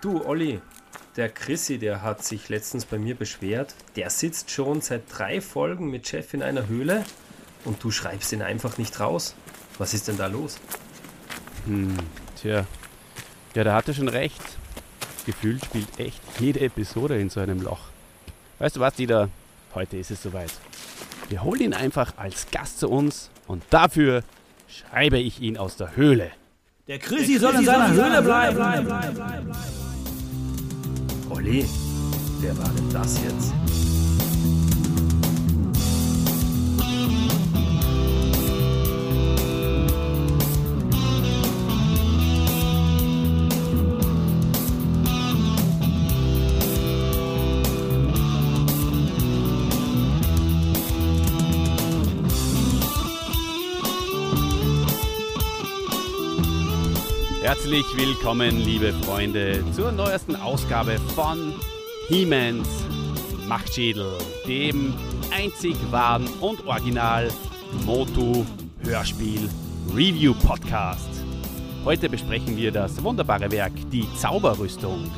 Du, Olli, der Chrissy, der hat sich letztens bei mir beschwert. Der sitzt schon seit drei Folgen mit Chef in einer Höhle und du schreibst ihn einfach nicht raus. Was ist denn da los? Hm, tja. Ja, da hatte schon recht. Gefühlt spielt echt jede Episode in so einem Loch. Weißt du was, Dieter? Heute ist es soweit. Wir holen ihn einfach als Gast zu uns und dafür schreibe ich ihn aus der Höhle. Der Chrissy soll in seiner Höhle bleiben. Wer war denn das jetzt? Herzlich willkommen, liebe Freunde, zur neuesten Ausgabe von He-Mans Machtschädel, dem einzig wahren und original Motu Hörspiel Review Podcast. Heute besprechen wir das wunderbare Werk Die Zauberrüstung.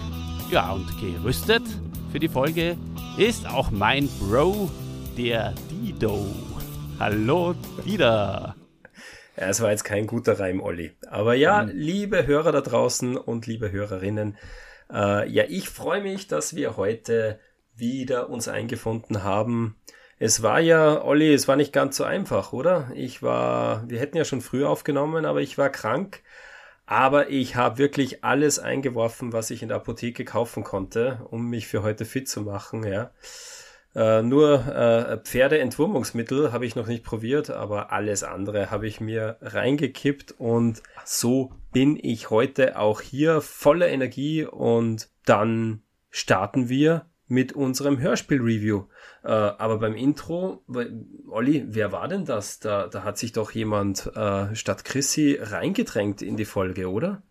Ja, und gerüstet für die Folge ist auch mein Bro, der Dido. Hallo, Dida. Ja, es war jetzt kein guter Reim, Olli. Aber ja, mhm. liebe Hörer da draußen und liebe Hörerinnen, äh, ja, ich freue mich, dass wir heute wieder uns eingefunden haben. Es war ja, Olli, es war nicht ganz so einfach, oder? Ich war, wir hätten ja schon früh aufgenommen, aber ich war krank. Aber ich habe wirklich alles eingeworfen, was ich in der Apotheke kaufen konnte, um mich für heute fit zu machen, ja. Äh, nur äh, Pferdeentwurmungsmittel habe ich noch nicht probiert, aber alles andere habe ich mir reingekippt und so bin ich heute auch hier voller Energie und dann starten wir mit unserem Hörspiel-Review. Äh, aber beim Intro, Olli, wer war denn das? Da, da hat sich doch jemand äh, statt Chrissy reingedrängt in die Folge, oder?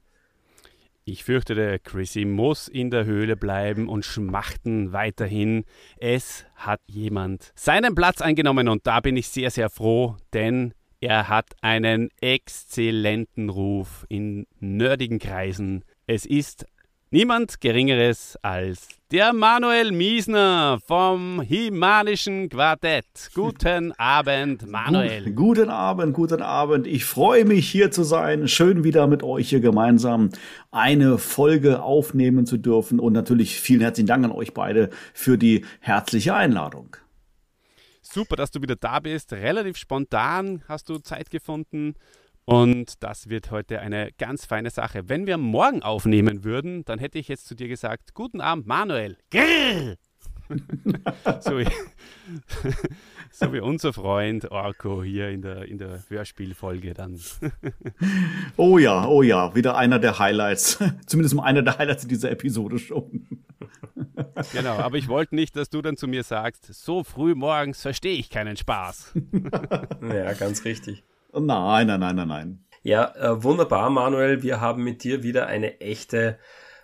Ich fürchte, der Chrissy muss in der Höhle bleiben und schmachten weiterhin. Es hat jemand seinen Platz eingenommen und da bin ich sehr, sehr froh, denn er hat einen exzellenten Ruf in nerdigen Kreisen. Es ist Niemand Geringeres als der Manuel Miesner vom Himanischen Quartett. Guten Abend, Manuel. Gut, guten Abend, guten Abend. Ich freue mich, hier zu sein. Schön wieder mit euch hier gemeinsam eine Folge aufnehmen zu dürfen. Und natürlich vielen herzlichen Dank an euch beide für die herzliche Einladung. Super, dass du wieder da bist. Relativ spontan hast du Zeit gefunden. Und das wird heute eine ganz feine Sache. Wenn wir morgen aufnehmen würden, dann hätte ich jetzt zu dir gesagt, guten Abend, Manuel. Grrr! so, wie, so, wie, unser Freund Orko hier in der, in der Hörspielfolge dann. oh ja, oh ja, wieder einer der Highlights. Zumindest mal einer der Highlights in dieser Episode schon. genau, aber ich wollte nicht, dass du dann zu mir sagst, so früh morgens verstehe ich keinen Spaß. ja, ganz richtig. Nein, nein, nein, nein, nein. Ja, äh, wunderbar, Manuel. Wir haben mit dir wieder eine echte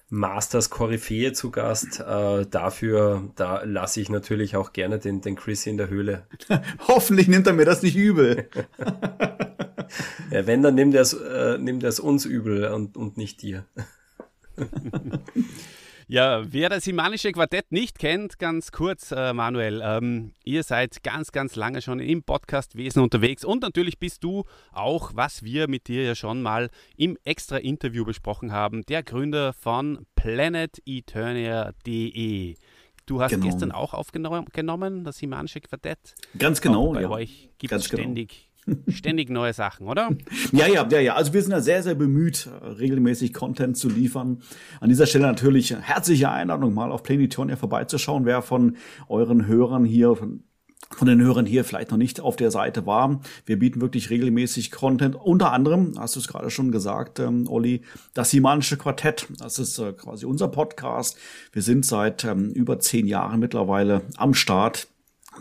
Masters Koryphäe zu Gast. Äh, dafür, da lasse ich natürlich auch gerne den, den Chris in der Höhle. Hoffentlich nimmt er mir das nicht übel. ja, wenn, dann nimmt er es äh, nimmt uns übel und, und nicht dir. Ja, wer das Himanische Quartett nicht kennt, ganz kurz, äh, Manuel, ähm, ihr seid ganz, ganz lange schon im Podcastwesen unterwegs und natürlich bist du auch, was wir mit dir ja schon mal im extra Interview besprochen haben, der Gründer von planeteternia.de. Du hast genau. gestern auch aufgenommen, das Himanische Quartett. Ganz genau. Auch bei ja. euch gibt es genau. ständig genau ständig neue Sachen, oder? Ja, ja, ja, ja. Also wir sind ja sehr, sehr bemüht, regelmäßig Content zu liefern. An dieser Stelle natürlich herzliche Einladung, mal auf Planetonia vorbeizuschauen. Wer von euren Hörern hier, von von den Hörern hier vielleicht noch nicht auf der Seite war. Wir bieten wirklich regelmäßig Content. Unter anderem, hast du es gerade schon gesagt, ähm, Olli, das Simanische Quartett. Das ist äh, quasi unser Podcast. Wir sind seit ähm, über zehn Jahren mittlerweile am Start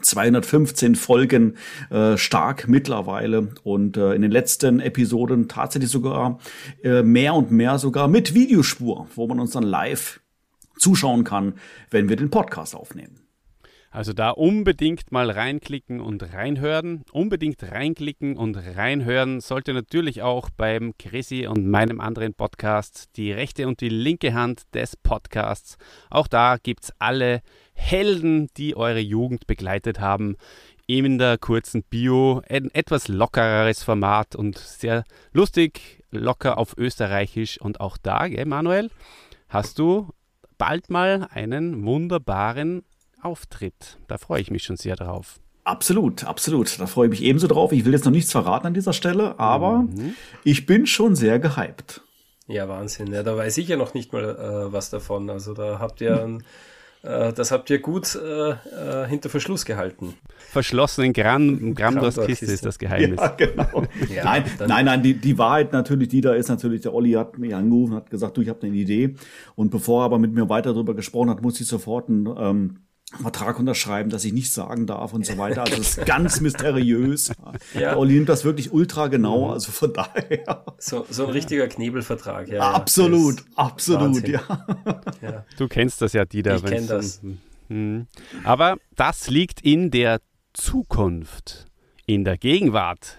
215 Folgen äh, stark mittlerweile und äh, in den letzten Episoden tatsächlich sogar äh, mehr und mehr sogar mit Videospur, wo man uns dann live zuschauen kann, wenn wir den Podcast aufnehmen. Also da unbedingt mal reinklicken und reinhören. Unbedingt reinklicken und reinhören sollte natürlich auch beim Chrissy und meinem anderen Podcast die rechte und die linke Hand des Podcasts. Auch da gibt es alle Helden, die eure Jugend begleitet haben. In der kurzen Bio ein etwas lockereres Format und sehr lustig, locker auf Österreichisch. Und auch da, gell, Manuel, hast du bald mal einen wunderbaren Auftritt. Da freue ich mich schon sehr drauf. Absolut, absolut. Da freue ich mich ebenso drauf. Ich will jetzt noch nichts verraten an dieser Stelle, aber mhm. ich bin schon sehr gehypt. Ja, Wahnsinn. Ja, da weiß ich ja noch nicht mal äh, was davon. Also da habt ihr ein äh, das habt ihr gut äh, äh, hinter Verschluss gehalten. Verschlossenen Gram, Gramdors Kiste ist das Geheimnis. Ja, genau. ja, nein, nein, nein, die, die Wahrheit natürlich, die da ist natürlich, der Olli hat mich angerufen, hat gesagt, du, ich habe eine Idee. Und bevor er aber mit mir weiter darüber gesprochen hat, muss ich sofort ein ähm, Vertrag unterschreiben, dass ich nichts sagen darf und so weiter. Also es ist ganz mysteriös. Ja. Der Olli nimmt das wirklich ultra genau, mhm. also von daher. So, so ein richtiger Knebelvertrag, ja. Absolut, absolut, ja. ja. Du kennst das ja, Dieter. Ich kenne das. Hm. Aber das liegt in der Zukunft, in der Gegenwart.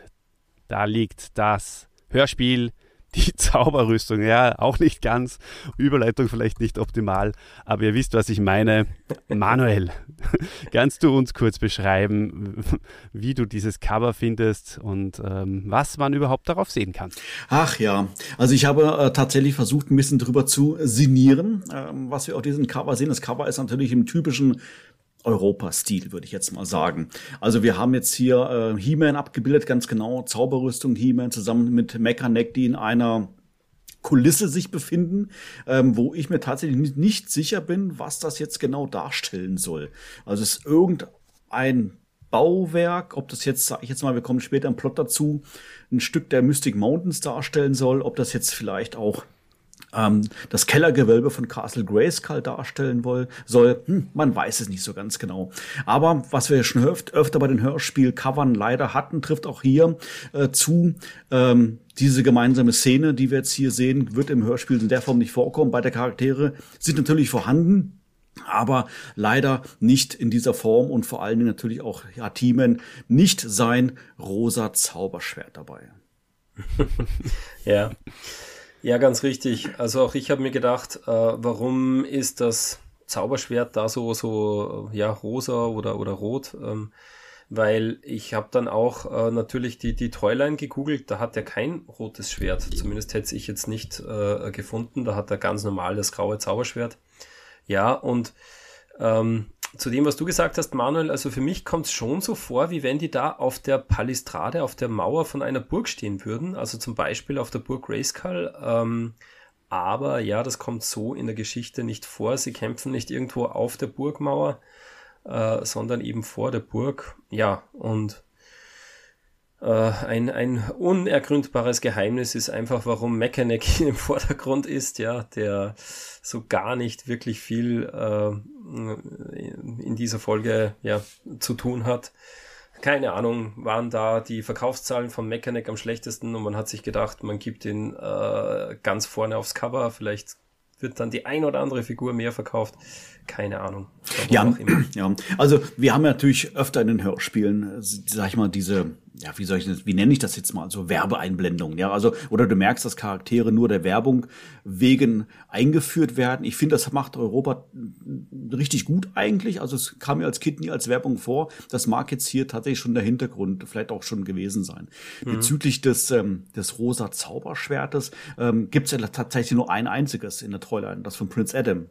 Da liegt das Hörspiel die Zauberrüstung, ja, auch nicht ganz. Überleitung vielleicht nicht optimal, aber ihr wisst, was ich meine. Manuel, kannst du uns kurz beschreiben, wie du dieses Cover findest und ähm, was man überhaupt darauf sehen kann? Ach ja, also ich habe äh, tatsächlich versucht, ein bisschen drüber zu sinnieren, ähm, was wir auf diesem Cover sehen. Das Cover ist natürlich im typischen Europa-Stil, würde ich jetzt mal sagen. Also wir haben jetzt hier äh, He-Man abgebildet, ganz genau, Zauberrüstung He-Man zusammen mit Mechaneck, die in einer Kulisse sich befinden, ähm, wo ich mir tatsächlich nicht, sicher bin, was das jetzt genau darstellen soll. Also es ist irgendein Bauwerk, ob das jetzt, sage ich jetzt mal, wir kommen später im Plot dazu, ein Stück der Mystic Mountains darstellen soll, ob das jetzt vielleicht auch ähm, das Kellergewölbe von Castle Grayskull darstellen woll, soll. Hm, man weiß es nicht so ganz genau. Aber was wir schon öfter, öfter bei den Hörspiel-Covern leider hatten, trifft auch hier äh, zu. Ähm, diese gemeinsame Szene, die wir jetzt hier sehen, wird im Hörspiel in der Form nicht vorkommen. Beide Charaktere sind natürlich vorhanden. Aber leider nicht in dieser Form und vor allen Dingen natürlich auch ja, Teamen nicht sein rosa Zauberschwert dabei. ja. Ja, ganz richtig. Also auch ich habe mir gedacht, äh, warum ist das Zauberschwert da so, so ja, rosa oder, oder rot? Ähm, weil ich habe dann auch äh, natürlich die, die Toyline gegoogelt, da hat er kein rotes Schwert. Zumindest hätte ich jetzt nicht äh, gefunden. Da hat er ganz normal das graue Zauberschwert. Ja, und ähm, zu dem, was du gesagt hast, Manuel, also für mich kommt es schon so vor, wie wenn die da auf der Palistrade, auf der Mauer von einer Burg stehen würden. Also zum Beispiel auf der Burg Grayskull. Ähm, aber ja, das kommt so in der Geschichte nicht vor. Sie kämpfen nicht irgendwo auf der Burgmauer, äh, sondern eben vor der Burg. Ja, und ein, ein unergründbares Geheimnis ist einfach, warum Mechanic im Vordergrund ist, ja, der so gar nicht wirklich viel äh, in dieser Folge ja, zu tun hat. Keine Ahnung, waren da die Verkaufszahlen von Mechanic am schlechtesten und man hat sich gedacht, man gibt ihn äh, ganz vorne aufs Cover, vielleicht wird dann die ein oder andere Figur mehr verkauft. Keine Ahnung. Ja, ja, also wir haben natürlich öfter in den Hörspielen, sag ich mal, diese ja, wie soll ich das, wie nenne ich das jetzt mal, so Werbeeinblendungen, ja, also, oder du merkst, dass Charaktere nur der Werbung wegen eingeführt werden. Ich finde, das macht Europa richtig gut eigentlich, also es kam mir als Kind nie als Werbung vor. Das mag jetzt hier tatsächlich schon der Hintergrund vielleicht auch schon gewesen sein. Mhm. Bezüglich des, ähm, des rosa Zauberschwertes ähm, gibt es ja tatsächlich nur ein einziges in der Treuline, das von Prince Adam.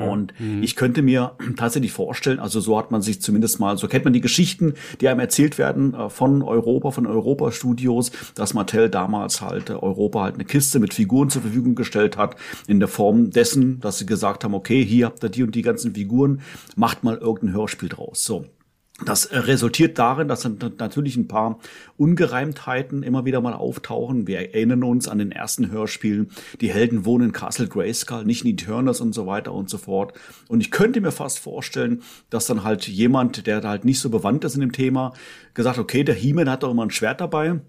Und mhm. ich könnte mir tatsächlich vorstellen, also so hat man sich zumindest mal, so kennt man die Geschichten, die einem erzählt werden äh, von Europa, von Europa Studios, dass Mattel damals halt äh, Europa halt eine Kiste mit Figuren zur Verfügung gestellt hat, in der Form dessen, dass sie gesagt haben, okay, hier habt ihr die und die ganzen Figuren, macht mal irgendein Hörspiel draus. So. Das äh, resultiert darin, dass natürlich ein paar Ungereimtheiten immer wieder mal auftauchen. Wir erinnern uns an den ersten Hörspielen. Die Helden wohnen in Castle Grayskull, nicht in Eternus und so weiter und so fort. Und ich könnte mir fast vorstellen, dass dann halt jemand, der halt nicht so bewandt ist in dem Thema, gesagt, okay, der He-Man hat doch immer ein Schwert dabei.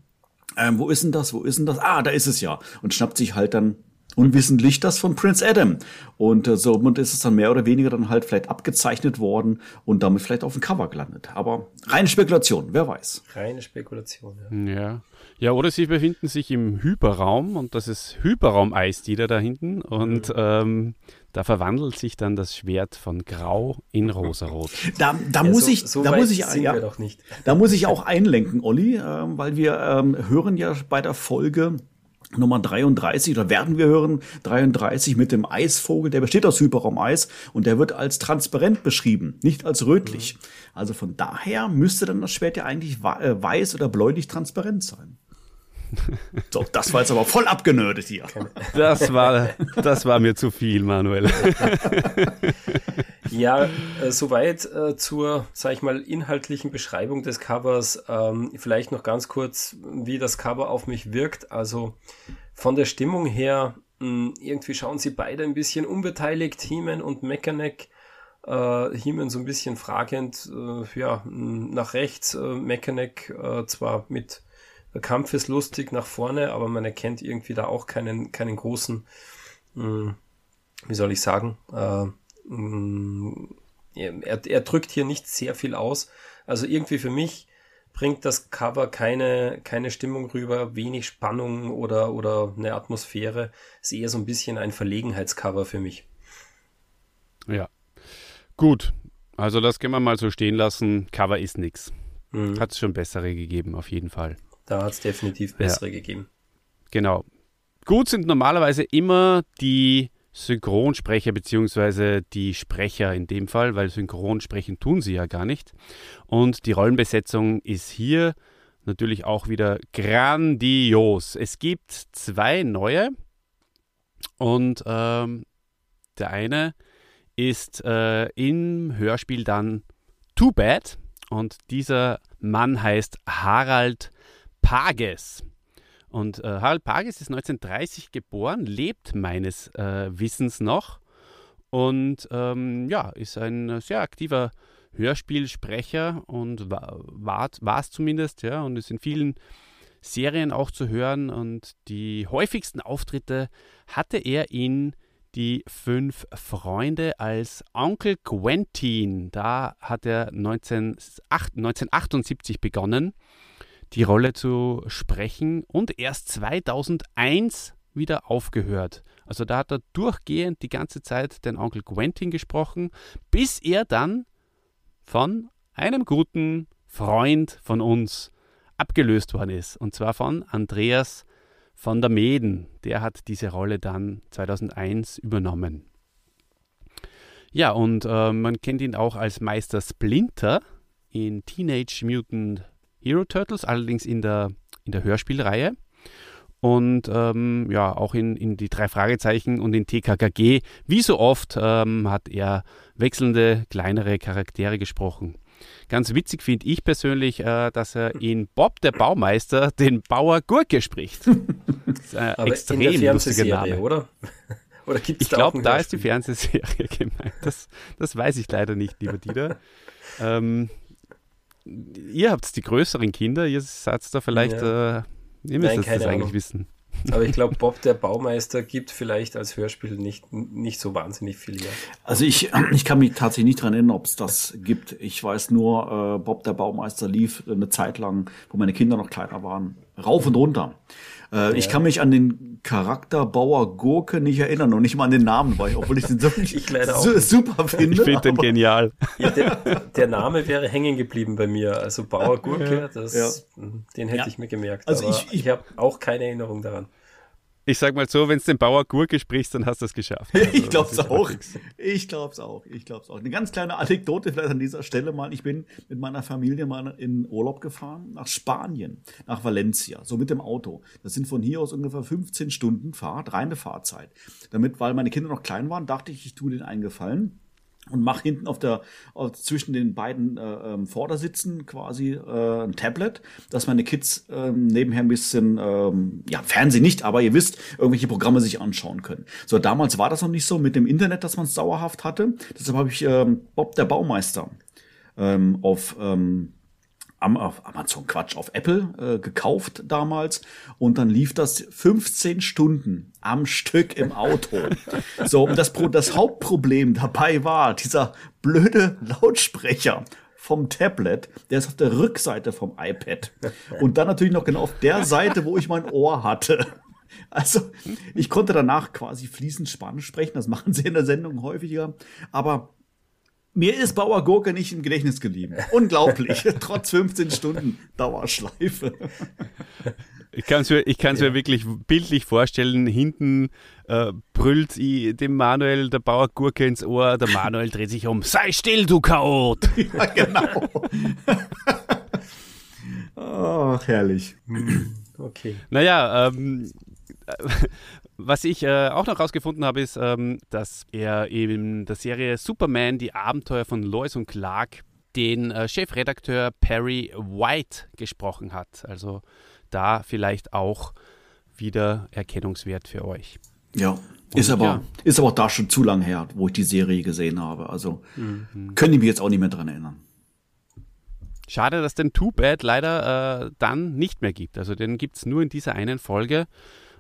Ähm, wo ist denn das? Wo ist denn das? Ah, da ist es ja. Und schnappt sich halt dann unwissentlich das von Prince Adam. Und äh, somit ist es dann mehr oder weniger dann halt vielleicht abgezeichnet worden und damit vielleicht auf dem Cover gelandet. Aber reine Spekulation, wer weiß. Reine Spekulation, ja. Ja, ja oder sie befinden sich im Hyperraum und das ist Hyperraum-Eis, die da hinten. Und mhm. ähm, da verwandelt sich dann das Schwert von Grau in Rosarot. Da, da ja, muss so, ich, so da muss ich, ja, da muss ich auch einlenken, Olli, äh, weil wir ähm, hören ja bei der Folge Nummer 33 oder werden wir hören 33 mit dem Eisvogel, der besteht aus Hyperraumeis und der wird als transparent beschrieben, nicht als rötlich. Mhm. Also von daher müsste dann das Schwert ja eigentlich äh, weiß oder bläulich transparent sein. So, das war jetzt aber voll abgenördet hier. Das war, das war mir zu viel, Manuel. Ja, äh, soweit äh, zur, sag ich mal, inhaltlichen Beschreibung des Covers. Ähm, vielleicht noch ganz kurz, wie das Cover auf mich wirkt. Also von der Stimmung her, mh, hm, irgendwie schauen sie beide ein bisschen unbeteiligt, He-Man und Mechaneck. Äh, He-Man so ein bisschen fragend, äh, ja, hm, nach rechts, äh, Mechaneck äh, zwar mit kampfeslustig nach vorne, aber man erkennt irgendwie da auch keinen, keinen großen, mh, hm, wie soll ich sagen, äh, Mm, er, er drückt hier nicht sehr viel aus. Also irgendwie für mich bringt das Cover keine, keine Stimmung rüber, wenig Spannung oder, oder eine Atmosphäre. Ist eher so ein bisschen ein Verlegenheitscover für mich. Ja. Gut. Also das können wir mal so stehen lassen. Cover ist nix. Mhm. Hat es schon bessere gegeben, auf jeden Fall. Da hat es definitiv bessere ja. gegeben. Genau. Gut sind normalerweise immer die Synchronsprecher beziehungsweise die Sprecher in dem Fall, weil synchron sprechen tun sie ja gar nicht. Und die Rollenbesetzung ist hier natürlich auch wieder grandios. Es gibt zwei neue und ähm, der eine ist äh, im Hörspiel dann Too Bad und dieser Mann heißt Harald Pages. Und äh, Harald Pages ist 1930 geboren, lebt meines äh, Wissens noch und ähm, ja, ist ein sehr aktiver Hörspielsprecher und war es zumindest, ja, und ist in vielen Serien auch zu hören. Und die häufigsten Auftritte hatte er in die fünf Freunde als Onkel Quentin. Da hat er 19, 1978 begonnen die Rolle zu sprechen und erst 2001 wieder aufgehört. Also da hat er durchgehend die ganze Zeit den Onkel Quentin gesprochen, bis er dann von einem guten Freund von uns abgelöst worden ist. Und zwar von Andreas von der Meden. Der hat diese Rolle dann 2001 übernommen. Ja, und äh, man kennt ihn auch als Meister Splinter in Teenage Mutant Hero Turtles, allerdings in der, in der Hörspielreihe. Und ähm, ja, auch in, in die drei Fragezeichen und in TKKG, wie so oft, ähm, hat er wechselnde, kleinere Charaktere gesprochen. Ganz witzig finde ich persönlich, äh, dass er in Bob der Baumeister den Bauer Gurke spricht. Das ist ein Aber extrem in der lustiger Name. oder? oder gibt's ich glaube, da ist die Fernsehserie gemeint. Das, das weiß ich leider nicht, lieber Dieter. ähm, ihr habt die größeren Kinder, ihr seid da vielleicht, ja. äh, ihr müsst Nein, das, eigentlich wissen. Aber ich glaube, Bob der Baumeister gibt vielleicht als Hörspiel nicht, nicht so wahnsinnig viel her. Also ich, ich kann mich tatsächlich nicht daran erinnern, ob es das gibt. Ich weiß nur, äh, Bob der Baumeister lief eine Zeit lang, wo meine Kinder noch kleiner waren, rauf und runter. Äh, ja. Ich kann mich an den Charakter Bauer Gurke nicht erinnern und nicht mal an den Namen, weil, obwohl ich den so ich su super finde. Ich finde den genial. Ja, der, der, Name wäre hängen geblieben bei mir. Also Bauer Gurke, das, ja. den hätte ich mir gemerkt. Also ich, ich, ich habe auch keine Erinnerung daran. Ich sag mal so, wenn du den Bauer Gurke sprichst, dann hast du es geschafft. Also, ich glaub's auch. Ich glaub's auch. Ich glaub's auch. Eine ganz kleine Anekdote vielleicht an dieser Stelle mal. Ich bin mit meiner Familie mal in Urlaub gefahren nach Spanien, nach Valencia, so mit dem Auto. Das sind von hier aus ungefähr 15 Stunden Fahrt, reine Fahrzeit. Damit, weil meine Kinder noch klein waren, dachte ich, ich tue denen einen Gefallen und mach hinten auf der auf, zwischen den beiden äh, ähm, Vordersitzen quasi äh, ein Tablet, dass meine Kids äh, nebenher ein bisschen ähm, ja Fernsehen nicht, aber ihr wisst irgendwelche Programme sich anschauen können. So damals war das noch nicht so mit dem Internet, dass man es dauerhaft hatte. Deshalb habe ich ähm, Bob der Baumeister ähm, auf ähm, auf Amazon Quatsch, auf Apple äh, gekauft damals und dann lief das 15 Stunden am Stück im Auto. so, und das, das Hauptproblem dabei war dieser blöde Lautsprecher vom Tablet, der ist auf der Rückseite vom iPad. Und dann natürlich noch genau auf der Seite, wo ich mein Ohr hatte. Also, ich konnte danach quasi fließend Spanisch sprechen, das machen sie in der Sendung häufiger, aber mir ist Bauer Gurke nicht im Gedächtnis geblieben. Unglaublich. Trotz 15 Stunden Dauerschleife. Ich kann es mir, ich kann's ja. mir wirklich bildlich vorstellen. Hinten äh, brüllt dem Manuel der Bauer Gurke ins Ohr. Der Manuel dreht sich um. Sei still, du Chaot! ja, genau. Ach, herrlich. Okay. Naja, ähm, was ich äh, auch noch rausgefunden habe, ist, ähm, dass er in der Serie Superman, die Abenteuer von Lois und Clark, den äh, Chefredakteur Perry White gesprochen hat. Also da vielleicht auch wieder Erkennungswert für euch. Ja, ist aber, ja. ist aber da schon zu lang her, wo ich die Serie gesehen habe. Also mhm. können die mich jetzt auch nicht mehr dran erinnern. Schade, dass den Too Bad leider äh, dann nicht mehr gibt. Also den gibt es nur in dieser einen Folge.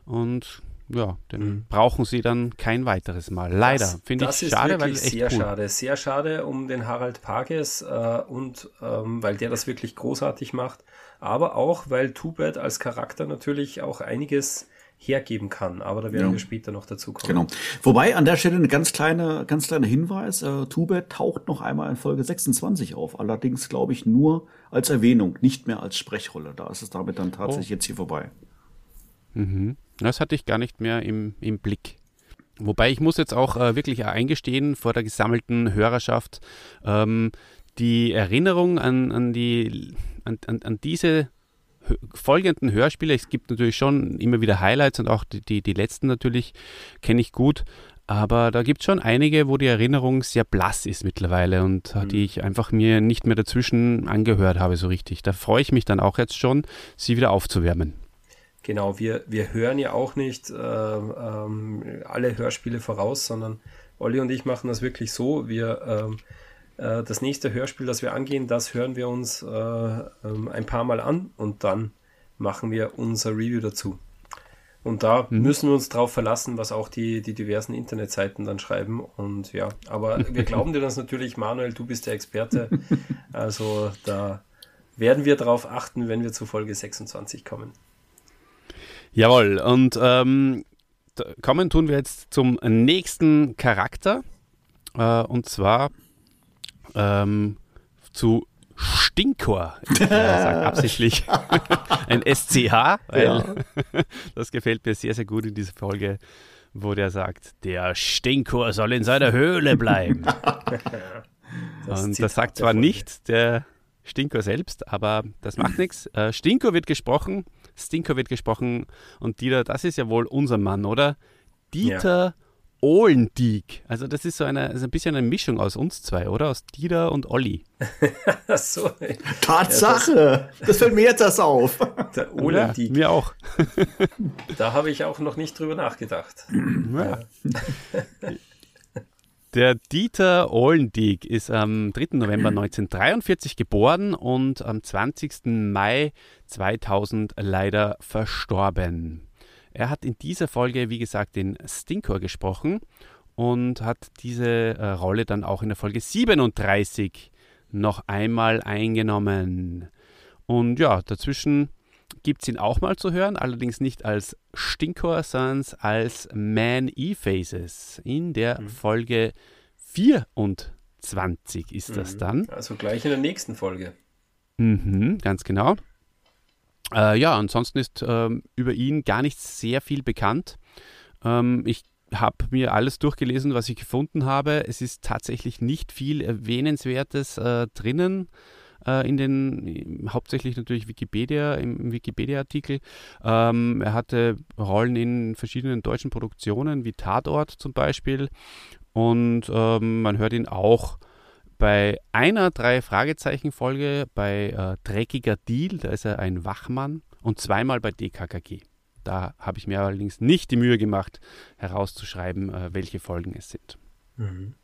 Und ja, den mhm. brauchen sie dann kein weiteres Mal. Leider. Finde ich schade, weil echt sehr cool. schade. Sehr schade um den Harald Pages äh, und ähm, weil der das wirklich großartig macht. Aber auch, weil Tubet als Charakter natürlich auch einiges hergeben kann. Aber da werden ja. wir später noch dazu kommen. Genau. Wobei an der Stelle eine ganz kleine, ganz kleiner Hinweis. Äh, Tubet taucht noch einmal in Folge 26 auf. Allerdings glaube ich nur als Erwähnung, nicht mehr als Sprechrolle. Da ist es damit dann tatsächlich oh. jetzt hier vorbei. Mhm. Das hatte ich gar nicht mehr im, im Blick. Wobei ich muss jetzt auch äh, wirklich eingestehen vor der gesammelten Hörerschaft, ähm, die Erinnerung an, an, die, an, an, an diese folgenden Hörspiele, es gibt natürlich schon immer wieder Highlights und auch die, die, die letzten natürlich kenne ich gut, aber da gibt es schon einige, wo die Erinnerung sehr blass ist mittlerweile und mhm. die ich einfach mir nicht mehr dazwischen angehört habe so richtig. Da freue ich mich dann auch jetzt schon, sie wieder aufzuwärmen. Genau, wir, wir hören ja auch nicht äh, ähm, alle Hörspiele voraus, sondern Olli und ich machen das wirklich so. Wir ähm, äh, das nächste Hörspiel, das wir angehen, das hören wir uns äh, ähm, ein paar Mal an und dann machen wir unser Review dazu. Und da mhm. müssen wir uns drauf verlassen, was auch die, die diversen Internetseiten dann schreiben. Und ja, aber wir glauben dir das natürlich, Manuel, du bist der Experte. Also da werden wir darauf achten, wenn wir zu Folge 26 kommen. Jawohl, und ähm, kommen tun wir jetzt zum nächsten Charakter. Äh, und zwar ähm, zu Stinkor. Ich äh, sage absichtlich ein SCH, weil ja. das gefällt mir sehr, sehr gut in dieser Folge, wo der sagt, der Stinkor soll in seiner Höhle bleiben. das und das sagt zwar nicht der Stinkor selbst, aber das macht nichts. Äh, Stinkor wird gesprochen Stinker wird gesprochen und Dieter, das ist ja wohl unser Mann, oder? Dieter ja. Ohlendieck. Also das ist so eine, also ein bisschen eine Mischung aus uns zwei, oder? Aus Dieter und Olli. so. Tatsache! Ja, das, das, fällt mir jetzt erst auf. Der Ohlendieck. Ja, mir auch. da habe ich auch noch nicht drüber nachgedacht. Ja. Der Dieter Ohlendieck ist am 3. November 1943 geboren und am 20. Mai 2000 leider verstorben. Er hat in dieser Folge, wie gesagt, den Stinkor gesprochen und hat diese äh, Rolle dann auch in der Folge 37 noch einmal eingenommen. Und ja, dazwischen gibt es ihn auch mal zu hören, allerdings nicht als Stinkor, sondern als Man E-Faces in der mhm. Folge 24 ist mhm. das dann. Also gleich in der nächsten Folge. Mhm, ganz genau. Äh, ja, ansonsten ist ähm, über ihn gar nicht sehr viel bekannt. Ähm, ich habe mir alles durchgelesen, was ich gefunden habe. Es ist tatsächlich nicht viel Erwähnenswertes äh, drinnen äh, in den, hauptsächlich natürlich Wikipedia, im Wikipedia-Artikel. Ähm, er hatte Rollen in verschiedenen deutschen Produktionen, wie Tatort zum Beispiel. Und ähm, man hört ihn auch bei einer Drei-Fragezeichen-Folge bei äh, Dreckiger Deal, da ist er ein Wachmann, und zweimal bei DKKG. Da habe ich mir allerdings nicht die Mühe gemacht, herauszuschreiben, äh, welche Folgen es sind. Mhm.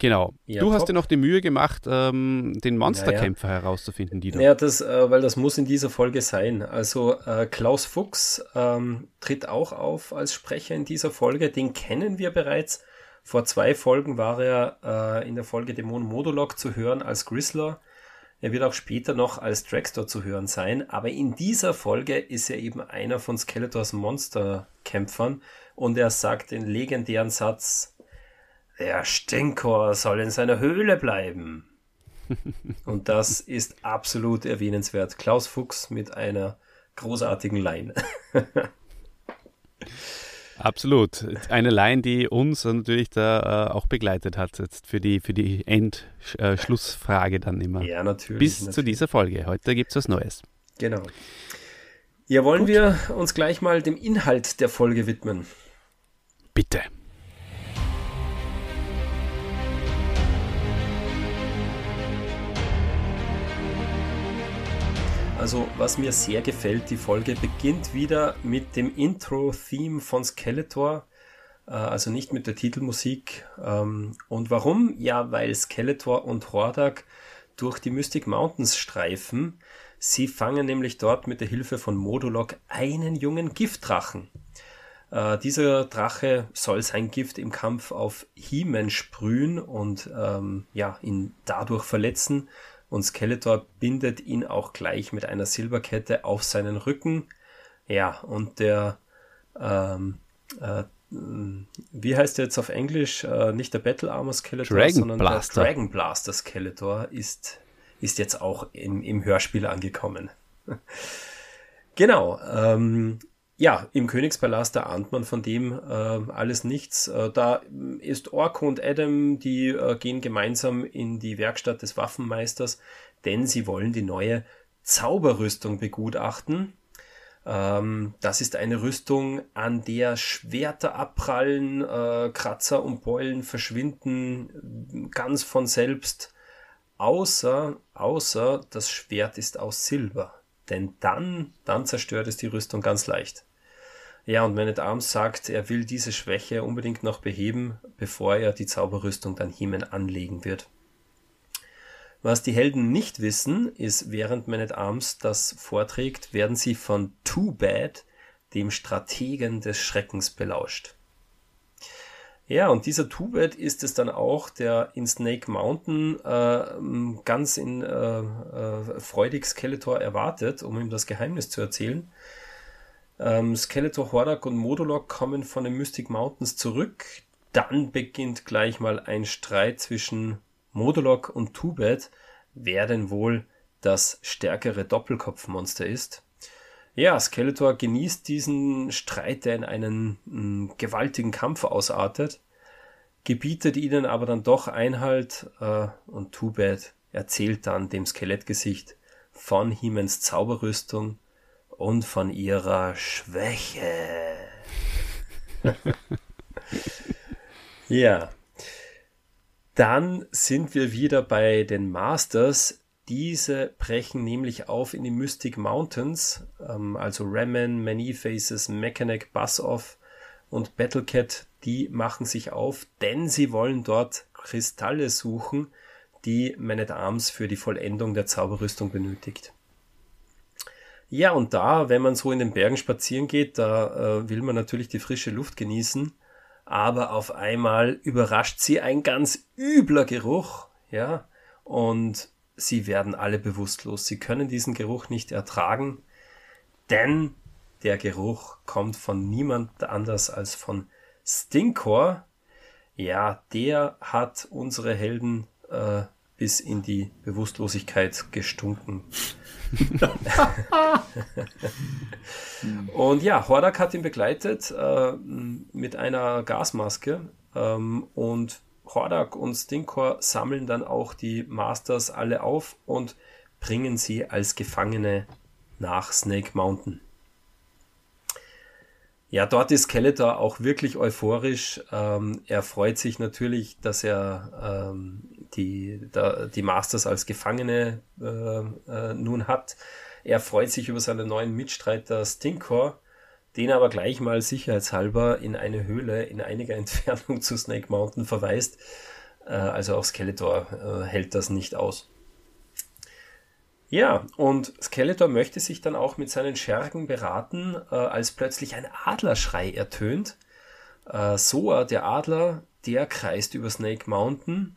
Genau. Ja, du top. hast dir noch die Mühe gemacht, ähm, den Monsterkämpfer naja. herauszufinden, Dieter. Ja, das, äh, weil das muss in dieser Folge sein. Also äh, Klaus Fuchs ähm, tritt auch auf als Sprecher in dieser Folge. Den kennen wir bereits. Vor zwei Folgen war er äh, in der Folge Dämon Modulok zu hören als Grizzler. Er wird auch später noch als Dragster zu hören sein, aber in dieser Folge ist er eben einer von Skeletors Monsterkämpfern und er sagt den legendären Satz, der Stinkor soll in seiner Höhle bleiben. Und das ist absolut erwähnenswert. Klaus Fuchs mit einer großartigen Line. Absolut. Eine Line, die uns natürlich da äh, auch begleitet hat, jetzt für die, für die Endschlussfrage äh, dann immer. Ja, natürlich. Bis natürlich. zu dieser Folge. Heute gibt es was Neues. Genau. Ja, wollen Gut. wir uns gleich mal dem Inhalt der Folge widmen? Bitte. Also was mir sehr gefällt, die Folge beginnt wieder mit dem Intro-Theme von Skeletor, äh, also nicht mit der Titelmusik. Ähm, und warum? Ja, weil Skeletor und Hordak durch die Mystic Mountains streifen. Sie fangen nämlich dort mit der Hilfe von Modulok einen jungen Giftdrachen. Äh, dieser Drache soll sein Gift im Kampf auf He-Man sprühen und ähm, ja, ihn dadurch verletzen und Skeletor bindet ihn auch gleich mit einer Silberkette auf seinen Rücken. Ja, und der, ähm, äh, wie heißt der jetzt auf Englisch? Äh, nicht der Battle Armor Skeletor, Dragon sondern Blaster. der Dragon Blaster Skeletor ist, ist jetzt auch im, im Hörspiel angekommen. genau. Ähm, ja, im Königspalast, da ahnt man von dem äh, alles nichts. Äh, da ist Orko und Adam, die äh, gehen gemeinsam in die Werkstatt des Waffenmeisters, denn sie wollen die neue Zauberrüstung begutachten. Ähm, das ist eine Rüstung, an der Schwerter abprallen, äh, Kratzer und Beulen verschwinden ganz von selbst, außer, außer das Schwert ist aus Silber. Denn dann, dann zerstört es die Rüstung ganz leicht. Ja, und Man at Arms sagt, er will diese Schwäche unbedingt noch beheben, bevor er die Zauberrüstung dann Hemen anlegen wird. Was die Helden nicht wissen, ist, während Man at Arms das vorträgt, werden sie von Too Bad, dem Strategen des Schreckens, belauscht. Ja, und dieser Tubet ist es dann auch, der in Snake Mountain äh, ganz in äh, äh, freudig Skeletor erwartet, um ihm das Geheimnis zu erzählen. Ähm, Skeletor, Hordak und Modulok kommen von den Mystic Mountains zurück. Dann beginnt gleich mal ein Streit zwischen Modulok und Tubet, wer denn wohl das stärkere Doppelkopfmonster ist. Ja, Skeletor genießt diesen Streit, der in einen mh, mm, gewaltigen Kampf ausartet, gebietet ihnen aber dann doch Einhalt äh, und Tubet erzählt dann dem Skelettgesicht von Hemens Zauberrüstung und von ihrer Schwäche. ja. Dann sind wir wieder bei den Masters. Diese brechen nämlich auf in die Mystic Mountains, ähm, also Ramen, Many Faces, Mechanic, Buzz-Off und Battlecat, die machen sich auf, denn sie wollen dort Kristalle suchen, die Man at Arms für die Vollendung der Zauberrüstung benötigt. Ja, und da, wenn man so in den Bergen spazieren geht, da äh, will man natürlich die frische Luft genießen, aber auf einmal überrascht sie ein ganz übler Geruch, ja, und sie werden alle bewusstlos. Sie können diesen Geruch nicht ertragen, denn der Geruch kommt von niemand anders als von Stinkor. Ja, der hat unsere Helden äh, bis in die Bewusstlosigkeit gestunken. und ja, Hordak hat ihn begleitet äh, mit einer Gasmaske ähm, und Hordak und Stinkor sammeln dann auch die Masters alle auf und bringen sie als Gefangene nach Snake Mountain. Ja, dort ist Skeletor auch wirklich euphorisch. Ähm, er freut sich natürlich, dass er ähm, die, da, die Masters als Gefangene äh, äh, nun hat. Er freut sich über seinen neuen Mitstreiter Stinkor, den aber gleich mal sicherheitshalber in eine Höhle in einiger Entfernung zu Snake Mountain verweist. Äh, also auch Skeletor äh, hält das nicht aus. Ja, und Skeletor möchte sich dann auch mit seinen Schergen beraten, äh, als plötzlich ein Adlerschrei ertönt. Äh, Soa, der Adler, der kreist über Snake Mountain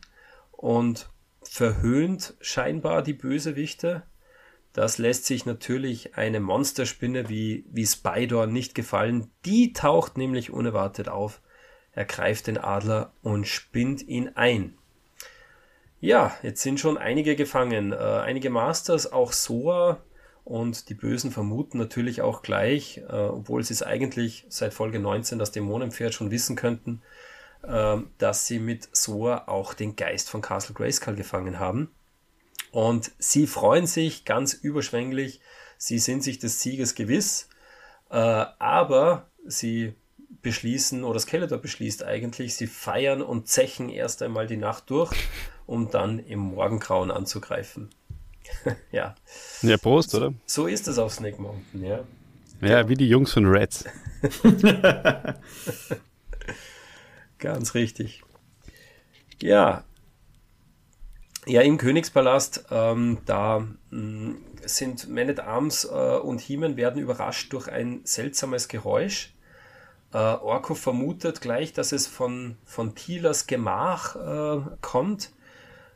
und verhöhnt scheinbar die Bösewichte. Das lässt sich natürlich eine Monsterspinne wie, wie Spider nicht gefallen. Die taucht nämlich unerwartet auf. Er greift den Adler und spinnt ihn ein. Ja, jetzt sind schon einige gefangen. Äh, einige Masters, auch Soa und die Bösen vermuten natürlich auch gleich, äh, obwohl sie es eigentlich seit Folge 19 das Dämonenpferd schon wissen könnten, dass sie mit Soa auch den Geist von Castle Grayskull gefangen haben. Und sie freuen sich ganz überschwänglich. Sie sind sich des Sieges gewiss. Äh, aber sie beschließen, oder Skeletor beschließt eigentlich, sie feiern und zechen erst einmal die Nacht durch um dann im Morgengrauen anzugreifen. ja. Ja, Prost, oder? So ist es auf Snake Mountain, ja. Ja, wie die Jungs von Reds. Ganz richtig. Ja. Ja, im Königspalast, ähm, da mh, mm, sind Man at Arms äh, und Heeman werden überrascht durch ein seltsames Geräusch. Äh, Orko vermutet gleich, dass es von, von Thielers Gemach äh, kommt.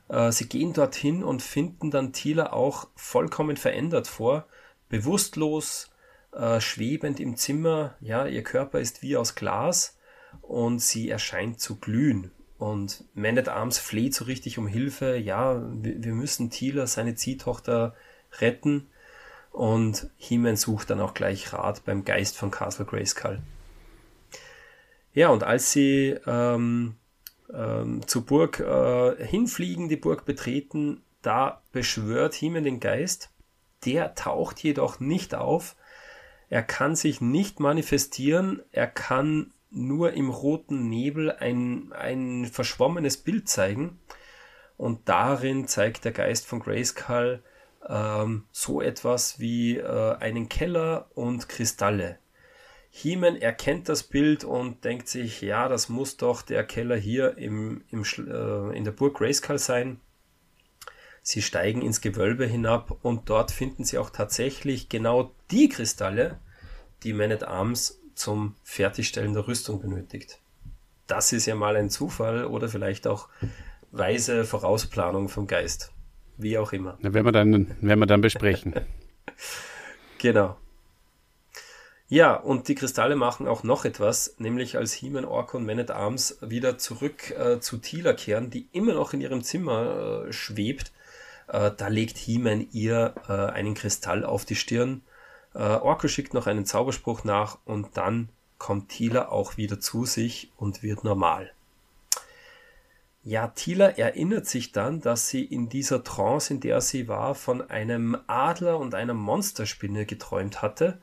Äh, sie gehen dorthin und finden dann Thieler auch vollkommen verändert vor, bewusstlos, äh, schwebend im Zimmer. Ja, ihr Körper ist wie aus Glas und sie erscheint zu glühen. Und Man at Arms fleht so richtig um Hilfe. Ja, wir, müssen Thieler, seine Ziehtochter, retten. Und He-Man sucht dann auch gleich Rat beim Geist von Castle Grayskull. Ja, und als sie ähm, ähm, zur Burg äh, hinfliegen, die Burg betreten, da beschwört Himen den Geist. Der taucht jedoch nicht auf. Er kann sich nicht manifestieren. Er kann nur im roten Nebel ein, ein verschwommenes Bild zeigen. Und darin zeigt der Geist von Grayskull ähm, so etwas wie äh, einen Keller und Kristalle. Heeman erkennt das Bild und denkt sich, ja, das muss doch der Keller hier im, im, äh, in der Burg Grayskull sein. Sie steigen ins Gewölbe hinab und dort finden sie auch tatsächlich genau die Kristalle, die Man at Arms zum Fertigstellen der Rüstung benötigt. Das ist ja mal ein Zufall oder vielleicht auch weise Vorausplanung vom Geist. Wie auch immer. Na, werden wir dann, werden wir dann besprechen. genau. Ja, und die Kristalle machen auch noch etwas, nämlich als He-Man, Orko und Man at Arms wieder zurück äh, zu Tila kehren, die immer noch in ihrem Zimmer äh, schwebt. Äh, da legt He-Man ihr äh, einen Kristall auf die Stirn. Äh, Orko schickt noch einen Zauberspruch nach und dann kommt Tila auch wieder zu sich und wird normal. Ja, Tila erinnert sich dann, dass sie in dieser Trance, in der sie war, von einem Adler und einer Monsterspinne geträumt hatte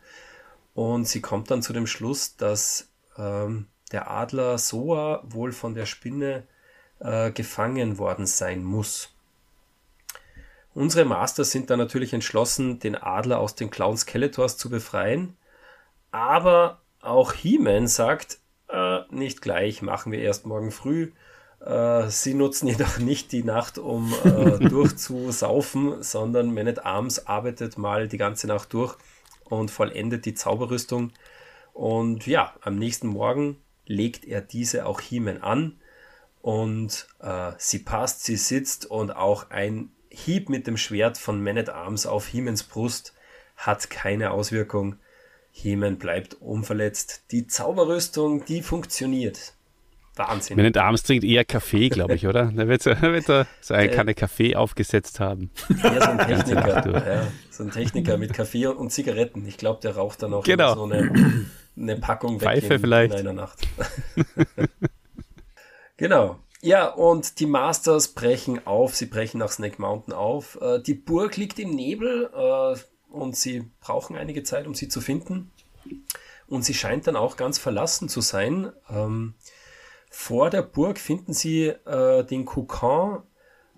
und sie kommt dann zu dem Schluss, dass ähm, der Adler Soa wohl von der Spinne äh, gefangen worden sein muss. Unsere Masters sind dann natürlich entschlossen, den Adler aus den Clown Skeletors zu befreien. Aber auch He-Man sagt, äh, nicht gleich, machen wir erst morgen früh. Äh, sie nutzen jedoch nicht die Nacht, um äh, durchzusaufen, sondern Man at Arms arbeitet mal die ganze Nacht durch und vollendet die Zauberrüstung. Und ja, am nächsten Morgen legt er diese auch Hiemen an und äh, sie passt, sie sitzt und auch ein Hieb mit dem Schwert von Man at Arms auf Hiemens Brust hat keine Auswirkung. Hiemen bleibt unverletzt. Die Zauberrüstung, die funktioniert. Wahnsinn. Wenn Arms trinkt eher Kaffee, glaube ich, oder? Da wird, wird er so eine Kanne Kaffee aufgesetzt haben. Ja, so ein Techniker. ja, so ein Techniker mit Kaffee und Zigaretten. Ich glaube, der raucht dann auch genau. so eine, eine Packung weg Pfeife in, vielleicht. in einer Nacht. genau. Ja, und die Masters brechen auf, sie brechen nach Snake Mountain auf. Äh, die Burg liegt im Nebel äh, und sie brauchen einige Zeit, um sie zu finden. Und sie scheint dann auch ganz verlassen zu sein. Ähm, vor der Burg finden Sie äh, den Kokon,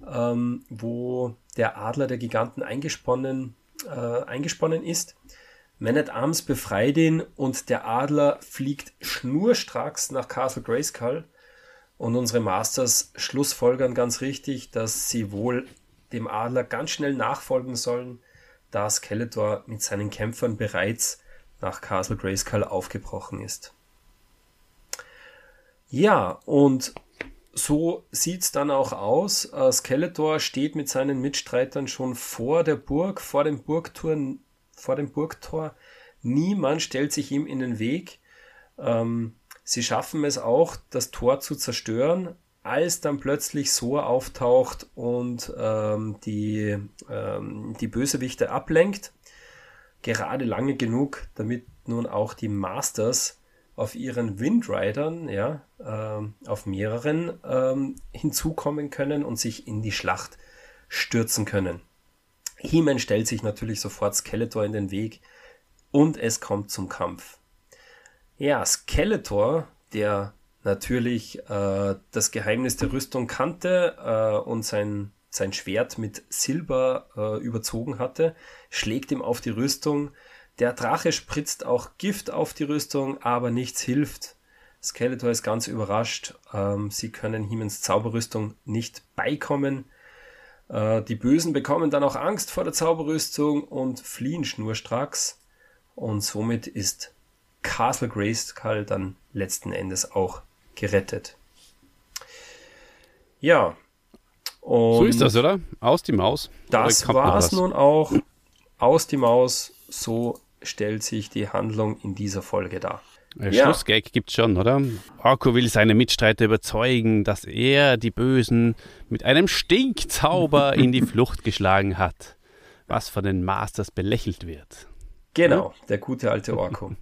ähm, wo der Adler der Giganten eingesponnen, äh, eingesponnen ist. Man at Arms befreit ihn und der Adler fliegt schnurstracks nach Castle Grayskull. Und unsere Masters schlussfolgern ganz richtig, dass sie wohl dem Adler ganz schnell nachfolgen sollen, da Skeletor mit seinen Kämpfern bereits nach Castle Grayskull aufgebrochen ist. Ja, und so sieht's dann auch aus. Äh, Skeletor steht mit seinen Mitstreitern schon vor der Burg, vor dem Burgtor, vor dem Burgtor. Niemand stellt sich ihm in den Weg. Ähm, sie schaffen es auch, das Tor zu zerstören, als dann plötzlich so auftaucht und ähm, die, ähm, die Bösewichte ablenkt. Gerade lange genug, damit nun auch die Masters auf ihren Windridern, ja, ähm, auf mehreren ähm, hinzukommen können und sich in die Schlacht stürzen können. He-Man stellt sich natürlich sofort Skeletor in den Weg und es kommt zum Kampf. Ja, Skeletor, der natürlich äh, das Geheimnis der Rüstung kannte äh, und sein, sein Schwert mit Silber äh, überzogen hatte, schlägt ihm auf die Rüstung, der Drache spritzt auch Gift auf die Rüstung, aber nichts hilft. Skeletor ist ganz überrascht. Ähm, sie können Hiemens Zauberrüstung nicht beikommen. Äh, die Bösen bekommen dann auch Angst vor der Zauberrüstung und fliehen schnurstracks. Und somit ist Castle Grayskull dann letzten Endes auch gerettet. Ja. so ist das, oder? Aus die Maus. Das war es nun auch. Aus die Maus. So stellt sich die Handlung in dieser Folge dar. Ein ja. Schlussgag gibt schon, oder? Orko will seine Mitstreiter überzeugen, dass er die Bösen mit einem Stinkzauber in die Flucht geschlagen hat, was von den Masters belächelt wird. Genau, der gute alte Orko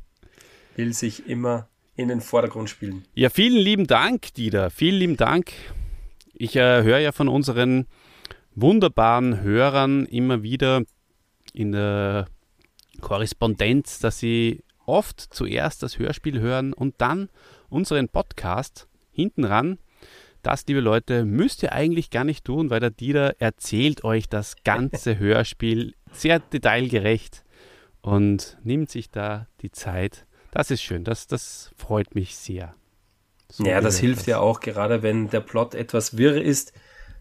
will sich immer in den Vordergrund spielen. Ja, vielen lieben Dank, Dieter. Vielen lieben Dank. Ich äh, höre ja von unseren wunderbaren Hörern immer wieder in der Korrespondenz, dass sie oft zuerst das Hörspiel hören und dann unseren Podcast hinten ran. Das, liebe Leute, müsst ihr eigentlich gar nicht tun, weil der Dieter erzählt euch das ganze Hörspiel sehr detailgerecht und nimmt sich da die Zeit. Das ist schön, das, das freut mich sehr. So ja, das hilft das. ja auch, gerade wenn der Plot etwas wirr ist,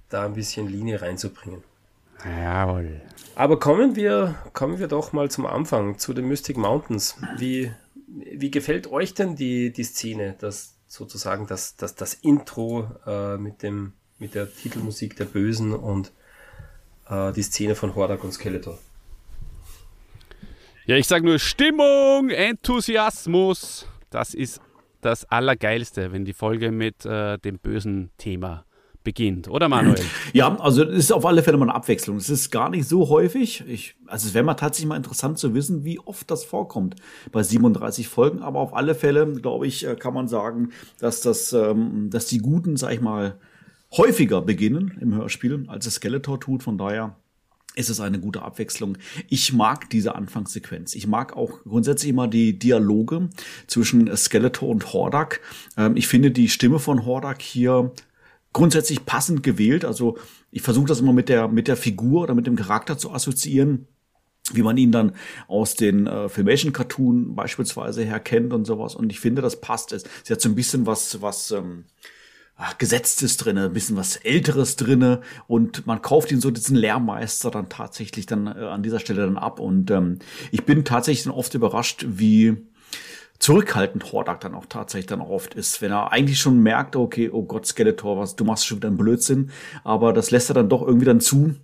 da ein bisschen Linie reinzubringen. Jawohl. Aber kommen wir, kommen wir doch mal zum Anfang, zu den Mystic Mountains. Wie, wie gefällt euch denn die, die Szene, das sozusagen das, das, das Intro äh, mit, dem, mit der Titelmusik der Bösen und äh, die Szene von Hordak und Skeletor? Ja, ich sage nur Stimmung, Enthusiasmus. Das ist das Allergeilste, wenn die Folge mit äh, dem bösen Thema beginnt, oder Manuel? Ja, also es ist auf alle Fälle mal eine Abwechslung. Es ist gar nicht so häufig. Ich, also es wäre mal tatsächlich mal interessant zu wissen, wie oft das vorkommt bei 37 Folgen. Aber auf alle Fälle, glaube ich, äh, kann man sagen, dass das, ähm, dass die Guten, sag ich mal, häufiger beginnen im Hörspiel, als es Skeletor tut. Von daher ist es eine gute Abwechslung. Ich mag diese Anfangssequenz. Ich mag auch grundsätzlich immer die Dialoge zwischen Skeletor und Hordak. Ähm, ich finde die Stimme von Hordak hier grundsätzlich passend gewählt. Also ich versuche das immer mit der, mit der Figur oder mit dem Charakter zu assoziieren wie man ihn dann aus den äh, Filmation-Cartoon beispielsweise her kennt und sowas. Und ich finde, das passt. Es, sie hat so ein bisschen was, was ähm, ach, Gesetztes drinne, ein bisschen was Älteres drinne. Und man kauft ihn so diesen Lehrmeister dann tatsächlich dann äh, an dieser Stelle dann ab. Und ähm, ich bin tatsächlich dann oft überrascht, wie zurückhaltend Hordak dann auch tatsächlich dann auch oft ist, wenn er eigentlich schon merkt, okay, oh Gott, Skeletor, was, du machst schon wieder einen Blödsinn, aber das lässt er dann doch irgendwie dann zu,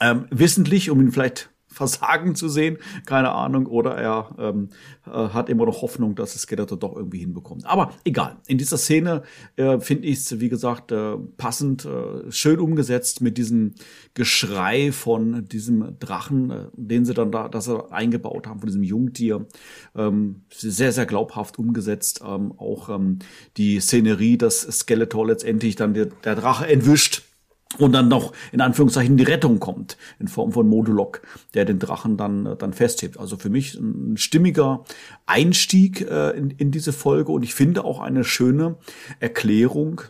ähm, wissentlich, um ihn vielleicht Versagen zu sehen, keine Ahnung, oder er ähm, äh, hat immer noch Hoffnung, dass es Skeletor doch irgendwie hinbekommt. Aber egal, in dieser Szene äh, finde ich es, wie gesagt, äh, passend, äh, schön umgesetzt mit diesem Geschrei von diesem Drachen, äh, den sie dann da, dass sie eingebaut haben, von diesem Jungtier. Ähm, sehr, sehr glaubhaft umgesetzt. Ähm, auch ähm, die Szenerie, dass Skeletor letztendlich dann der, der Drache entwischt und dann noch in Anführungszeichen die Rettung kommt in Form von Modulok, der den Drachen dann äh, dann festhebt. Also für mich ein stimmiger Einstieg äh, in, in diese Folge und ich finde auch eine schöne Erklärung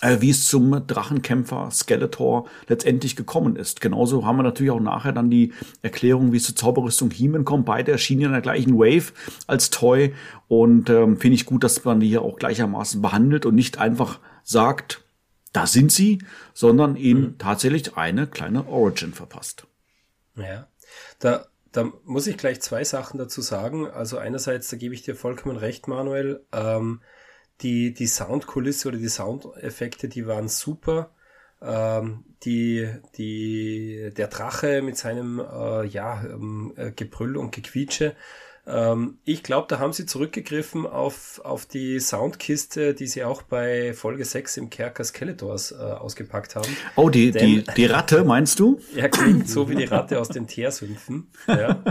äh, wie es zum Drachenkämpfer Skeletor letztendlich gekommen ist. Genauso haben wir natürlich auch nachher dann die Erklärung, wie es zur Zauberrüstung He-Man kommt. Beide erschienen in der gleichen Wave als Toy und ähm, finde ich gut, dass man die hier auch gleichermaßen behandelt und nicht einfach sagt, da sind sie, sondern ihnen mhm. tatsächlich eine kleine Origin verpasst. Ja, da, da muss ich gleich zwei Sachen dazu sagen. Also einerseits, da gebe ich dir vollkommen recht, Manuel. Ähm, die, die Soundkulisse oder die Soundeffekte, die waren super. Ähm, die, die, der Drache mit seinem äh, ja, ähm, äh, Gebrüll und Gequietsche. Ähm, ich glaube, da haben sie zurückgegriffen auf, auf die Soundkiste, die sie auch bei Folge 6 im Kerker Skeletors äh, ausgepackt haben. Oh, die, Denn, die, die Ratte, meinst du? Ja, klingt so wie die Ratte aus den Teersümpfen. Ja.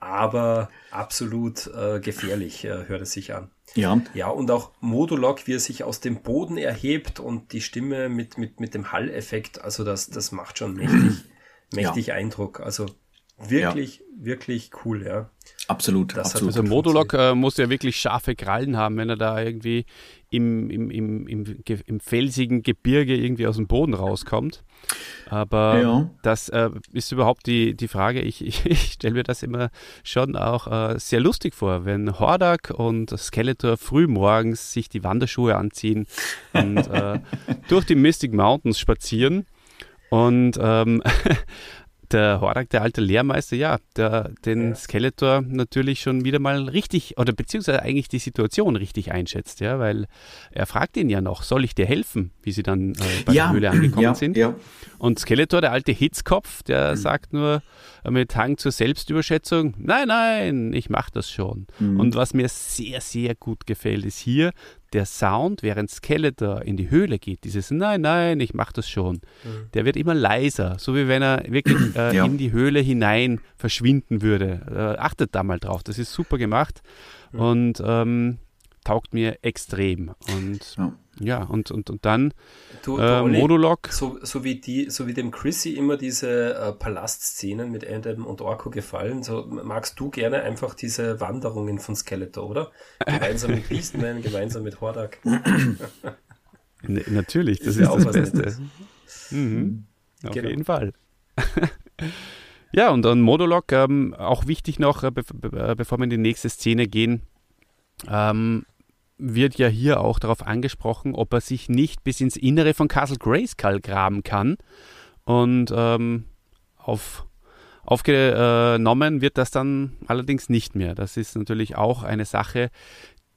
Aber absolut äh, gefährlich, äh, hört es sich an. Ja. Ja, und auch Modulok, wie er sich aus dem Boden erhebt und die Stimme mit, mit, mit dem Halleffekt, also das, das macht schon mächtig, mächtig ja. Eindruck. Also wirklich, ja. wirklich cool, ja. Absolut. Das absolut. Also Modulok äh, muss ja wirklich scharfe Krallen haben, wenn er da irgendwie im, im, im, im, im felsigen Gebirge irgendwie aus dem Boden rauskommt. Aber ja. das äh, ist überhaupt die, die Frage. Ich, ich, ich stelle mir das immer schon auch äh, sehr lustig vor, wenn Hordak und Skeletor früh morgens sich die Wanderschuhe anziehen und äh, durch die Mystic Mountains spazieren. Und ähm, der Horak, der alte Lehrmeister, ja, der den ja. Skeletor natürlich schon wieder mal richtig oder beziehungsweise eigentlich die Situation richtig einschätzt, ja, weil er fragt ihn ja noch, soll ich dir helfen, wie sie dann äh, bei ja. der Höhle angekommen ja, sind. Und Skeletor, der alte Hitzkopf, der mhm. sagt nur äh, mit Hang zur Selbstüberschätzung, nein, nein, ich mache das schon. Mhm. Und was mir sehr, sehr gut gefällt, ist hier der Sound, während Skeletor in die Höhle geht, dieses Nein, nein, ich mach das schon, mhm. der wird immer leiser, so wie wenn er wirklich äh, ja. in die Höhle hinein verschwinden würde. Äh, achtet da mal drauf, das ist super gemacht mhm. und ähm, taugt mir extrem. Und ja. Ja, und, und, und dann du, äh, Modulok. So, so, wie die, so wie dem Chrissy immer diese äh, Palastszenen mit Adam und Orko gefallen, so magst du gerne einfach diese Wanderungen von Skeletor, oder? Gemeinsam mit Beastman, gemeinsam mit Hordak. ne, natürlich, das ist, ist das Beste. Mhm. Auf genau. jeden Fall. ja, und dann Modulok, ähm, auch wichtig noch, äh, be be bevor wir in die nächste Szene gehen, ähm, wird ja hier auch darauf angesprochen, ob er sich nicht bis ins Innere von Castle Grayskull graben kann. Und ähm, auf, aufgenommen wird das dann allerdings nicht mehr. Das ist natürlich auch eine Sache,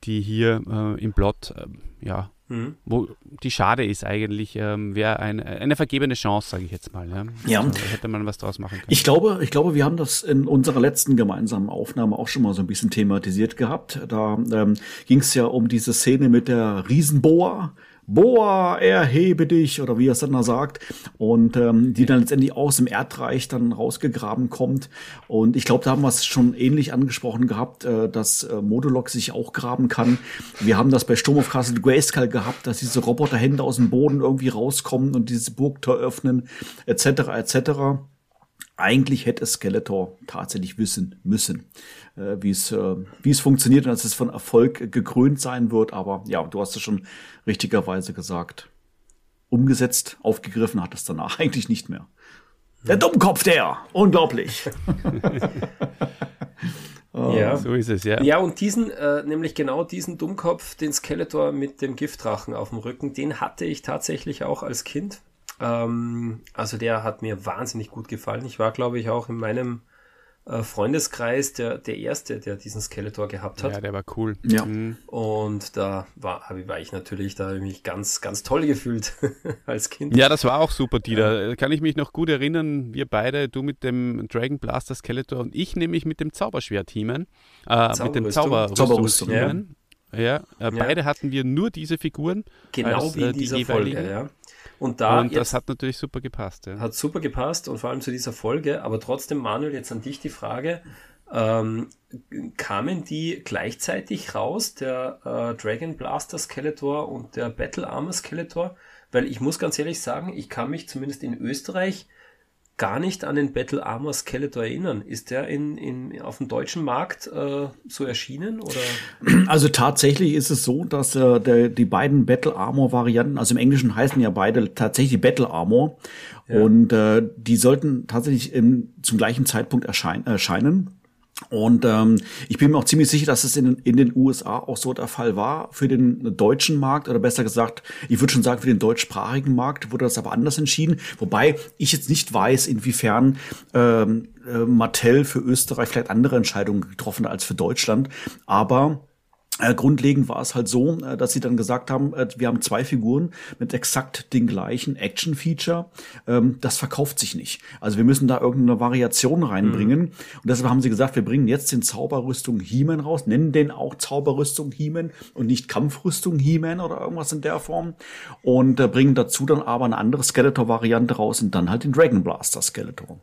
die hier äh, im Plot äh, ja, Mhm. Wo die schade ist eigentlich, ähm, wäre ein, eine vergebene Chance, sage ich jetzt mal. Ja, ja. Also, hätte man was draus machen können. Ich glaube, ich glaube, wir haben das in unserer letzten gemeinsamen Aufnahme auch schon mal so ein bisschen thematisiert gehabt. Da ähm, ging es ja um diese Szene mit der Riesenboa, Boa, erhebe dich oder wie er es dann da sagt und ähm, die dann letztendlich aus dem Erdreich dann rausgegraben kommt und ich glaube, da haben wir es schon ähnlich angesprochen gehabt, äh, dass äh, Modulok sich auch graben kann. Wir haben das bei Sturm of Castle Grayskull gehabt, dass diese Roboterhände aus dem Boden irgendwie rauskommen und diese Burgtor öffnen etc. etc. Eigentlich hätte Skeletor tatsächlich wissen müssen, äh, wie es äh, wie es funktioniert und dass es von Erfolg gekrönt sein wird. Aber ja, du hast es schon richtigerweise gesagt. Umgesetzt, aufgegriffen hat es danach eigentlich nicht mehr. Der Dummkopf, der! Unglaublich! ja, so ist es, ja. Ja, und diesen, äh, nämlich genau diesen Dummkopf, den Skeletor mit dem Giftdrachen auf dem Rücken, den hatte ich tatsächlich auch als Kind. Ähm, also der hat mir wahnsinnig gut gefallen. Ich war, glaube ich, auch in meinem äh, Freundeskreis der, der erste, der diesen Skeletor gehabt hat. Ja, der war cool. Ja. Mhm. Und da war, war ich natürlich, da habe ich mich ganz, ganz toll gefühlt als Kind. Ja, das war auch super, Dieter. Ja. Kann ich mich noch gut erinnern, wir beide, du mit dem Dragon Blaster Skeletor und ich nämlich mit dem Zauberschwert-Teamen, äh, mit dem Zauberrüstung. Ja. Ja, äh, beide hatten wir nur diese Figuren. Genau als, wie in äh, dieser Folge, ja. Und da und das hat natürlich super gepasst. Ja. Hat super gepasst und vor allem zu dieser Folge. Aber trotzdem, Manuel, jetzt an dich die Frage. Ähm, kamen die gleichzeitig raus, der äh, Dragon Blaster Skeletor und der Battle Armor Skeletor? Weil ich muss ganz ehrlich sagen, ich kann mich zumindest in Österreich gar nicht an den Battle Armor Skeletor erinnern. Ist der in, in, auf dem deutschen Markt äh, so erschienen? Oder? Also tatsächlich ist es so, dass äh, der, die beiden Battle Armor Varianten, also im Englischen heißen ja beide tatsächlich Battle Armor. Ja. Und äh, die sollten tatsächlich im, zum gleichen Zeitpunkt erschein, erscheinen. Und ähm, ich bin mir auch ziemlich sicher, dass es in, in den USA auch so der Fall war. Für den deutschen Markt, oder besser gesagt, ich würde schon sagen, für den deutschsprachigen Markt wurde das aber anders entschieden. Wobei ich jetzt nicht weiß, inwiefern ähm, äh, Mattel für Österreich vielleicht andere Entscheidungen getroffen hat als für Deutschland. Aber äh, grundlegend war es halt so, äh, dass sie dann gesagt haben, äh, wir haben zwei Figuren mit exakt den gleichen Action-Feature. Ähm, das verkauft sich nicht. Also wir müssen da irgendeine Variation reinbringen. Mhm. Und deshalb haben sie gesagt, wir bringen jetzt den Zauberrüstung He-Man raus, nennen den auch Zauberrüstung He-Man und nicht Kampfrüstung He-Man oder irgendwas in der Form. Und bringen dazu dann aber eine andere Skeletor-Variante raus und dann halt den Dragon Blaster Skeletor.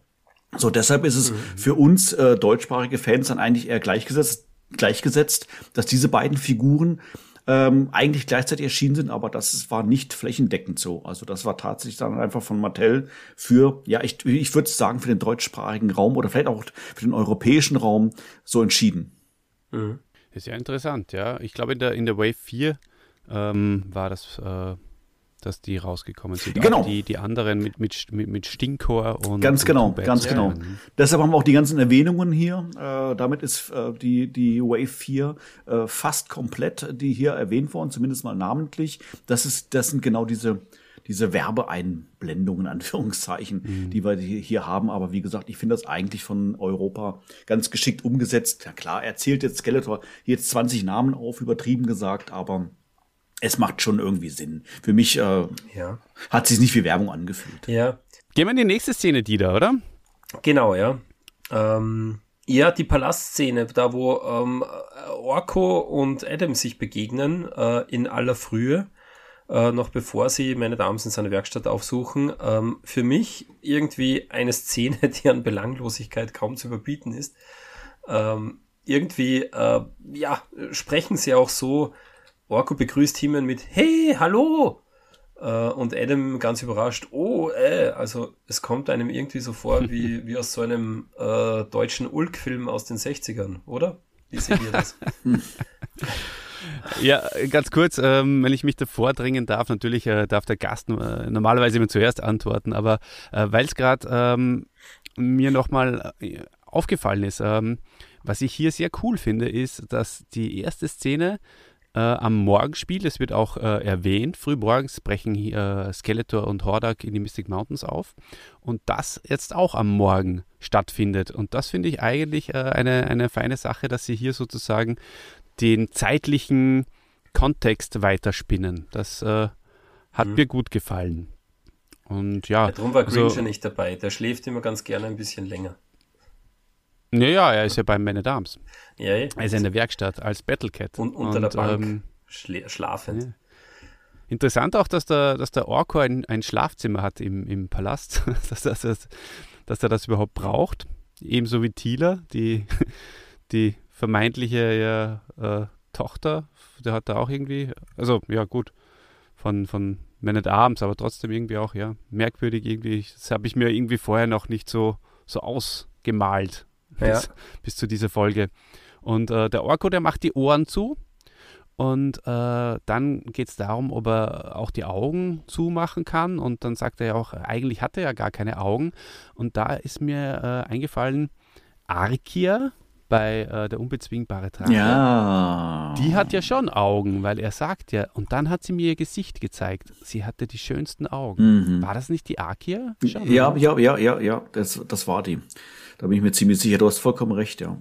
So, deshalb ist es mhm. für uns äh, deutschsprachige Fans dann eigentlich eher gleichgesetzt gleichgesetzt, dass diese beiden Figuren ähm, eigentlich gleichzeitig erschienen sind, aber das war nicht flächendeckend so. Also das war tatsächlich dann einfach von Mattel für, ja, ich, ich würde sagen, für den deutschsprachigen Raum oder vielleicht auch für den europäischen Raum so entschieden. Mhm. Ist ja interessant, ja. Ich glaube, in der, in der Wave 4 ähm, war das äh, dass die rausgekommen sind. Genau. die, die anderen mit, mit, mit, mit Stinkor und. Ganz genau, und ganz genau. Deshalb haben wir auch die ganzen Erwähnungen hier. Äh, damit ist äh, die, die Wave 4 äh, fast komplett, die hier erwähnt worden, zumindest mal namentlich. Das ist, das sind genau diese, diese Werbeeinblendungen, Anführungszeichen, mhm. die wir hier haben. Aber wie gesagt, ich finde das eigentlich von Europa ganz geschickt umgesetzt. Ja klar, er zählt jetzt Skeletor jetzt 20 Namen auf, übertrieben gesagt, aber es macht schon irgendwie Sinn. Für mich äh, ja. hat sich nicht wie Werbung angefühlt. Ja. Gehen wir in die nächste Szene, Dieter, oder? Genau, ja. Ähm, ja, die Palastszene, da wo ähm, Orko und Adam sich begegnen äh, in aller Frühe, äh, noch bevor sie meine Damen in seine Werkstatt aufsuchen. Ähm, für mich irgendwie eine Szene, die an Belanglosigkeit kaum zu überbieten ist. Ähm, irgendwie, äh, ja, sprechen sie auch so Orko begrüßt Himen mit Hey, hallo! Uh, und Adam ganz überrascht, oh, äh, also es kommt einem irgendwie so vor wie, wie aus so einem äh, deutschen Ulk-Film aus den 60ern, oder? Wie seht ihr das? Ja, ganz kurz, ähm, wenn ich mich davor drängen darf, natürlich äh, darf der Gast äh, normalerweise immer zuerst antworten, aber äh, weil es gerade ähm, mir nochmal äh, aufgefallen ist, ähm, was ich hier sehr cool finde, ist, dass die erste Szene äh, am Morgen spielt. Es wird auch äh, erwähnt. Frühmorgens brechen äh, Skeletor und Hordak in die Mystic Mountains auf. Und das jetzt auch am Morgen stattfindet. Und das finde ich eigentlich äh, eine, eine feine Sache, dass sie hier sozusagen den zeitlichen Kontext weiterspinnen. Das äh, hat mhm. mir gut gefallen. Und ja. ja darum war Grinch also, nicht dabei. Der schläft immer ganz gerne ein bisschen länger. Ja, ja, er ist ja beim Man at Arms. Ja, ja. Er ist in der Werkstatt als Battlecat. Und unter und, der Bank ähm, schlafend. Ja. Interessant auch, dass der, dass der Orko ein, ein Schlafzimmer hat im, im Palast, dass, dass, dass, dass er das überhaupt braucht. Ebenso wie Thieler, die, die vermeintliche ja, äh, Tochter, der hat da auch irgendwie, also ja gut, von, von Man at Arms, aber trotzdem irgendwie auch, ja, merkwürdig irgendwie. Das habe ich mir irgendwie vorher noch nicht so, so ausgemalt bis, ja. bis zu dieser Folge. Und äh, der Orko, der macht die Ohren zu. Und äh, dann geht es darum, ob er auch die Augen zumachen kann. Und dann sagt er ja auch, eigentlich hat er ja gar keine Augen. Und da ist mir äh, eingefallen, Arkia bei äh, der unbezwingbare Drache. Ja. Die hat ja schon Augen, weil er sagt ja, und dann hat sie mir ihr Gesicht gezeigt. Sie hatte die schönsten Augen. Mhm. War das nicht die? Schon, ja, ja, ja, ja, ja, das, das war die. Da bin ich mir ziemlich sicher, du hast vollkommen recht, ja.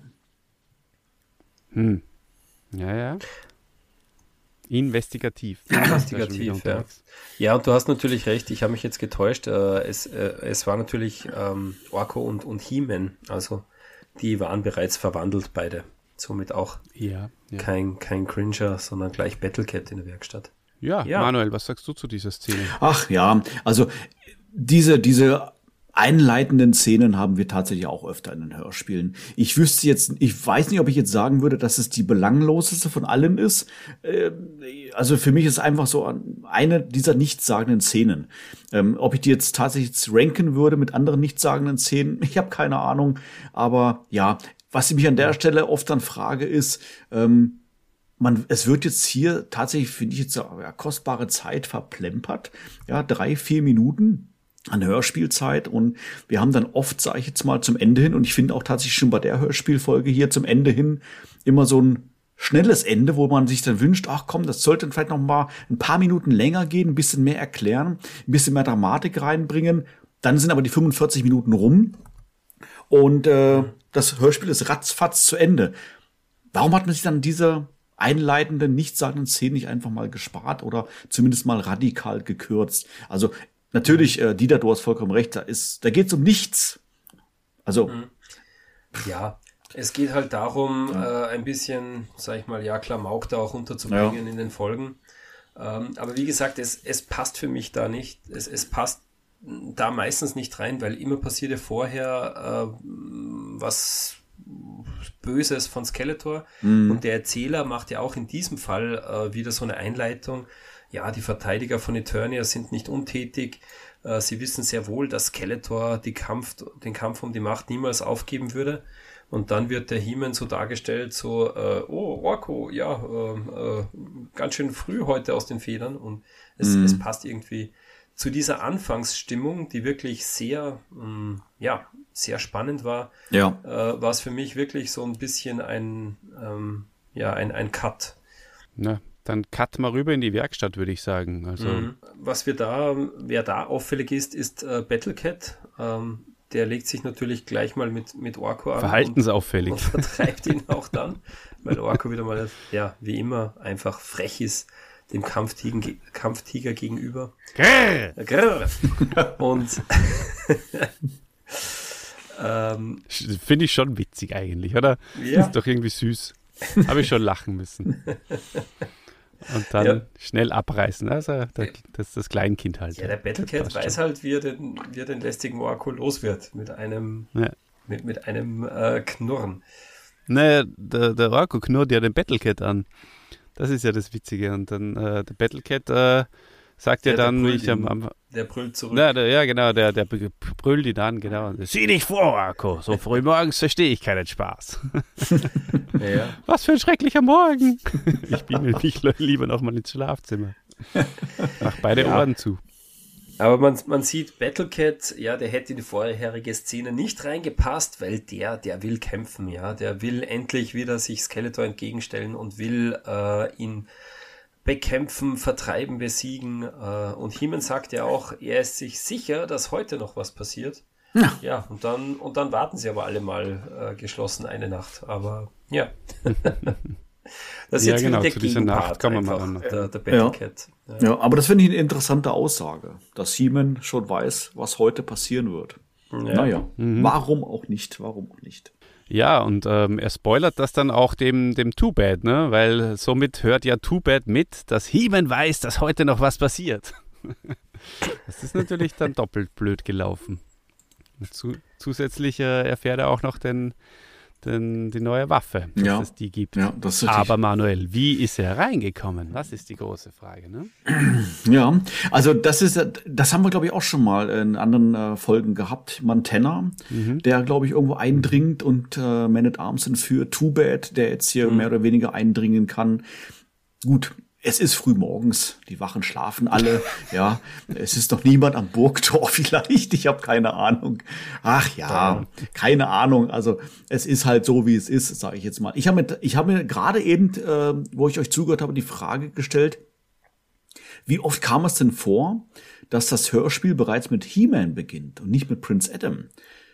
Hm. Ja, ja. Investigativ. Investigativ, ja. Ja, und du hast natürlich recht, ich habe mich jetzt getäuscht. Äh, es, äh, es war natürlich ähm, Orko und, und He-Man, also die waren bereits verwandelt, beide. Somit auch ja, ja. Kein, kein Cringer, sondern gleich Battlecat in der Werkstatt. Ja, ja, Manuel, was sagst du zu dieser Szene? Ach ja, also diese, diese einleitenden Szenen haben wir tatsächlich auch öfter in den Hörspielen. Ich wüsste jetzt, ich weiß nicht, ob ich jetzt sagen würde, dass es die belangloseste von allem ist. Ähm, also für mich ist einfach so eine dieser nichtssagenden Szenen. Ähm, ob ich die jetzt tatsächlich ranken würde mit anderen nichtssagenden Szenen, ich habe keine Ahnung. Aber ja, was ich mich an der Stelle oft dann frage, ist, ähm, man, es wird jetzt hier tatsächlich, finde ich jetzt, ja, kostbare Zeit verplempert. Ja, drei, vier Minuten an Hörspielzeit und wir haben dann oft, sage ich jetzt mal, zum Ende hin und ich finde auch tatsächlich schon bei der Hörspielfolge hier zum Ende hin immer so ein schnelles Ende, wo man sich dann wünscht, ach komm, das sollte vielleicht noch mal ein paar Minuten länger gehen, ein bisschen mehr erklären, ein bisschen mehr Dramatik reinbringen. Dann sind aber die 45 Minuten rum und äh, das Hörspiel ist ratzfatz zu Ende. Warum hat man sich dann diese einleitenden, nichtssagenden Szenen nicht einfach mal gespart oder zumindest mal radikal gekürzt? Also Natürlich, äh, Dieter, du hast vollkommen recht, da ist, da geht's um nichts. Also. Mhm. Ja, es geht halt darum, ja. äh, ein bisschen, sag ich mal, ja, Klamauk da auch unterzubringen ja. in den Folgen. Ähm, aber wie gesagt, es, es passt für mich da nicht. Es, es passt da meistens nicht rein, weil immer passiert ja vorher äh, was Böses von Skeletor. Mhm. Und der Erzähler macht ja auch in diesem Fall äh, wieder so eine Einleitung, ja, die Verteidiger von Eternia sind nicht untätig. Äh, sie wissen sehr wohl, dass Skeletor die Kampf, den Kampf um die Macht niemals aufgeben würde. Und dann wird der He-Man so dargestellt, so, äh, oh, Orko, ja, äh, äh, ganz schön früh heute aus den Federn. Und es, mhm. es passt irgendwie zu dieser Anfangsstimmung, die wirklich sehr, mh, mm, ja, sehr spannend war, ja. äh, war es für mich wirklich so ein bisschen ein, ähm, ja, ein, ein Cut. Na, dann cut mal rüber in die Werkstatt, würde ich sagen. Also mhm. Was wir da, wer da auffällig ist, ist äh, Battlecat. Ähm, der legt sich natürlich gleich mal mit, mit Orko an. Verhaltensauffällig. Und, und vertreibt ihn auch dann, weil Orko wieder mal, ja, wie immer, einfach frech ist dem Kampftiger, Kampftiger gegenüber. Grrr. Grrr. Und ähm, finde ich schon witzig eigentlich, oder? Ja. Ist doch irgendwie süß. Habe ich schon lachen müssen. Und dann ja. schnell abreißen. Also das ist das Kleinkind halt. Ja, der Battlecat weiß schon. halt, wie er den, wie er den lästigen Moako los wird. Mit einem, ja. mit, mit einem äh, Knurren. Naja, der, der Orko knurrt ja den Battlecat an. Das ist ja das Witzige. Und dann äh, der Battlecat äh, sagt ja, ja dann, wie ich am, am der brüllt zurück. Na, der, ja, genau, der, der brüllt ihn an, genau. Sieh dich vor, Akko. So früh morgens verstehe ich keinen Spaß. ja. Was für ein schrecklicher Morgen. Ich bin mich lieber noch mal ins Schlafzimmer. Mach beide ja. Ohren zu. Aber man, man sieht, Battlecat, ja, der hätte in die vorherige Szene nicht reingepasst, weil der, der will kämpfen, ja. Der will endlich wieder sich Skeletor entgegenstellen und will äh, ihn bekämpfen, vertreiben, besiegen. Äh, und Heeman sagt ja auch, er ist sich sicher, dass heute noch was passiert. Ja, ja und, dann, und dann warten sie aber alle mal äh, geschlossen eine Nacht. Aber ja. das ist ja, jetzt genau, der zu Nacht kann man einfach, mal der, der ja. Ja. ja. aber das finde ich eine interessante Aussage, dass Heeman schon weiß, was heute passieren wird. Ja. Naja, mhm. warum auch nicht? Warum auch nicht? Ja, und ähm, er spoilert das dann auch dem, dem Too-Bad, ne? weil somit hört ja Too-Bad mit, dass Heeman weiß, dass heute noch was passiert. das ist natürlich dann doppelt blöd gelaufen. Zu, zusätzlich äh, erfährt er auch noch den, den, die neue Waffe, dass ja. es die gibt. Ja, Aber Manuel, wie ist er reingekommen? Das ist die große Frage. Ne? Ja, also das ist, das haben wir glaube ich auch schon mal in anderen äh, Folgen gehabt. Montana, mhm. der glaube ich irgendwo eindringt und äh, Man at Arms entführt. Too Bad, der jetzt hier mhm. mehr oder weniger eindringen kann. Gut, es ist früh morgens, die Wachen schlafen alle, ja, es ist doch niemand am Burgtor vielleicht, ich habe keine Ahnung. Ach ja, keine Ahnung, also es ist halt so, wie es ist, sage ich jetzt mal. Ich habe mir, ich hab mir gerade eben, äh, wo ich euch zugehört habe, die Frage gestellt, wie oft kam es denn vor, dass das Hörspiel bereits mit He-Man beginnt und nicht mit Prince Adam?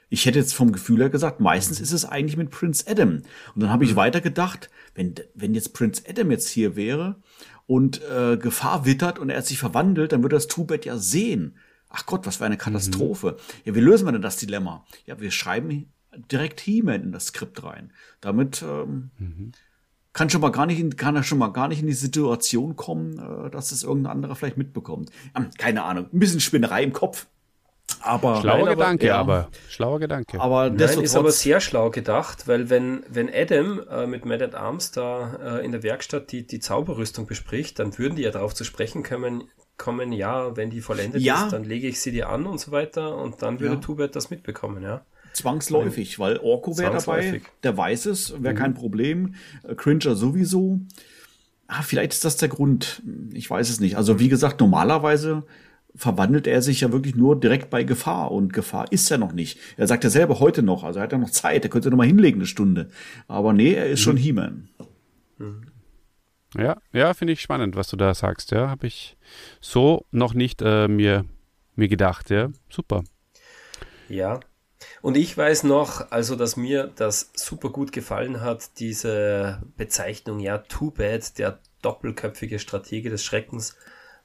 Ich hätte jetzt vom Gefühl her gesagt, meistens ist es eigentlich mit Prince Adam. Und dann habe ich mhm. weiter gedacht, wenn, wenn jetzt Prince Adam jetzt hier wäre und äh, Gefahr wittert und er sich verwandelt, dann würde das Tubet ja sehen. Ach Gott, was für eine Katastrophe. Mhm. Ja, wie lösen wir denn das Dilemma? Ja, wir schreiben direkt He-Man in das Skript rein. Damit ähm, mhm. kann schon mal gar nicht in, kann er schon mal gar nicht in die Situation kommen, äh, dass es irgendein anderer vielleicht mitbekommt. Ähm, keine Ahnung, ein bisschen Spinnerei im Kopf. Aber schlauer nein, Gedanke, aber, ja. aber schlauer Gedanke. Aber das ist aber sehr schlau gedacht, weil wenn, wenn Adam äh, mit Mad at Arms da äh, in der Werkstatt die, die Zauberrüstung bespricht, dann würden die ja darauf zu sprechen kommen, kommen, ja, wenn die vollendet ja. ist, dann lege ich sie dir an und so weiter und dann würde ja. Tubet das mitbekommen, ja. Zwangsläufig, weil Orko wäre dabei, der weiß es, wäre mhm. kein Problem. Äh, Cringer sowieso. Ah, vielleicht ist das der Grund. Ich weiß es nicht. Also wie gesagt, normalerweise verwandelt er sich ja wirklich nur direkt bei Gefahr und Gefahr ist er noch nicht. Er sagt ja selber heute noch, also er hat ja noch Zeit, er könnte noch mal hinlegen eine Stunde. Aber nee, er ist mhm. schon He-Man. Ja, ja, finde ich spannend, was du da sagst. Ja, habe ich so noch nicht äh, mir, mir gedacht. Ja, super. Ja, und ich weiß noch, also, dass mir das super gut gefallen hat, diese Bezeichnung, ja, Too Bad, der doppelköpfige Stratege des Schreckens,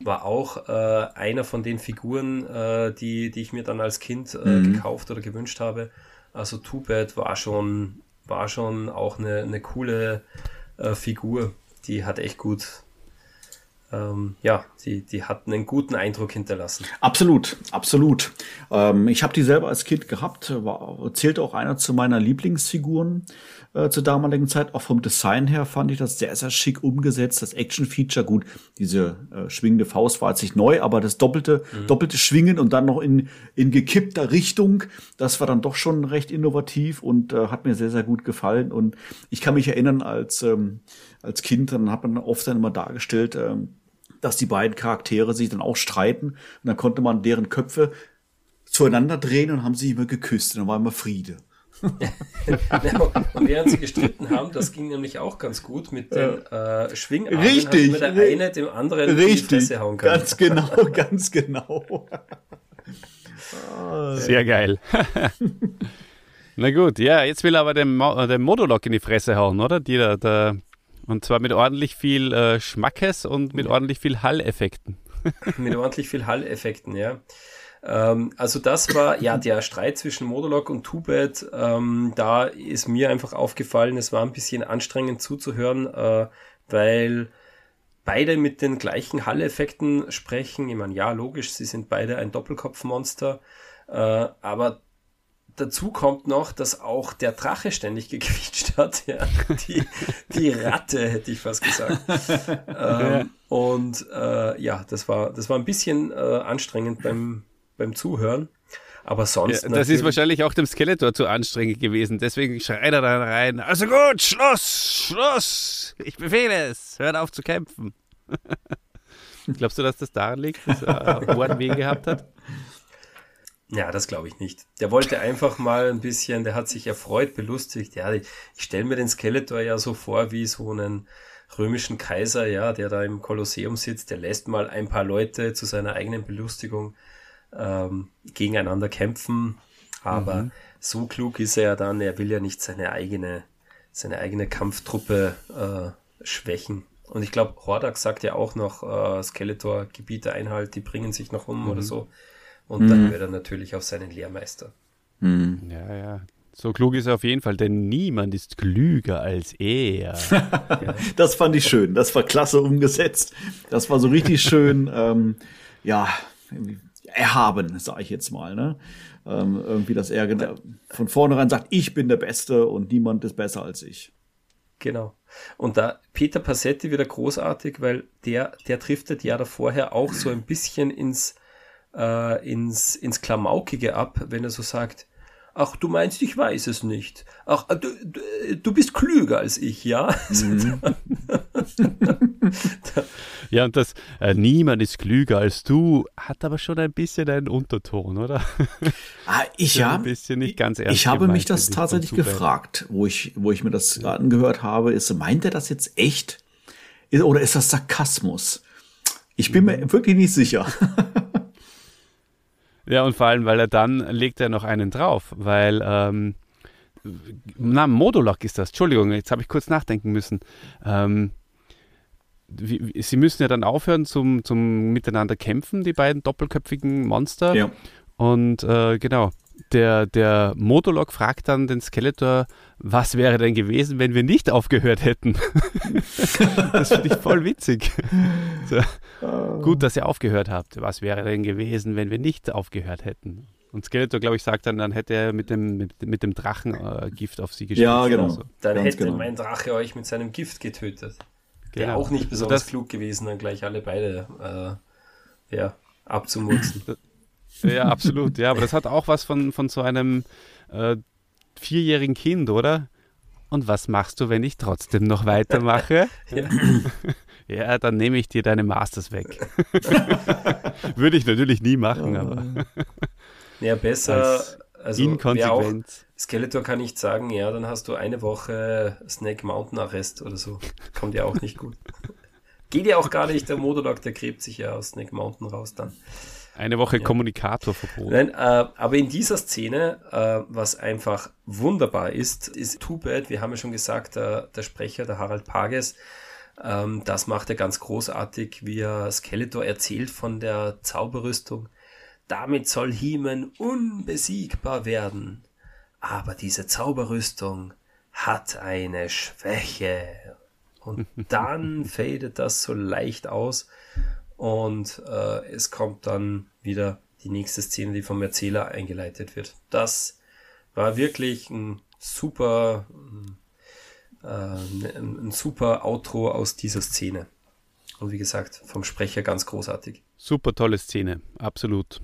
war auch äh, einer von den Figuren, äh, die, die ich mir dann als Kind äh, mhm. gekauft oder gewünscht habe. Also Too Bad war schon, war schon auch eine, eine coole äh, Figur. Die hat echt gut, ähm, ja, die, die hat einen guten Eindruck hinterlassen. Absolut, absolut. Ähm, ich habe die selber als Kind gehabt, war, zählte auch einer zu meiner Lieblingsfiguren äh, zur damaligen Zeit. Auch vom Design her fand ich das sehr, sehr schick umgesetzt. Das Action-Feature, gut, diese äh, schwingende Faust war jetzt nicht neu, aber das doppelte, mhm. doppelte Schwingen und dann noch in, in gekippter Richtung, das war dann doch schon recht innovativ und äh, hat mir sehr, sehr gut gefallen. Und ich kann mich erinnern, als, ähm, als Kind, dann hat man oft dann immer dargestellt, ähm, dass die beiden Charaktere sich dann auch streiten und dann konnte man deren Köpfe zueinander drehen und haben sie immer geküsst und dann war immer Friede. Und während sie gestritten haben, das ging nämlich auch ganz gut mit den äh, Schwingarmen. Richtig. Mit der eine dem anderen richtig, die Fresse hauen kann. Ganz genau, ganz genau. Sehr geil. Na gut, ja, jetzt will er aber den, Mo den Modulok in die Fresse hauen, oder? Die, der, der, und zwar mit ordentlich viel äh, Schmackes und mit ordentlich viel Hall-Effekten. mit ordentlich viel Hall-Effekten, ja. Ähm, also das war ja der Streit zwischen Modulok und Tubet. Ähm, da ist mir einfach aufgefallen, es war ein bisschen anstrengend zuzuhören, äh, weil beide mit den gleichen Hall-Effekten sprechen. Ich meine, ja, logisch, sie sind beide ein Doppelkopfmonster, äh, aber dazu kommt noch, dass auch der Drache ständig gequietscht hat. Ja. Die, die Ratte, hätte ich fast gesagt. ähm, und äh, ja, das war, das war ein bisschen äh, anstrengend beim, beim Zuhören. Aber sonst. Ja, das ist wahrscheinlich auch dem Skeletor zu anstrengend gewesen. Deswegen schreit er da rein. Also gut, Schluss, Schluss. Ich befehle es. Hört auf zu kämpfen. Glaubst du, dass das daran liegt, dass er Ohrenweh gehabt hat? Ja, das glaube ich nicht. Der wollte einfach mal ein bisschen, der hat sich erfreut, belustigt. Ja, ich, ich stelle mir den Skeletor ja so vor wie so einen römischen Kaiser, ja, der da im Kolosseum sitzt, der lässt mal ein paar Leute zu seiner eigenen Belustigung ähm, gegeneinander kämpfen. Aber mhm. so klug ist er ja dann, er will ja nicht seine eigene, seine eigene Kampftruppe äh, schwächen. Und ich glaube, Hordak sagt ja auch noch, äh, Skeletor, Gebiete Einhalt, die bringen sich noch um mhm. oder so. Und mhm. dann wird er natürlich auf seinen Lehrmeister. Mhm. Ja, ja. So klug ist er auf jeden Fall, denn niemand ist klüger als er. Das fand ich schön. Das war klasse umgesetzt. Das war so richtig schön, ähm, ja, erhaben, sage ich jetzt mal. Ne? Ähm, irgendwie, dass er von vornherein sagt, ich bin der Beste und niemand ist besser als ich. Genau. Und da Peter Passetti wieder großartig, weil der, der driftet ja da vorher auch so ein bisschen ins äh, ins, ins Klamaukige ab, wenn er so sagt, ach, du meinst, ich weiß es nicht. Ach, äh, du, du bist klüger als ich, ja? Mhm. ja, und das, äh, niemand ist klüger als du, hat aber schon ein bisschen einen Unterton, oder? Ah, ich ja. Ein bisschen nicht ganz ernst. Ich habe mich das tatsächlich gefragt, wo ich, wo ich mir das angehört habe, ist, meint er das jetzt echt? Oder ist das Sarkasmus? Ich bin mir mhm. wirklich nicht sicher. Ja, und vor allem, weil er dann legt er noch einen drauf, weil, ähm, na, Modulok ist das. Entschuldigung, jetzt habe ich kurz nachdenken müssen. Ähm, wie, sie müssen ja dann aufhören zum, zum Miteinander kämpfen, die beiden doppelköpfigen Monster. Ja. Und äh, genau, der, der Modulok fragt dann den Skeletor, was wäre denn gewesen, wenn wir nicht aufgehört hätten? das finde ich voll witzig. So. Oh. Gut, dass ihr aufgehört habt. Was wäre denn gewesen, wenn wir nicht aufgehört hätten? Und Skeletor, glaube ich, sagt dann, dann hätte er mit dem, mit, mit dem Drachengift äh, auf sie geschickt. Ja, genau. So. Dann Ganz hätte genau. mein Drache euch mit seinem Gift getötet. Genau. Wäre auch nicht besonders also klug gewesen, dann gleich alle beide äh, ja, abzumurksen. Ja, absolut. Ja, aber das hat auch was von, von so einem äh, vierjährigen Kind, oder? Und was machst du, wenn ich trotzdem noch weitermache? ja. Ja, dann nehme ich dir deine Masters weg. Würde ich natürlich nie machen, aber. Ja, besser. also, Inkonsequenz. Skeletor kann nicht sagen, ja, dann hast du eine Woche Snake Mountain Arrest oder so. Kommt ja auch nicht gut. Geht ja auch gar nicht, der Modulok, der gräbt sich ja aus Snake Mountain raus dann. Eine Woche ja. Kommunikatorverbot. Nein, äh, aber in dieser Szene, äh, was einfach wunderbar ist, ist Too Bad, wir haben ja schon gesagt, der, der Sprecher, der Harald Pages, ähm, das macht er ganz großartig, wie er Skeletor erzählt von der Zauberrüstung. Damit soll Heeman unbesiegbar werden. Aber diese Zauberrüstung hat eine Schwäche. Und dann fadet das so leicht aus und äh, es kommt dann wieder die nächste Szene, die vom Erzähler eingeleitet wird. Das war wirklich ein super, äh, ein, ein super Outro aus dieser Szene. Und wie gesagt, vom Sprecher ganz großartig. Super tolle Szene, absolut.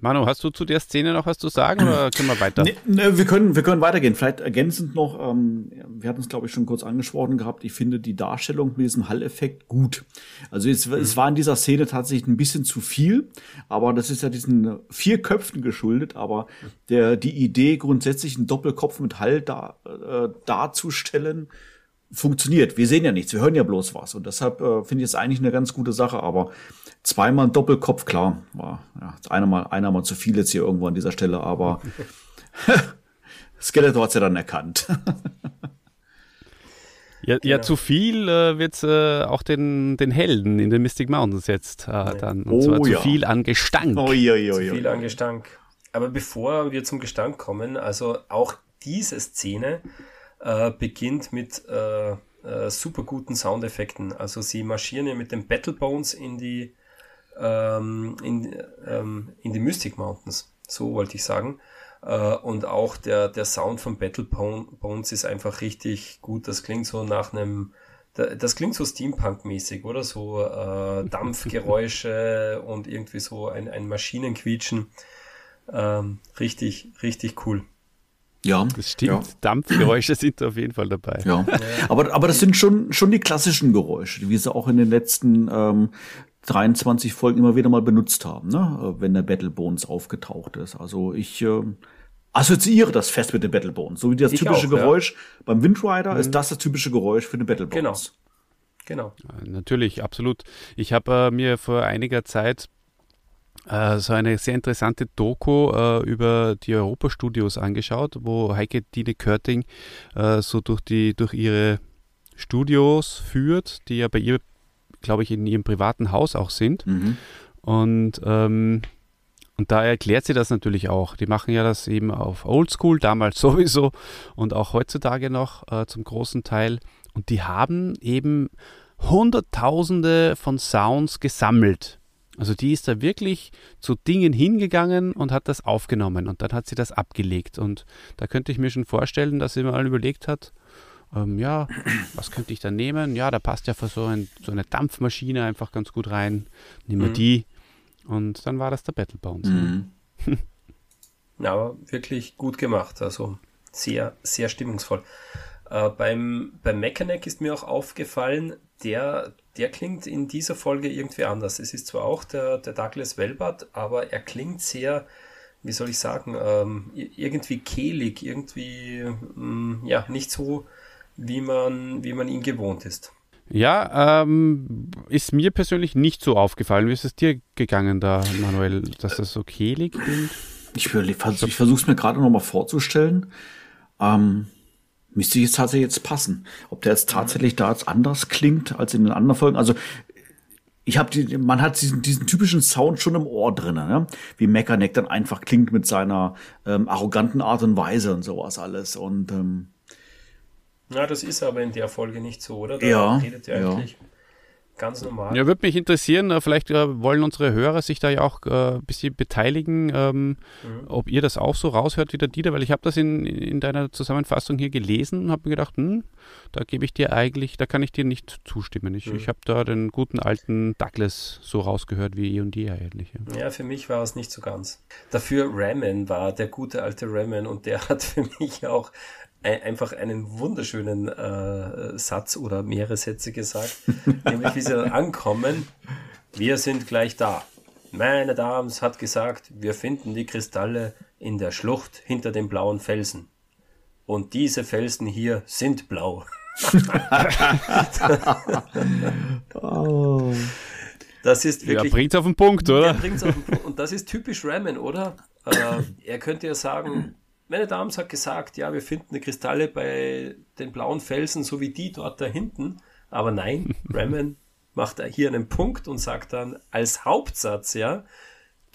Manu, hast du zu der Szene noch was zu sagen oder können wir weiter? Nee, nee, wir, können, wir können weitergehen. Vielleicht ergänzend noch, ähm, wir hatten es, glaube ich, schon kurz angesprochen gehabt, ich finde die Darstellung mit diesem Hall-Effekt gut. Also es, mhm. es war in dieser Szene tatsächlich ein bisschen zu viel, aber das ist ja diesen vier Köpfen geschuldet, aber der, die Idee, grundsätzlich einen Doppelkopf mit Hall da, äh, darzustellen, funktioniert. Wir sehen ja nichts, wir hören ja bloß was. Und deshalb äh, finde ich es eigentlich eine ganz gute Sache. Aber zweimal Doppelkopf, klar, war ja, einer mal, einer mal zu viel jetzt hier irgendwo an dieser Stelle, aber Skeletor hat's ja dann erkannt. Ja, ja, ja, zu viel äh, wird äh, auch den, den Helden in den Mystic Mountains jetzt äh, ja. dann. Und oh, zwar zu viel an Gestank. Oh, ja, ja, zu viel an Gestank. Aber bevor wir zum Gestank kommen, also auch diese Szene äh, beginnt mit äh, äh, super guten Soundeffekten. Also sie marschieren ja mit den Battle Bones in die ähm, in, ähm, in die Mystic Mountains. So wollte ich sagen. Äh, und auch der, der Sound von Battle Bones ist einfach richtig gut. Das klingt so nach einem, das klingt so Steampunk-mäßig, oder? So äh, Dampfgeräusche und irgendwie so ein, ein Maschinenquietschen. Ähm, richtig, richtig cool. Ja, das stimmt. Ja. Dampfgeräusche sind auf jeden Fall dabei. Ja, aber, aber das sind schon, schon die klassischen Geräusche, wie sie auch in den letzten ähm, 23 Folgen immer wieder mal benutzt haben, ne? wenn der Battle Bones aufgetaucht ist. Also ich äh, assoziiere das fest mit den Battle Bones. So wie das ich typische auch, Geräusch ja. beim Windrider mhm. ist das das typische Geräusch für den Battle Bones. Genau. Genau. Ja, natürlich, absolut. Ich habe äh, mir vor einiger Zeit äh, so eine sehr interessante Doku äh, über die Europa-Studios angeschaut, wo Heike Dine Körting äh, so durch, die, durch ihre Studios führt, die ja bei ihr, glaube ich, in ihrem privaten Haus auch sind. Mhm. Und, ähm, und da erklärt sie das natürlich auch. Die machen ja das eben auf Oldschool, damals sowieso und auch heutzutage noch äh, zum großen Teil. Und die haben eben Hunderttausende von Sounds gesammelt also die ist da wirklich zu Dingen hingegangen und hat das aufgenommen und dann hat sie das abgelegt. Und da könnte ich mir schon vorstellen, dass sie mal überlegt hat, ähm, ja, was könnte ich da nehmen? Ja, da passt ja für so, ein, so eine Dampfmaschine einfach ganz gut rein. Nehmen wir mhm. die. Und dann war das der Battle Bounce. Mhm. ja, aber wirklich gut gemacht. Also sehr, sehr stimmungsvoll. Äh, beim, beim Mechanic ist mir auch aufgefallen, der, der klingt in dieser Folge irgendwie anders. Es ist zwar auch der, der Douglas Welbert, aber er klingt sehr, wie soll ich sagen, ähm, irgendwie kehlig, irgendwie ähm, ja, nicht so, wie man, wie man ihn gewohnt ist. Ja, ähm, ist mir persönlich nicht so aufgefallen. Wie ist es dir gegangen da, Manuel, dass das so kehlig klingt? Ich, ich versuche es mir gerade nochmal vorzustellen. Ähm, Müsste jetzt tatsächlich jetzt passen. Ob der jetzt tatsächlich da jetzt anders klingt als in den anderen Folgen. Also ich habe die, man hat diesen, diesen typischen Sound schon im Ohr drin, ne? wie Mechaneck dann einfach klingt mit seiner ähm, arroganten Art und Weise und sowas alles. Und ähm, ja, das ist aber in der Folge nicht so, oder? Da ja, redet er ja. eigentlich Ganz normal. Ja, würde mich interessieren, äh, vielleicht äh, wollen unsere Hörer sich da ja auch äh, ein bisschen beteiligen, ähm, mhm. ob ihr das auch so raushört wie der Dieter, weil ich habe das in, in deiner Zusammenfassung hier gelesen und habe mir gedacht, hm, da gebe ich dir eigentlich, da kann ich dir nicht zustimmen. Ich, mhm. ich habe da den guten alten Douglas so rausgehört wie eh und je eigentlich. Ja. ja, für mich war es nicht so ganz. Dafür Ramen war der gute alte Ramen und der hat für mich auch einfach einen wunderschönen äh, Satz oder mehrere Sätze gesagt, nämlich wie sie dann ankommen, wir sind gleich da. Meine Dams hat gesagt, wir finden die Kristalle in der Schlucht hinter dem blauen Felsen. Und diese Felsen hier sind blau. oh. Das ist wirklich. Ja, bringt's auf den Punkt, oder? bringt's auf den Punkt. Und das ist typisch Ramen, oder? Äh, er könnte ja sagen, meine Dame hat gesagt, ja, wir finden die Kristalle bei den blauen Felsen, so wie die dort da hinten. Aber nein, Ramen macht hier einen Punkt und sagt dann als Hauptsatz, ja,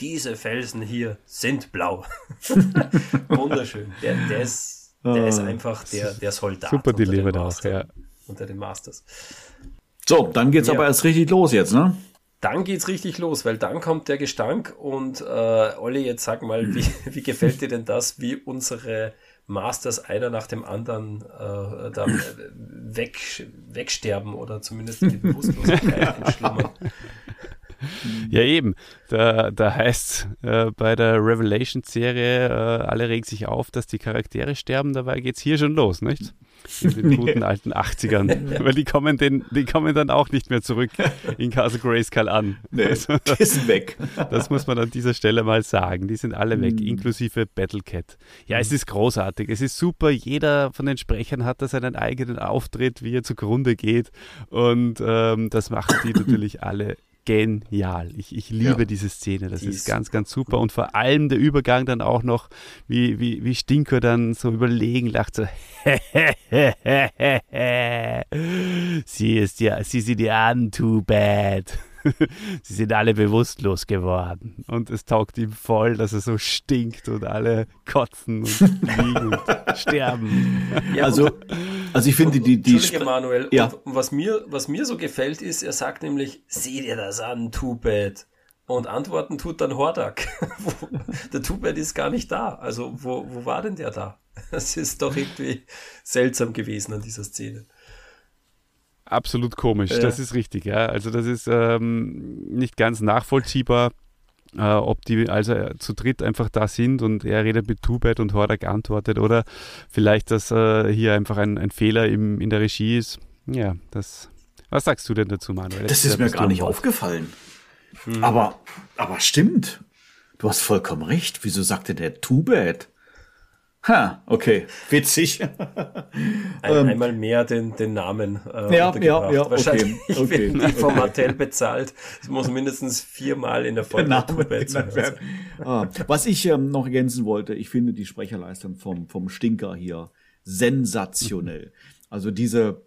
diese Felsen hier sind blau. Wunderschön. Der, der, ist, der ist ah. einfach der, der Soldat. Super da auch, ja. Unter den Masters. So, dann geht's ja. aber erst richtig los jetzt, ne? Dann geht's richtig los, weil dann kommt der Gestank und äh, Olli, jetzt sag mal, wie, wie gefällt dir denn das, wie unsere Masters einer nach dem anderen äh, da weg, wegsterben oder zumindest in die Bewusstlosigkeit entschlummern. Ja, eben. Da, da heißt äh, bei der Revelation-Serie, äh, alle regen sich auf, dass die Charaktere sterben, dabei geht es hier schon los, nicht? In den guten alten 80ern. Weil die kommen, den, die kommen dann auch nicht mehr zurück in Castle Grayskull an. Nee, also, die sind weg. das muss man an dieser Stelle mal sagen. Die sind alle weg, mm. inklusive Battlecat. Ja, es ist großartig. Es ist super. Jeder von den Sprechern hat da seinen eigenen Auftritt, wie er zugrunde geht. Und ähm, das machen die natürlich alle genial. Ich, ich liebe ja. diese Szene. Das Die ist ganz, ganz super. Und vor allem der Übergang dann auch noch, wie, wie, wie Stinker dann so überlegen lacht, so sie ist ja, sie sind ja too bad. sie sind alle bewusstlos geworden. Und es taugt ihm voll, dass er so stinkt und alle kotzen und liegen und sterben. Ja, also, also ich finde die, die, Entschuldige, Manuel, ja. und was mir, was mir so gefällt ist, er sagt nämlich, sieh dir das an, too bad. Und antworten tut dann Hordak. der Tubet ist gar nicht da. Also wo, wo war denn der da? Das ist doch irgendwie seltsam gewesen an dieser Szene. Absolut komisch, ja. das ist richtig, ja. Also das ist ähm, nicht ganz nachvollziehbar, äh, ob die also äh, zu dritt einfach da sind und er redet mit Tubet und Hordak antwortet oder vielleicht, dass äh, hier einfach ein, ein Fehler im, in der Regie ist. Ja, das. Was sagst du denn dazu, Manuel? Das ist mir gar nicht aufgefallen. Hm. Aber, aber stimmt. Du hast vollkommen recht. Wieso sagte der Tubet? Ha, okay, witzig. Ein, ähm, einmal mehr den, den Namen. Äh, ja, ja, ja, Wahrscheinlich okay, okay, wird okay. vom Mattel bezahlt. Es muss mindestens viermal in der Folge werden. Ah, was ich ähm, noch ergänzen wollte, ich finde die Sprecherleistung vom, vom Stinker hier sensationell. Also diese,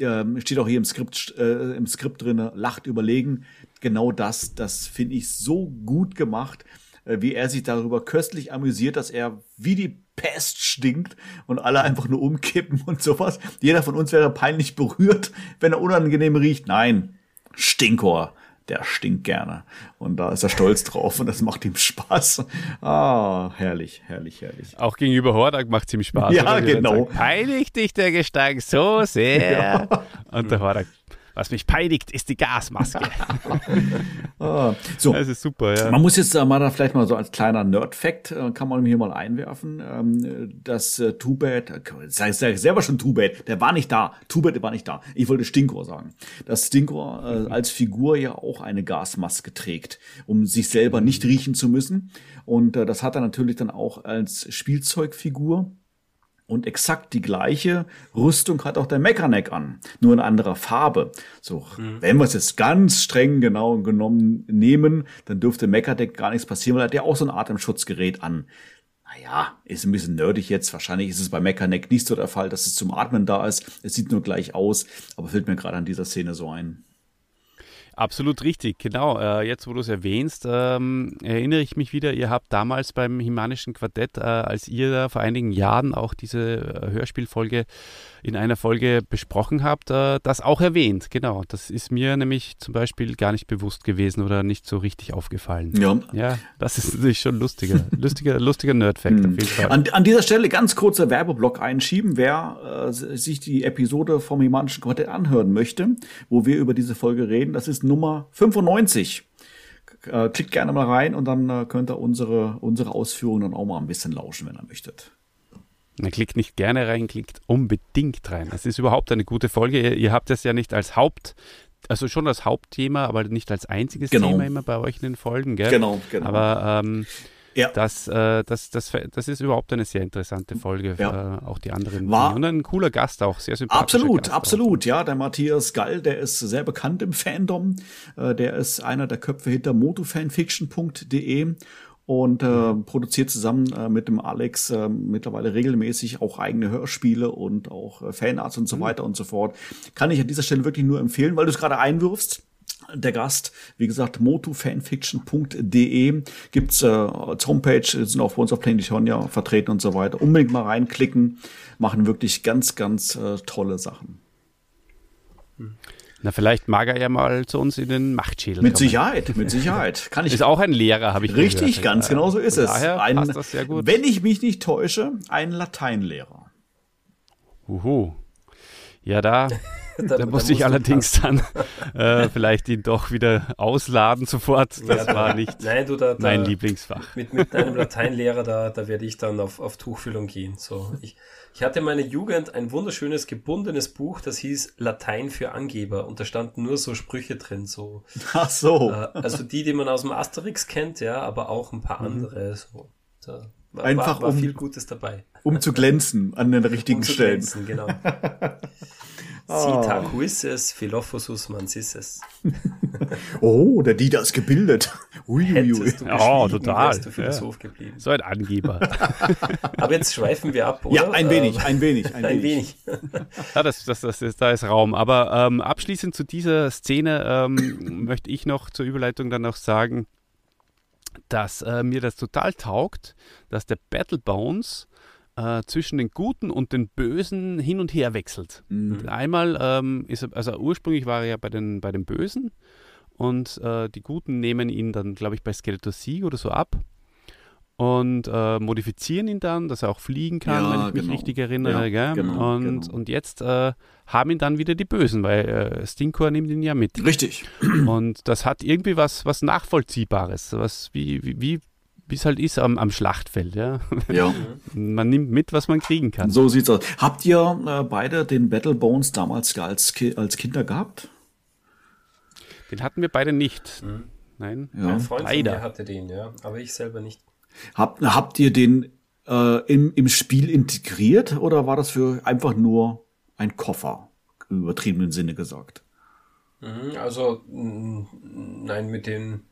ähm, steht auch hier im Skript, äh, im Skript drin, lacht überlegen. Genau das, das finde ich so gut gemacht, äh, wie er sich darüber köstlich amüsiert, dass er wie die Pest stinkt und alle einfach nur umkippen und sowas. Jeder von uns wäre peinlich berührt, wenn er unangenehm riecht. Nein, Stinkor, der stinkt gerne. Und da ist er stolz drauf und das macht ihm Spaß. Ah, herrlich, herrlich, herrlich. Auch gegenüber Hordak macht es ihm Spaß. Ja, genau. Sagt, Peinigt dich der Gestank so sehr. Ja. Und der Hordak was mich peinigt, ist die Gasmaske. ah, so, das ist super, ja. Man muss jetzt äh, mal da vielleicht mal so als kleiner Nerd-Fact, äh, kann man hier mal einwerfen, ähm, dass äh, Tubet, äh, sag selber schon Tubet, der war nicht da. Tubet war nicht da. Ich wollte Stinkor sagen. Dass Stinkor äh, als Figur ja auch eine Gasmaske trägt, um sich selber nicht riechen zu müssen. Und das hat er natürlich dann auch als Spielzeugfigur und exakt die gleiche Rüstung hat auch der Mechaneck an, nur in anderer Farbe. So, mhm. wenn wir es jetzt ganz streng genau genommen nehmen, dann dürfte Mechaneck gar nichts passieren, weil er hat ja auch so ein Atemschutzgerät an. Naja, ist ein bisschen nerdig jetzt. Wahrscheinlich ist es bei Mechaneck nicht so der Fall, dass es zum Atmen da ist. Es sieht nur gleich aus, aber fällt mir gerade an dieser Szene so ein. Absolut richtig, genau. Äh, jetzt, wo du es erwähnst, ähm, erinnere ich mich wieder, ihr habt damals beim Himanischen Quartett, äh, als ihr da vor einigen Jahren auch diese äh, Hörspielfolge in einer Folge besprochen habt, äh, das auch erwähnt. Genau, das ist mir nämlich zum Beispiel gar nicht bewusst gewesen oder nicht so richtig aufgefallen. Ja, ja das ist natürlich schon lustiger, lustiger, lustiger Nerd-Fact auf jeden Fall. An, an, dieser Stelle ganz kurzer Werbeblock einschieben, wer äh, sich die Episode vom Himanischen Quartett anhören möchte, wo wir über diese Folge reden, das ist Nummer 95 äh, klickt gerne mal rein und dann äh, könnt ihr unsere, unsere Ausführungen dann auch mal ein bisschen lauschen, wenn ihr möchtet. Man klickt nicht gerne rein, klickt unbedingt rein. Es ist überhaupt eine gute Folge. Ihr, ihr habt das ja nicht als Haupt, also schon als Hauptthema, aber nicht als einziges Genau. Thema immer bei euch in den Folgen, gell? Genau, genau. Aber ähm, Ja. das, äh, das, das, das ist überhaupt eine sehr interessante Folge. Ja. Äh, auch die anderen. War- und ein cooler Gast auch, sehr sympathischer Absolut, Gast auch. absolut. Ja, der Matthias Gall, der ist sehr bekannt im Fandom. Äh, der ist einer der Köpfe hinter motofanfiction.de und äh, produziert zusammen äh, mit dem Alex äh, mittlerweile regelmäßig auch eigene Hörspiele und auch äh, Fanarts und so weiter und so fort. Kann ich an dieser Stelle wirklich nur empfehlen, weil du es gerade einwirfst. Der Gast, wie gesagt, motofanfiction.de gibt's äh, als Homepage, sind auch bei uns auf Planetonia vertreten und so weiter. Unbedingt mal reinklicken, machen wirklich ganz, ganz äh, tolle Sachen. Na, vielleicht mag er ja mal zu uns in den Machtschädel Mit kommen. Sicherheit, mit Sicherheit. Kann ich Ist auch ein Lehrer, habe ich richtig, gehört. ganz Ja, genau so ist von es. Daher Ein, passt das sehr gut. Wenn ich mich nicht täusche, ein Lateinlehrer. Uhu. Ja, da, Da, da musste ich allerdings dann äh, vielleicht ihn doch wieder ausladen sofort. Das Ja, war nicht Nein, du, da, da, mein Lieblingsfach. Mit, mit einem Lateinlehrer, da, da werde ich dann auf, auf Tuchfühlung gehen. So, ich, ich hatte in meiner Jugend ein wunderschönes gebundenes Buch, das hieß Latein für Angeber und da standen nur so Sprüche drin, so Ach so. äh, also die, die man aus dem Asterix kennt, ja, aber auch ein paar andere. So, da war, Einfach war, war um- viel Gutes dabei. Um zu glänzen an den richtigen Um zu Stellen. glänzen, genau. Cita quisses philophosus mancisses. Oh, der Dieter ist gebildet. Uiuiui. Ja, geschwiegen, total, wärst du Philosoph geblieben. So ein Angeber. Aber jetzt schweifen wir ab, oder? Ja, ein wenig, Ähm, ein wenig, ein, ein wenig. wenig. Ja, das, das, das ist, da ist Raum. Aber ähm, abschließend zu dieser Szene ähm, möchte ich noch zur Überleitung dann noch sagen, dass äh, mir das total taugt, dass der Battle Bones äh, zwischen den Guten und den Bösen hin und her wechselt. Mhm. Einmal ähm, ist er, also ursprünglich war er ja bei den, bei den Bösen und äh, die Guten nehmen ihn dann, glaube ich, bei Skeletor Sieg oder so ab und äh, modifizieren ihn dann, dass er auch fliegen kann, Ja, wenn ich mich genau. richtig erinnere. Ja, genau, und, genau. und jetzt äh, haben ihn dann wieder die Bösen, weil äh, Stinkor nimmt ihn ja mit. Richtig. Und das hat irgendwie was, was Nachvollziehbares, was wie, wie, wie wie es halt ist am, am Schlachtfeld. Ja? Ja. Man nimmt mit, was man kriegen kann. So sieht's aus. Habt ihr äh, beide den Battle Bones damals als, Ki als Kinder gehabt? Den hatten wir beide nicht. Mhm. Nein. Ja. Ein Freund Leider. von mir hatte den, ja, aber ich selber nicht. Habt, habt ihr den äh, im, im Spiel integriert oder war das für einfach nur ein Koffer? Im übertriebenen Sinne gesagt. Mhm, Also, nein, mit den.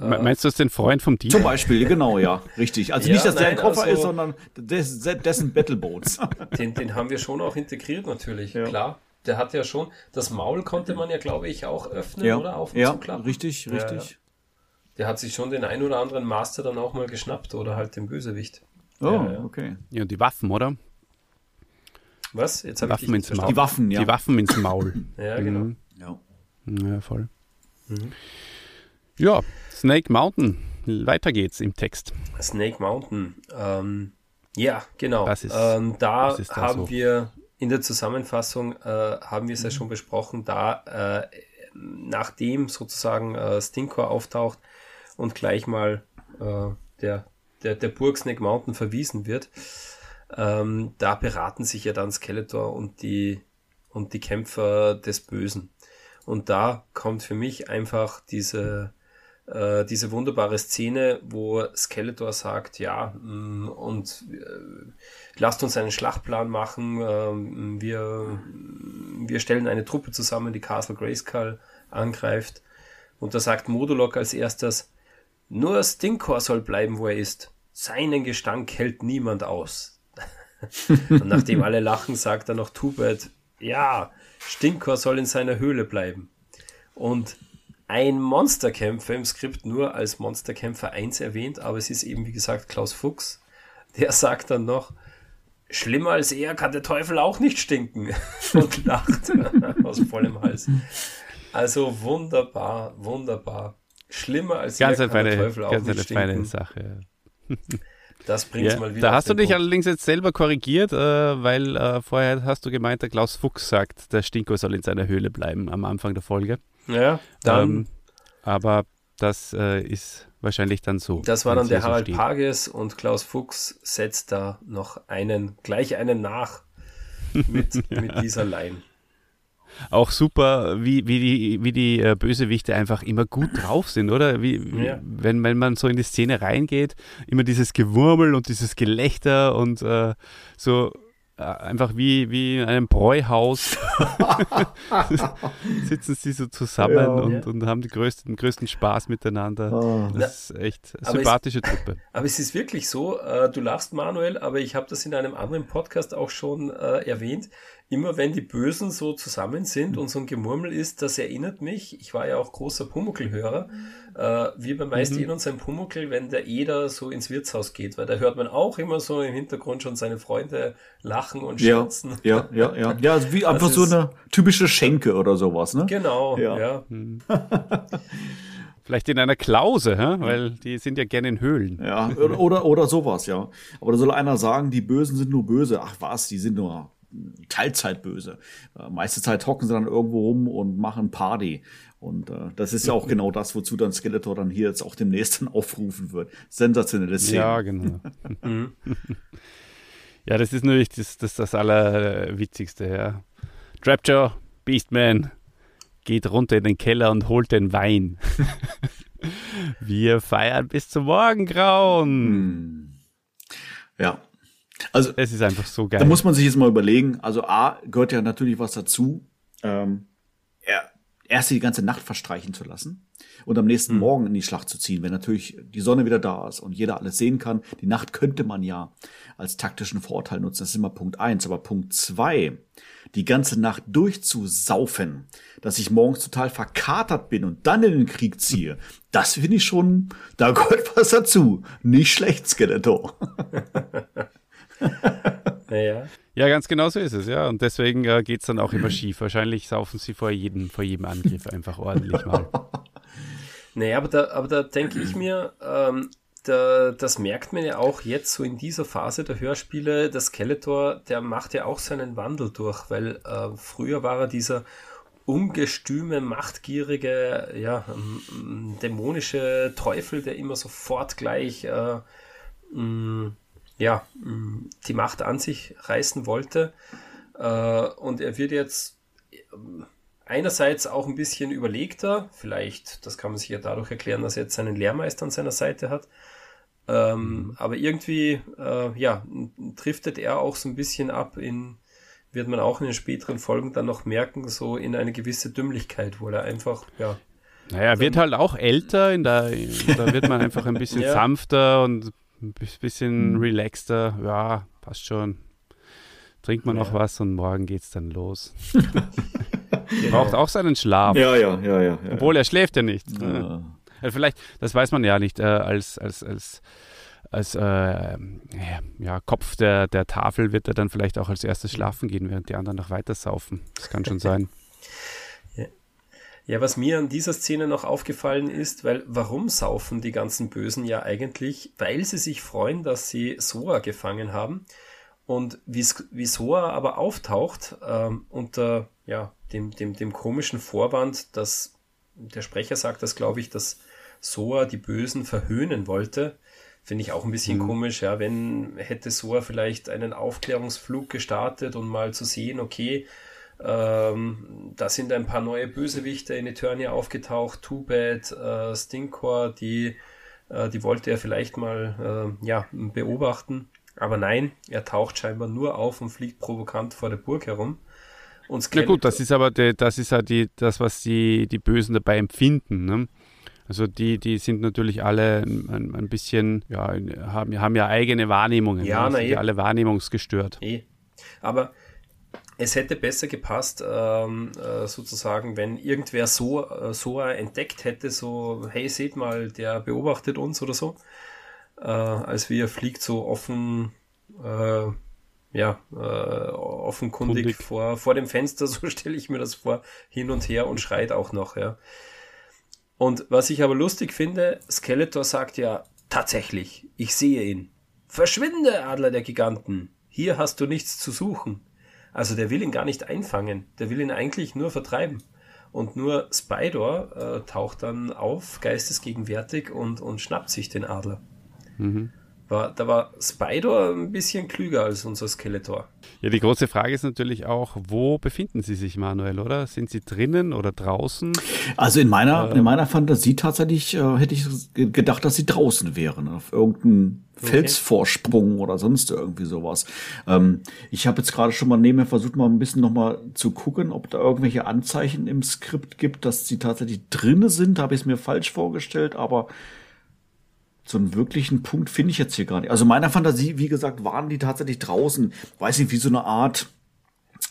Me- Meinst du das den Freund vom Dieter? Zum Beispiel, genau, ja, richtig. Also Ja, nicht, dass der ein nein, Koffer also- ist, sondern des, dessen Battle Bones. Den, den haben wir schon auch integriert, natürlich, Ja. klar. Der hat ja schon, das Maul konnte man ja, glaube ich, auch öffnen ja, oder auf und ja zuklappen. richtig, Ja, richtig. Der hat sich schon den ein oder anderen Master dann auch mal geschnappt oder halt den Bösewicht. Oh, Ja, ja. okay. Ja, die Waffen, oder? Was? Jetzt Die habe ich dich ins Maul. Die Waffen, ja. Die Waffen ins Maul. Ja, genau. Mhm. Ja. Ja, voll. Mhm. Ja, Snake Mountain. Weiter geht's im Text. Snake Mountain. Ähm, ja, genau. Ist- ähm, da ist da haben so? wir in der Zusammenfassung äh, haben wir es ja schon besprochen, da äh, nachdem sozusagen äh, Stinkor auftaucht und gleich mal äh, der, der, der Burg Snake Mountain verwiesen wird, ähm, da beraten sich ja dann Skeletor und die, und die Kämpfer des Bösen. Und da kommt für mich einfach diese, äh, diese wunderbare Szene, wo Skeletor sagt, ja, mh, und äh, lasst uns einen Schlachtplan machen, ähm, wir, wir stellen eine Truppe zusammen, die Castle Grayskull angreift. Und da sagt Modulok als erstes, nur Stinkor soll bleiben, wo er ist. Seinen Gestank hält niemand aus. Und nachdem alle lachen, sagt er noch Tubet, ja, Stinkor soll in seiner Höhle bleiben. Und ein Monsterkämpfer im Skript nur als Monsterkämpfer 1 erwähnt, aber es ist eben, wie gesagt, Klaus Fuchs. Der sagt dann noch, schlimmer als er kann der Teufel auch nicht stinken. Und lacht aus vollem Hals. Also wunderbar, wunderbar. Schlimmer als Ganz er kann der feine, Teufel auch ganz nicht eine feine stinken. Sache. Das bringt Ja. mal wieder. Da hast du dich Punkt. allerdings jetzt selber korrigiert, äh, weil äh, vorher hast du gemeint, der Klaus Fuchs sagt, der Stinko soll in seiner Höhle bleiben am Anfang der Folge. Ja, dann Ähm, aber das äh, ist wahrscheinlich dann so. Das war dann der Harald so Pages und Klaus Fuchs setzt da noch einen, gleich einen nach mit, mit dieser Line. Auch super, wie, wie die, wie die äh, Bösewichte einfach immer gut drauf sind, oder? Wie, ja. wenn, wenn man so in die Szene reingeht, immer dieses Gewurmel und dieses Gelächter und äh, so einfach wie, wie in einem Bräuhaus sitzen sie so zusammen ja, und, ja. und haben den größten, größten Spaß miteinander. Oh. Das ist echt eine sympathische es, Truppe. Aber es ist wirklich so, äh, du lachst Manuel, aber ich habe das in einem anderen Podcast auch schon äh, erwähnt immer wenn die Bösen so zusammen sind und so ein Gemurmel ist, das erinnert mich, ich war ja auch großer Pumuckl-Hörer, äh, wie bei Meister mhm. und sein Pumuckl, wenn der Eder so ins Wirtshaus geht, weil da hört man auch immer so im Hintergrund schon seine Freunde lachen und scherzen. Ja, ja, ja, ja. Ja, also wie einfach so eine typische Schenke oder sowas, ne? Genau, ja. ja. Mhm. Vielleicht in einer Klause, hä? weil die sind ja gerne in Höhlen. Ja, oder, oder, oder sowas, ja. Aber da soll einer sagen, die Bösen sind nur böse. Ach was, die sind nur Teilzeit böse. Äh, meiste Zeit hocken sie dann irgendwo rum und machen Party. Und äh, das ist ja auch genau das, wozu dann Skeletor dann hier jetzt auch demnächst dann aufrufen wird. Sensationelle Szene. Ja, genau. Ja, das ist natürlich das, das, das Allerwitzigste, ja. Trapjaw, Beastman, geht runter in den Keller und holt den Wein. Wir feiern bis zum Morgengrauen. Hm. Ja, also, es ist einfach so geil. Da muss man sich jetzt mal überlegen. Also, A, gehört ja natürlich was dazu, ähm, er, erst die ganze Nacht verstreichen zu lassen und am nächsten mhm. Morgen in die Schlacht zu ziehen, wenn natürlich die Sonne wieder da ist und jeder alles sehen kann. Die Nacht könnte man ja als taktischen Vorteil nutzen. Das ist immer Punkt eins. Aber Punkt zwei, die ganze Nacht durchzusaufen, dass ich morgens total verkatert bin und dann in den Krieg ziehe, das finde ich schon, da gehört was dazu. Nicht schlecht, Skeletor. ja. ja, ganz genau so ist es, ja. Und deswegen äh, geht es dann auch immer schief. Wahrscheinlich saufen sie vor jedem, vor jedem Angriff einfach ordentlich mal. Naja, aber da, aber da denke ich mir, ähm, da, das merkt man ja auch jetzt so in dieser Phase der Hörspiele. Der Skeletor, der macht ja auch seinen Wandel durch, weil äh, früher war er dieser ungestüme, machtgierige, ja, dämonische Teufel, der immer sofort gleich äh, mh, ja, mm, die Macht an sich reißen wollte. Äh, und er wird jetzt ähm, einerseits auch ein bisschen überlegter, vielleicht, das kann man sich ja dadurch erklären, dass er jetzt seinen Lehrmeister an seiner Seite hat. Ähm, mhm. aber irgendwie, äh, ja, driftet er auch so ein bisschen ab in, wird man auch in den späteren Folgen dann noch merken, so in eine gewisse Dümmlichkeit, wo er einfach, ja. Naja, er wird halt auch älter, in der, da wird man einfach ein bisschen ja. sanfter und ein bisschen mhm. relaxter, ja, passt schon. Trinkt man ja. noch was und morgen geht's dann los. Braucht auch seinen Schlaf. Ja, ja, ja, ja. ja. Obwohl er schläft ja nicht. Also vielleicht, das weiß man ja nicht, äh, als, als, als, als äh, ja, Kopf der, der Tafel wird er dann vielleicht auch als erstes schlafen gehen, während die anderen noch weiter saufen. Das kann schon sein. Ja, was mir an dieser Szene noch aufgefallen ist, weil warum saufen die ganzen Bösen ja eigentlich? Weil sie sich freuen, dass sie Soa gefangen haben. Und wie, wie Soa aber auftaucht, ähm, unter ja, dem, dem, dem komischen Vorwand, dass der Sprecher sagt das, glaube ich, dass Soa die Bösen verhöhnen wollte. Finde ich auch ein bisschen mhm. komisch, ja. Wenn hätte Soa vielleicht einen Aufklärungsflug gestartet und mal zu sehen, okay, ähm, da sind ein paar neue Bösewichte in Eternia aufgetaucht. Too Bad, äh, Stinkor, die, äh, die wollte er vielleicht mal äh, ja, beobachten. Aber nein, er taucht scheinbar nur auf und fliegt provokant vor der Burg herum. Und ja gut, das ist aber die, das ist halt die, das, was die, die Bösen dabei empfinden. Ne? Also die, die sind natürlich alle ein, ein bisschen, ja, haben, haben ja eigene Wahrnehmungen. Ja, ne? na, eh. alle wahrnehmungsgestört. Eh. Aber es hätte besser gepasst, ähm, äh, sozusagen, wenn irgendwer so, äh, so entdeckt hätte, so, hey, seht mal, der beobachtet uns oder so, äh, als wie er fliegt so offen, äh, ja, äh, offenkundig vor, vor dem Fenster, so stelle ich mir das vor, hin und her und schreit auch noch, ja. Und was ich aber lustig finde, Skeletor sagt ja, tatsächlich, ich sehe ihn. Verschwinde, Adler der Giganten, hier hast du nichts zu suchen. Also der will ihn gar nicht einfangen, der will ihn eigentlich nur vertreiben. Und nur Spydor äh, taucht dann auf, geistesgegenwärtig und, und schnappt sich den Adler. Mhm. War, da war Spider ein bisschen klüger als unser Skeletor. Ja, die große Frage ist natürlich auch, wo befinden Sie sich, Manuel, oder? Sind Sie drinnen oder draußen? Also in meiner, äh, in meiner Fantasie tatsächlich äh, hätte ich gedacht, dass Sie draußen wären, auf irgendeinem okay. Felsvorsprung oder sonst irgendwie sowas. Ähm, ich habe jetzt gerade schon mal nebenher versucht, mal ein bisschen nochmal zu gucken, ob da irgendwelche Anzeichen im Skript gibt, dass Sie tatsächlich drinnen sind. Habe ich es mir falsch vorgestellt, aber so einen wirklichen Punkt finde ich jetzt hier gar nicht. Also meiner Fantasie, wie gesagt, waren die tatsächlich draußen, weiß nicht, wie so eine Art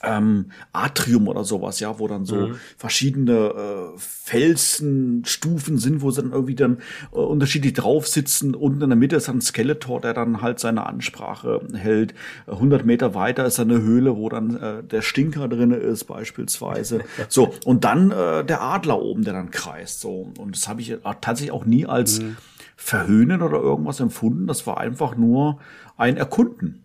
ähm, Atrium oder sowas, ja, wo dann so mhm. verschiedene äh, Felsenstufen sind, wo sie dann irgendwie dann äh, unterschiedlich drauf sitzen. Unten in der Mitte ist dann ein Skeletor, der dann halt seine Ansprache hält. 100 Meter weiter ist eine Höhle, wo dann äh, der Stinker drinne ist beispielsweise. so und dann äh, der Adler oben, der dann kreist. So und das habe ich tatsächlich auch nie als mhm verhöhnen oder irgendwas empfunden. Das war einfach nur ein Erkunden.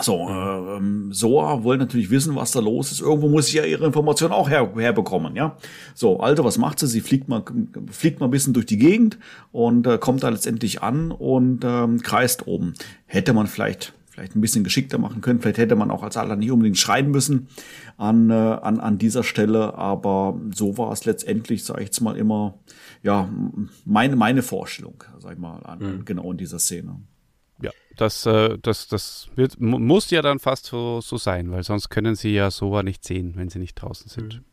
So, äh, ähm, Soa wollen natürlich wissen, was da los ist. Irgendwo muss sie ja ihre Informationen auch her, herbekommen, ja. So, also was macht sie? Sie fliegt mal, fliegt mal ein bisschen durch die Gegend und äh, kommt da letztendlich an und ähm, kreist oben. Hätte man vielleicht vielleicht ein bisschen geschickter machen können. Vielleicht hätte man auch als Adler nicht unbedingt schreien müssen an, äh, an, an dieser Stelle, aber so war es letztendlich, sage ich jetzt mal immer, ja, meine, meine Vorstellung, sag ich mal, an, mhm. genau in dieser Szene. Ja, das, äh, das, das wird, muss ja dann fast so, so sein, weil sonst können sie ja so nicht sehen, wenn sie nicht draußen sind. Mhm.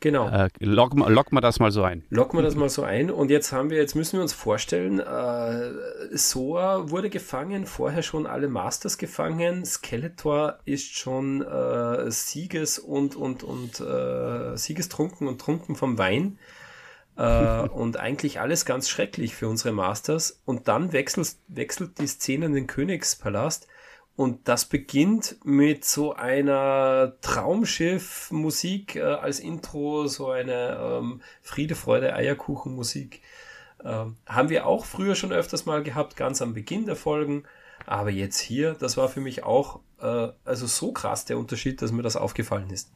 Genau. Äh, locken lock wir das mal so ein. Locken wir das mal so ein. Und jetzt haben wir, jetzt müssen wir uns vorstellen, äh, Soa wurde gefangen, vorher schon alle Masters gefangen. Skeletor ist schon äh, Sieges und und und äh, Siegestrunken und trunken vom Wein. Äh, und eigentlich alles ganz schrecklich für unsere Masters. Und dann wechselt, wechselt die Szene in den Königspalast und das beginnt mit so einer Traumschiff-Musik äh, als Intro, so eine ähm, Friede, Freude, Eierkuchen-Musik. Ähm, haben wir auch früher schon öfters mal gehabt, ganz am Beginn der Folgen. Aber jetzt hier, das war für mich auch äh, also so krass der Unterschied, dass mir das aufgefallen ist.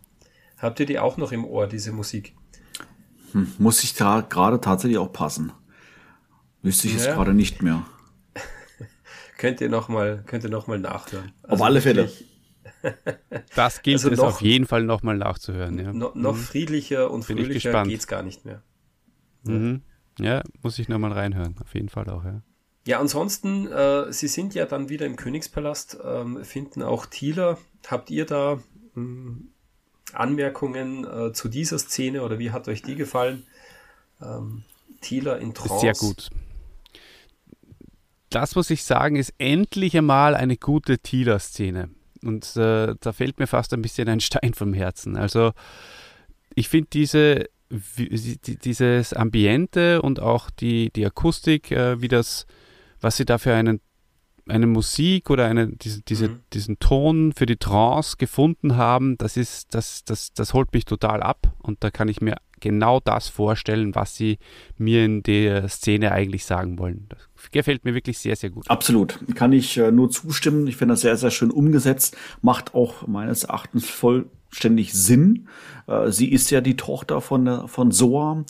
Habt ihr die auch noch im Ohr, diese Musik? Hm, muss ich da gerade tatsächlich auch passen. Wüsste ich ja. jetzt gerade nicht mehr könnt ihr nochmal noch nachhören. Also auf alle Fälle. Das gilt also es noch, auf jeden Fall nochmal nachzuhören. Ja. No, noch mhm. friedlicher und fröhlicher geht es gar nicht mehr. Mhm. Ja, muss ich nochmal reinhören. Auf jeden Fall auch, ja. Ja, ansonsten, äh, Sie sind ja dann wieder im Königspalast, ähm, finden auch Thieler. Habt ihr da ähm, Anmerkungen äh, zu dieser Szene oder wie hat euch die gefallen? Ähm, Thieler in Trance. Sehr gut das muss ich sagen, ist endlich einmal eine gute Tila-Szene. Und äh, da fällt mir fast ein bisschen ein Stein vom Herzen. Also ich finde diese, dieses Ambiente und auch die, die Akustik, äh, wie das, was sie da für einen, eine Musik oder eine, diese, diese, mhm. diesen Ton für die Trance gefunden haben, das ist, das, das, das holt mich total ab und da kann ich mir genau das vorstellen, was sie mir in der Szene eigentlich sagen wollen. Das gefällt mir wirklich sehr, sehr gut. Absolut. Kann ich äh, nur zustimmen. Ich finde das sehr, sehr schön umgesetzt. Macht auch meines Erachtens vollständig Sinn. Äh, sie ist ja die Tochter von, von Soa.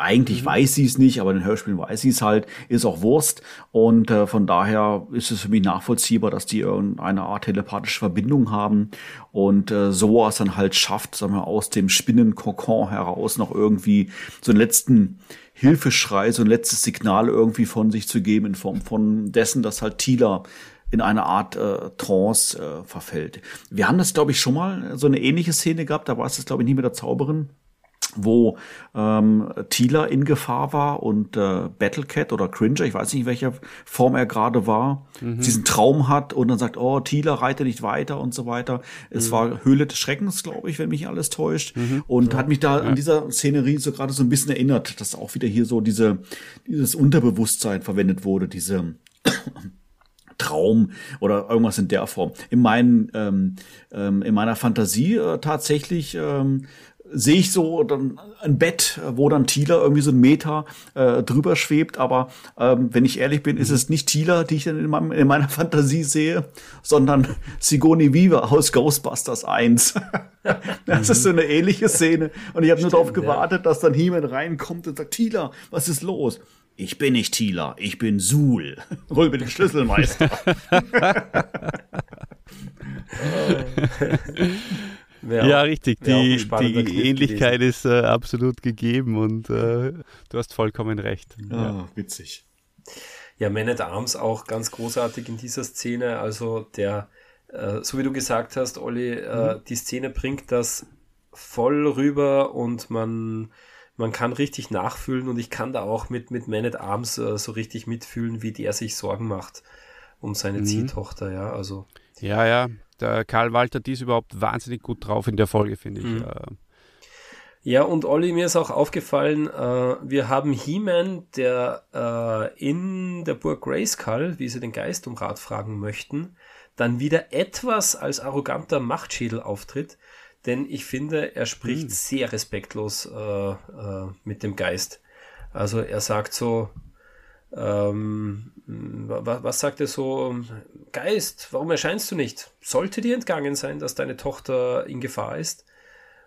Eigentlich mhm. weiß sie es nicht, aber in den Hörspielen weiß sie es halt, ist auch Wurst. Und äh, von daher ist es für mich nachvollziehbar, dass die irgendeine Art telepathische Verbindung haben und äh, so es dann halt schafft, sagen wir, aus dem Spinnenkokon heraus noch irgendwie so einen letzten Hilfeschrei, so ein letztes Signal irgendwie von sich zu geben in Form von dessen, dass halt Tila in eine Art äh, Trance äh, verfällt. Wir haben das, glaube ich, schon mal so eine ähnliche Szene gehabt, da war es, glaube ich, nie mit der Zauberin wo ähm, Tila in Gefahr war und äh, Battlecat oder Cringer, ich weiß nicht, in welcher Form er gerade war, mhm. diesen Traum hat und dann sagt, oh, Tila, reite nicht weiter und so weiter. Es mhm. war Höhle des Schreckens, glaube ich, wenn mich alles täuscht. Mhm. Und ja. hat mich da ja. an dieser Szenerie so gerade so ein bisschen erinnert, dass auch wieder hier so diese, dieses Unterbewusstsein verwendet wurde, diese Traum oder irgendwas in der Form. In, meinen, ähm, ähm, in meiner Fantasie äh, tatsächlich ähm, sehe ich so dann ein Bett, wo dann Thieler irgendwie so ein Meter äh, drüber schwebt. Aber ähm, wenn ich ehrlich bin, ist es nicht Thieler, die ich dann in, meinem, in meiner Fantasie sehe, sondern Sigourney Weaver aus Ghostbusters 1. das ist so eine ähnliche Szene. Und ich habe nur darauf gewartet, ja. dass dann He-Man reinkommt und sagt, Thieler, was ist los? Ich bin nicht Thieler, ich bin Suhl. Hol mir den Schlüsselmeister. Wär ja, richtig. Die, die Ähnlichkeit gewesen. ist äh, absolut gegeben und äh, du hast vollkommen recht. Ah, ja. witzig. Ja, Man at Arms auch ganz großartig in dieser Szene. Also der, äh, so wie du gesagt hast, Olli, äh, mhm. die Szene bringt das voll rüber und man, man kann richtig nachfühlen und ich kann da auch mit, mit Man at Arms äh, so richtig mitfühlen, wie der sich Sorgen macht um seine mhm. Ziehtochter, ja, also. Ja, ja, der Karl Walter, die ist überhaupt wahnsinnig gut drauf in der Folge, finde ich. Mhm. Ja, und Olli, mir ist auch aufgefallen, äh, wir haben He-Man, der äh, in der Burg Grayskull, wie sie den Geist um Rat fragen möchten, dann wieder etwas als arroganter Machtschädel auftritt, denn ich finde, er spricht mhm. sehr respektlos äh, äh, mit dem Geist. Also er sagt so, ähm, was, was sagt er so? Geist, warum erscheinst du nicht? Sollte dir entgangen sein, dass deine Tochter in Gefahr ist?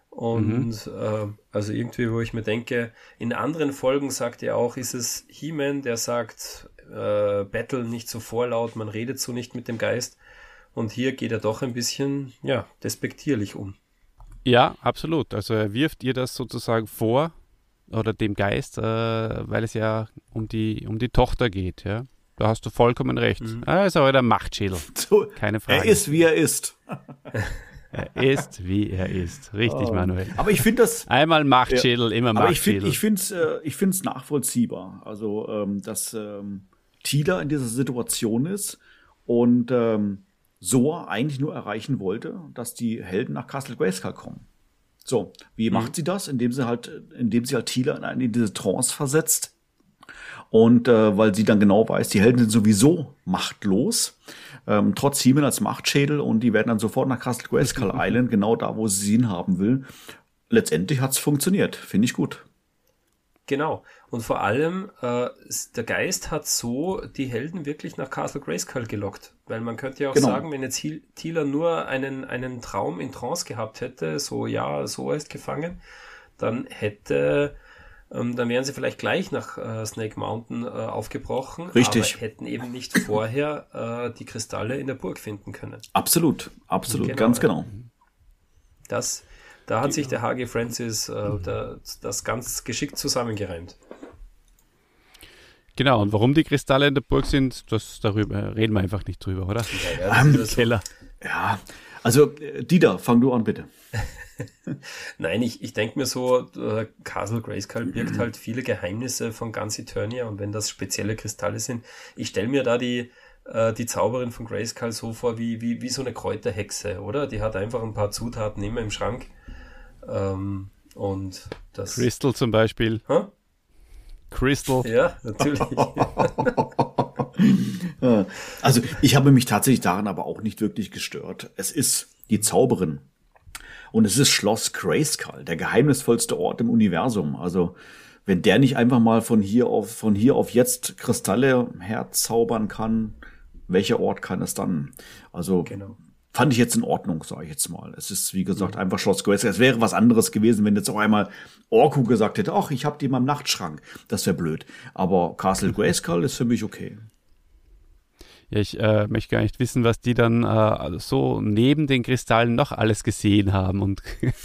Und mhm. äh, also irgendwie, wo ich mir denke, in anderen Folgen sagt er auch, ist es He-Man, der sagt, äh, Battle nicht so vorlaut, man redet so nicht mit dem Geist. Und hier geht er doch ein bisschen, ja, despektierlich um. Ja, absolut. Also er wirft ihr das sozusagen vor, oder dem Geist, äh, weil es ja um die, um die Tochter geht, ja. Da hast du vollkommen recht. Mhm. Er ist aber der Machtschädel. So, Keine Frage. Er ist, wie er ist. er ist, wie er ist. Richtig, oh. Manuel. Aber ich finde das. Einmal Machtschädel, ja. immer Machtschädel. Aber ich finde es äh, ich find's nachvollziehbar. Also, ähm, dass ähm, Tila in dieser Situation ist und ähm, so eigentlich nur erreichen wollte, dass die Helden nach Castle Grayskull kommen. So, wie mhm. macht sie das? Indem sie halt, indem sie halt Tila in, in diese Trance versetzt. Und äh, weil sie dann genau weiß, die Helden sind sowieso machtlos, ähm, trotz Heeman als Machtschädel und die werden dann sofort nach Castle Grayskull Island, genau da, wo sie ihn haben will. Letztendlich hat's funktioniert, finde ich gut. Genau. Und vor allem, äh, der Geist hat so die Helden wirklich nach Castle Grayskull gelockt. Weil man könnte ja auch genau. sagen, wenn jetzt Thieler nur einen, einen Traum in Trance gehabt hätte, so ja, so ist gefangen, dann hätte, ähm, dann wären sie vielleicht gleich nach äh, Snake Mountain äh, aufgebrochen, Richtig. aber hätten eben nicht vorher äh, die Kristalle in der Burg finden können. Absolut, absolut, genau, ganz genau. Das, da hat sich der H.G. Francis äh, der, das ganz geschickt zusammengereimt. Genau, und warum die Kristalle in der Burg sind, das darüber reden wir einfach nicht drüber, oder? Ja, ja, Am Keller. Ja, also äh, Dieter, fang du an, bitte. Nein, ich, ich denke mir so, äh, Castle Grayskull birgt halt viele Geheimnisse von ganz Eternia und wenn das spezielle Kristalle sind, ich stelle mir da die, äh, die Zauberin von Grayskull so vor wie, wie, wie so eine Kräuterhexe, oder? Die hat einfach ein paar Zutaten immer im Schrank. Ähm, und das. Crystal zum Beispiel. Huh? Crystal. Ja, natürlich. also ich habe mich tatsächlich daran aber auch nicht wirklich gestört. Es ist die Zauberin. Und es ist Schloss Grayskull, der geheimnisvollste Ort im Universum. Also wenn der nicht einfach mal von hier auf, von hier auf jetzt Kristalle herzaubern kann, welcher Ort kann es dann? Also genau fand ich jetzt in Ordnung, sage ich jetzt mal. Es ist, wie gesagt, einfach Schloss Grayskull. Es wäre was anderes gewesen, wenn jetzt auch einmal Orku gesagt hätte, ach, ich hab die mal im Nachtschrank. Das wäre blöd. Aber Castle Grayskull ist für mich okay. Ja, ich äh, möchte gar nicht wissen, was die dann äh, so neben den Kristallen noch alles gesehen haben. Und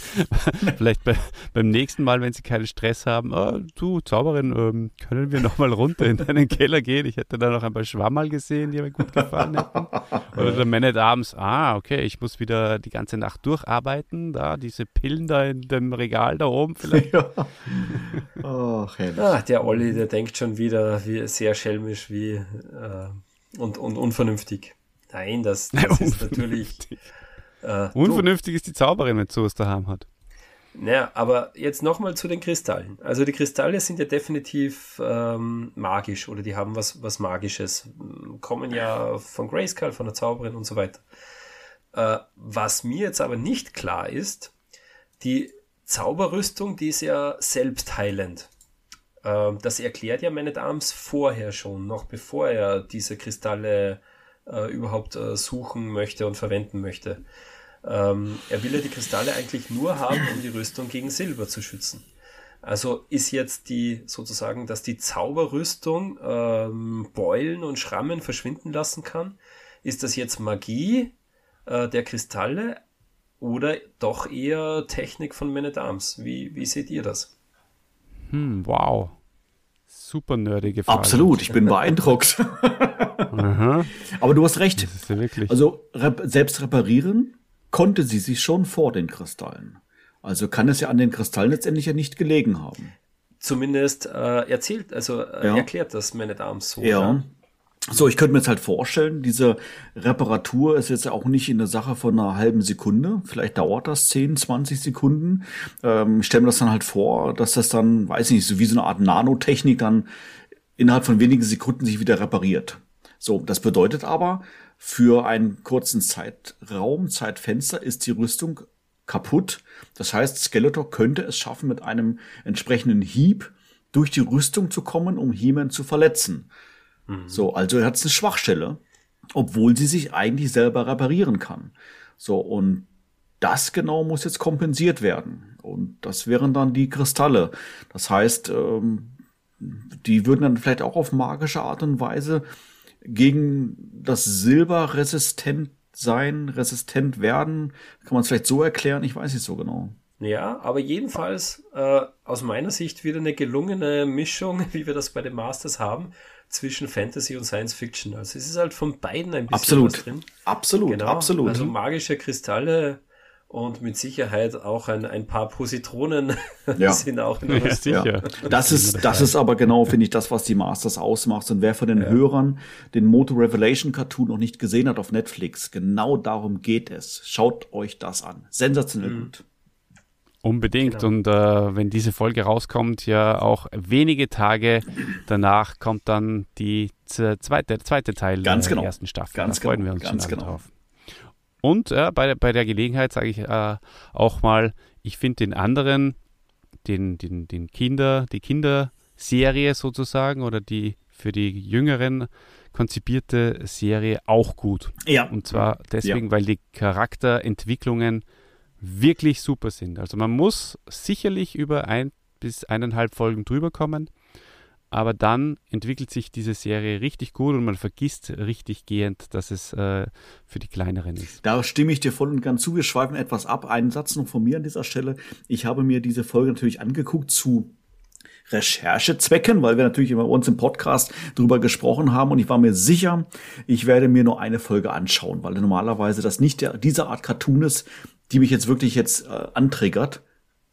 vielleicht bei, beim nächsten Mal, wenn sie keinen Stress haben, oh, du Zauberin, ähm, können wir noch mal runter in deinen Keller gehen? Ich hätte da noch ein paar Schwammerl gesehen, die mir gut gefallen hätten. Oder der Man at Arms, ah, okay, ich muss wieder die ganze Nacht durcharbeiten. Da, diese Pillen da in dem Regal da oben vielleicht. Ja. Oh, ah, der Olli, der denkt schon wieder wie, sehr schelmisch wie... Äh und, und unvernünftig. Nein, das, das ist natürlich. Äh, unvernünftig ist die Zauberin, wenn sowas daheim hat. Naja, aber jetzt nochmal zu den Kristallen. Also die Kristalle sind ja definitiv ähm, magisch oder die haben was, was Magisches. Kommen ja von Grayskull, von der Zauberin und so weiter. Äh, was mir jetzt aber nicht klar ist, die Zauberrüstung, die ist ja selbstheilend. Ähm, das erklärt ja Man Arms vorher schon, noch bevor er diese Kristalle äh, überhaupt äh, suchen möchte und verwenden möchte. Ähm, er will ja die Kristalle eigentlich nur haben, um die Rüstung gegen Silber zu schützen. Also ist jetzt die sozusagen, dass die Zauberrüstung ähm, Beulen und Schrammen verschwinden lassen kann. Ist das jetzt Magie äh, der Kristalle oder doch eher Technik von Man at Arms? Wie, wie seht ihr das? Hm, wow. Super nerdige Frage. Absolut, ich bin beeindruckt. Aber du hast recht. Ja also rep selbst reparieren konnte sie sich schon vor den Kristallen. Also kann es ja an den Kristallen letztendlich ja nicht gelegen haben. Zumindest äh, erzählt, also äh, ja. erklärt das Man at Arms so. Ja. ja. So, ich könnte mir jetzt halt vorstellen, diese Reparatur ist jetzt auch nicht in der Sache von einer halben Sekunde. Vielleicht dauert das 10, 20 Sekunden. Ähm, ich stelle mir das dann halt vor, dass das dann, weiß ich nicht, so wie so eine Art Nanotechnik dann innerhalb von wenigen Sekunden sich wieder repariert. So, das bedeutet aber, für einen kurzen Zeitraum, Zeitfenster ist die Rüstung kaputt. Das heißt, Skeletor könnte es schaffen, mit einem entsprechenden Hieb durch die Rüstung zu kommen, um He-Man zu verletzen. Mhm. So, also hat eine Schwachstelle, obwohl sie sich eigentlich selber reparieren kann. So, und das genau muss jetzt kompensiert werden. Und das wären dann die Kristalle. Das heißt, ähm, die würden dann vielleicht auch auf magische Art und Weise gegen das Silber resistent sein, resistent werden. Kann man es vielleicht so erklären? Ich weiß nicht so genau. Ja, aber jedenfalls äh, aus meiner Sicht wieder eine gelungene Mischung, wie wir das bei den Masters haben, zwischen Fantasy und Science Fiction. Also es ist halt von beiden ein bisschen absolut. was drin. Absolut, genau. absolut. Also magische Kristalle und mit Sicherheit auch ein, ein paar Positronen ja. sind auch in der ja, sicher. Das ist, das ist aber genau, finde ich, das, was die Masters ausmacht. Und wer von den ja. Hörern den Moto Revelation Cartoon noch nicht gesehen hat auf Netflix, genau darum geht es. Schaut euch das an. Sensationell mhm. gut. Unbedingt. Genau. Und äh, wenn diese Folge rauskommt, ja auch wenige Tage danach kommt dann die zweite, der zweite Teil Ganz der genau. ersten Staffel. Ganz da freuen genau. wir uns Ganz schon genau. drauf. Und äh, bei, bei der Gelegenheit sage ich äh, auch mal, ich finde den anderen, den, den, den Kinder, die Kinderserie sozusagen oder die für die Jüngeren konzipierte Serie auch gut. Ja. Und zwar deswegen, ja. weil die Charakterentwicklungen wirklich super sind. Also man muss sicherlich über ein bis eineinhalb Folgen drüber kommen, aber dann entwickelt sich diese Serie richtig gut und man vergisst richtig gehend, dass es äh, für die Kleineren ist. Da stimme ich dir voll und ganz zu. Wir schweifen etwas ab. Einen Satz noch von mir an dieser Stelle. Ich habe mir diese Folge natürlich angeguckt zu Recherchezwecken, weil wir natürlich immer uns im Podcast drüber gesprochen haben und ich war mir sicher, ich werde mir nur eine Folge anschauen, weil normalerweise das nicht der, diese Art Cartoon ist, die mich jetzt wirklich jetzt äh, antriggert.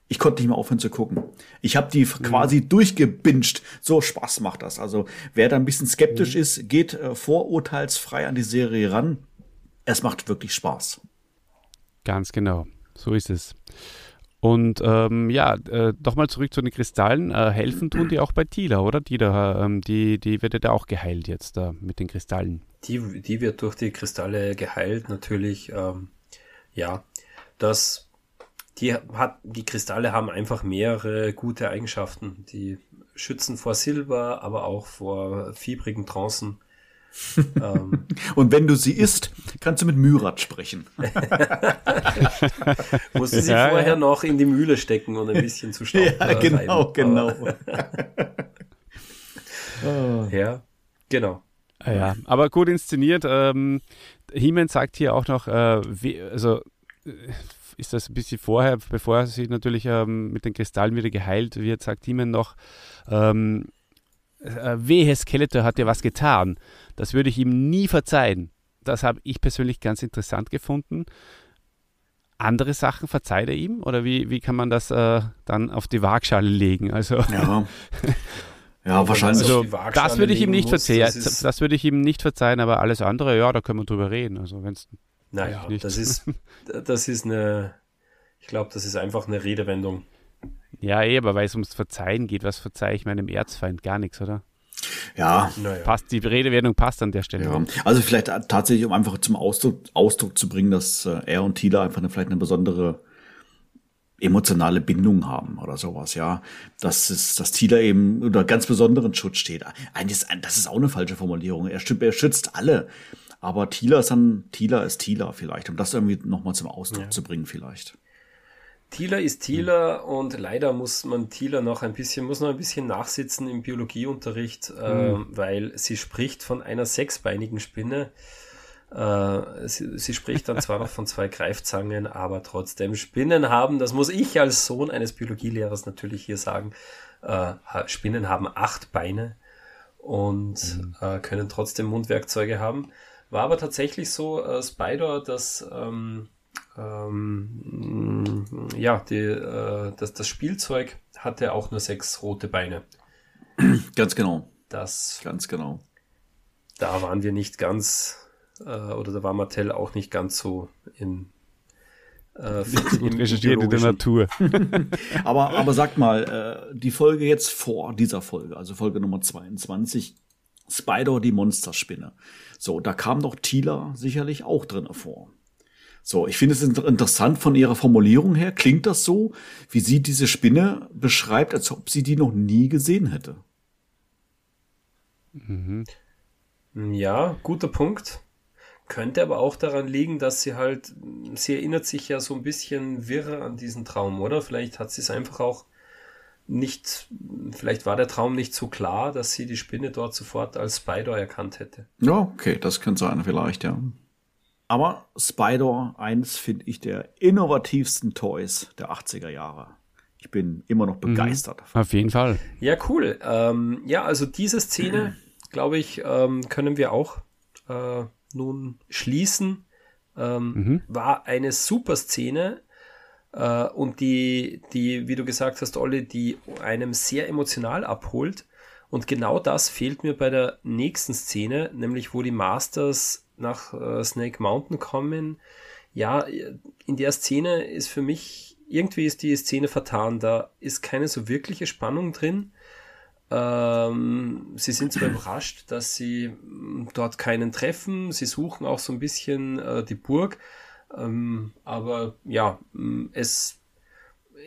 Ich konnte nicht mehr aufhören zu gucken. Ich habe die mhm. quasi durchgebinged. So Spaß macht das. Also wer da ein bisschen skeptisch mhm. ist, geht äh, vorurteilsfrei an die Serie ran. Es macht wirklich Spaß. Ganz genau. So ist es. Und ähm, ja, äh, doch mal zurück zu den Kristallen. Äh, helfen tun die auch bei Tila, oder? Tila, ähm, die, die wird ja auch geheilt jetzt äh, mit den Kristallen. Die, die wird durch die Kristalle geheilt, natürlich. Ähm, ja, das, die hat, die Kristalle haben einfach mehrere gute Eigenschaften. Die schützen vor Silber, aber auch vor fiebrigen Trancen. ähm. Und wenn du sie isst, kannst du mit Myrat sprechen. Musst du sie ja, vorher ja. noch in die Mühle stecken und ein bisschen zu Staub Ja, genau, reiben. genau. oh. Ja, genau. Ja, aber gut inszeniert. Ähm, He-Man sagt hier auch noch, äh, wie, also ist das ein bisschen vorher, bevor sie natürlich ähm, mit den Kristallen wieder geheilt wird, sagt He-Man noch, ähm, äh, wehe, Skeletor hat ja was getan. Das würde ich ihm nie verzeihen. Das habe ich persönlich ganz interessant gefunden. Andere Sachen verzeiht er ihm? Oder wie, wie kann man das äh, dann auf die Waagschale legen? Also, ja. Ja, wahrscheinlich. Also, das würde ich ihm nicht verzeihen. Das, das, würde ich ihm nicht verzeihen, aber alles andere, ja, da können wir drüber reden. Also wenn es naja, das ist, das ist eine, ich glaube, das ist einfach eine Redewendung. Ja, eh, aber weil es ums Verzeihen geht, was verzeihe ich meinem Erzfeind? Gar nichts, oder? Ja. Naja. Passt, die Redewendung passt an der Stelle. Ja. Also vielleicht tatsächlich, um einfach zum Ausdruck, Ausdruck zu bringen, dass äh, er und Tila einfach eine, vielleicht eine besondere emotionale Bindung haben oder sowas, ja. Dass es, dass Thieler eben unter ganz besonderen Schutz steht. Eigentlich ist, das ist auch eine falsche Formulierung. Er, er schützt alle. Aber Thieler ist dann, Thieler ist Thieler vielleicht, um das irgendwie nochmal zum Ausdruck ja. zu bringen vielleicht. Thieler ist Thieler hm. und leider muss man Thieler noch ein bisschen, muss noch ein bisschen nachsitzen im Biologieunterricht, hm. äh, weil sie spricht von einer sechsbeinigen Spinne. Äh, sie, sie, spricht dann zwar noch von zwei Greifzangen, aber trotzdem Spinnen haben, das muss ich als Sohn eines Biologielehrers natürlich hier sagen, äh, Spinnen haben acht Beine und mhm. äh, können trotzdem Mundwerkzeuge haben. War aber tatsächlich so, äh, Spider, dass ähm, ähm, ja, die, äh, das, das Spielzeug hatte auch nur sechs rote Beine. Ganz genau. Das, ganz genau. Da waren wir nicht ganz äh, oder da war Mattel auch nicht ganz so in äh, recherchiert in der Natur. aber, aber sag mal, äh, die Folge jetzt vor dieser Folge, also Folge Nummer 22, Spider die Monsterspinne. So, da kam doch Tila sicherlich auch drin vor. So, ich finde es interessant von ihrer Formulierung her. Klingt das so, wie sie diese Spinne beschreibt, als ob sie die noch nie gesehen hätte? Mhm. Ja, guter Punkt. Könnte aber auch daran liegen, dass sie halt, sie erinnert sich ja so ein bisschen wirr an diesen Traum, oder? Vielleicht hat sie es einfach auch nicht, vielleicht war der Traum nicht so klar, dass sie die Spinne dort sofort als Spider erkannt hätte. Ja, okay, das könnte sein, vielleicht, ja. Aber Spider 1 finde ich der innovativsten Toys der 80er Jahre. Ich bin immer noch mhm. begeistert. Mhm, auf jeden Fall. Ja, cool. Ähm, ja, also diese Szene, glaube ich, ähm, können wir auch äh, nun schließen, ähm, mhm. war eine super Szene äh, und die, die, wie du gesagt hast, Olli, die einem sehr emotional abholt. Und genau das fehlt mir bei der nächsten Szene, nämlich wo die Masters nach äh, Snake Mountain kommen. Ja, in der Szene ist für mich, irgendwie ist die Szene vertan. Da ist keine so wirkliche Spannung drin. Ähm, sie sind zwar überrascht, dass sie mm, dort keinen treffen. Sie suchen auch so ein bisschen äh, die Burg. Ähm, aber ja, mm, es,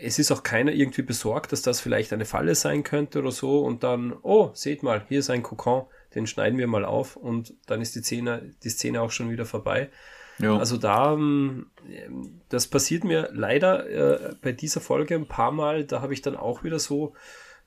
es ist auch keiner irgendwie besorgt, dass das vielleicht eine Falle sein könnte oder so. Und dann, oh, seht mal, hier ist ein Kokon, den schneiden wir mal auf und dann ist die Szene, die Szene auch schon wieder vorbei. Ja. Also da, ähm, das passiert mir leider äh, bei dieser Folge ein paar Mal. Da habe ich dann auch wieder so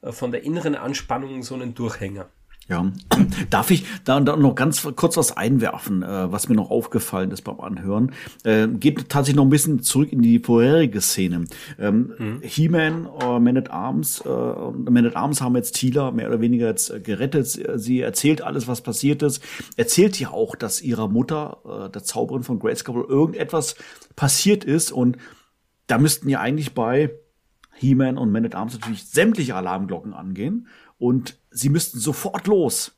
äh, von der inneren Anspannung so einen Durchhänger. Ja, darf ich da, noch ganz kurz was einwerfen, äh, was mir noch aufgefallen ist beim Anhören? Äh, geht tatsächlich noch ein bisschen zurück in die vorherige Szene. Ähm, mhm. He-Man, äh, Man at Arms, äh, Man at Arms haben jetzt Tila mehr oder weniger jetzt äh, gerettet. Sie erzählt alles, was passiert ist. Erzählt ja auch, dass ihrer Mutter, äh, der Zauberin von Grayskull, irgendetwas passiert ist und da müssten ja eigentlich bei He-Man und Man at Arms natürlich sämtliche Alarmglocken angehen und sie müssten sofort los.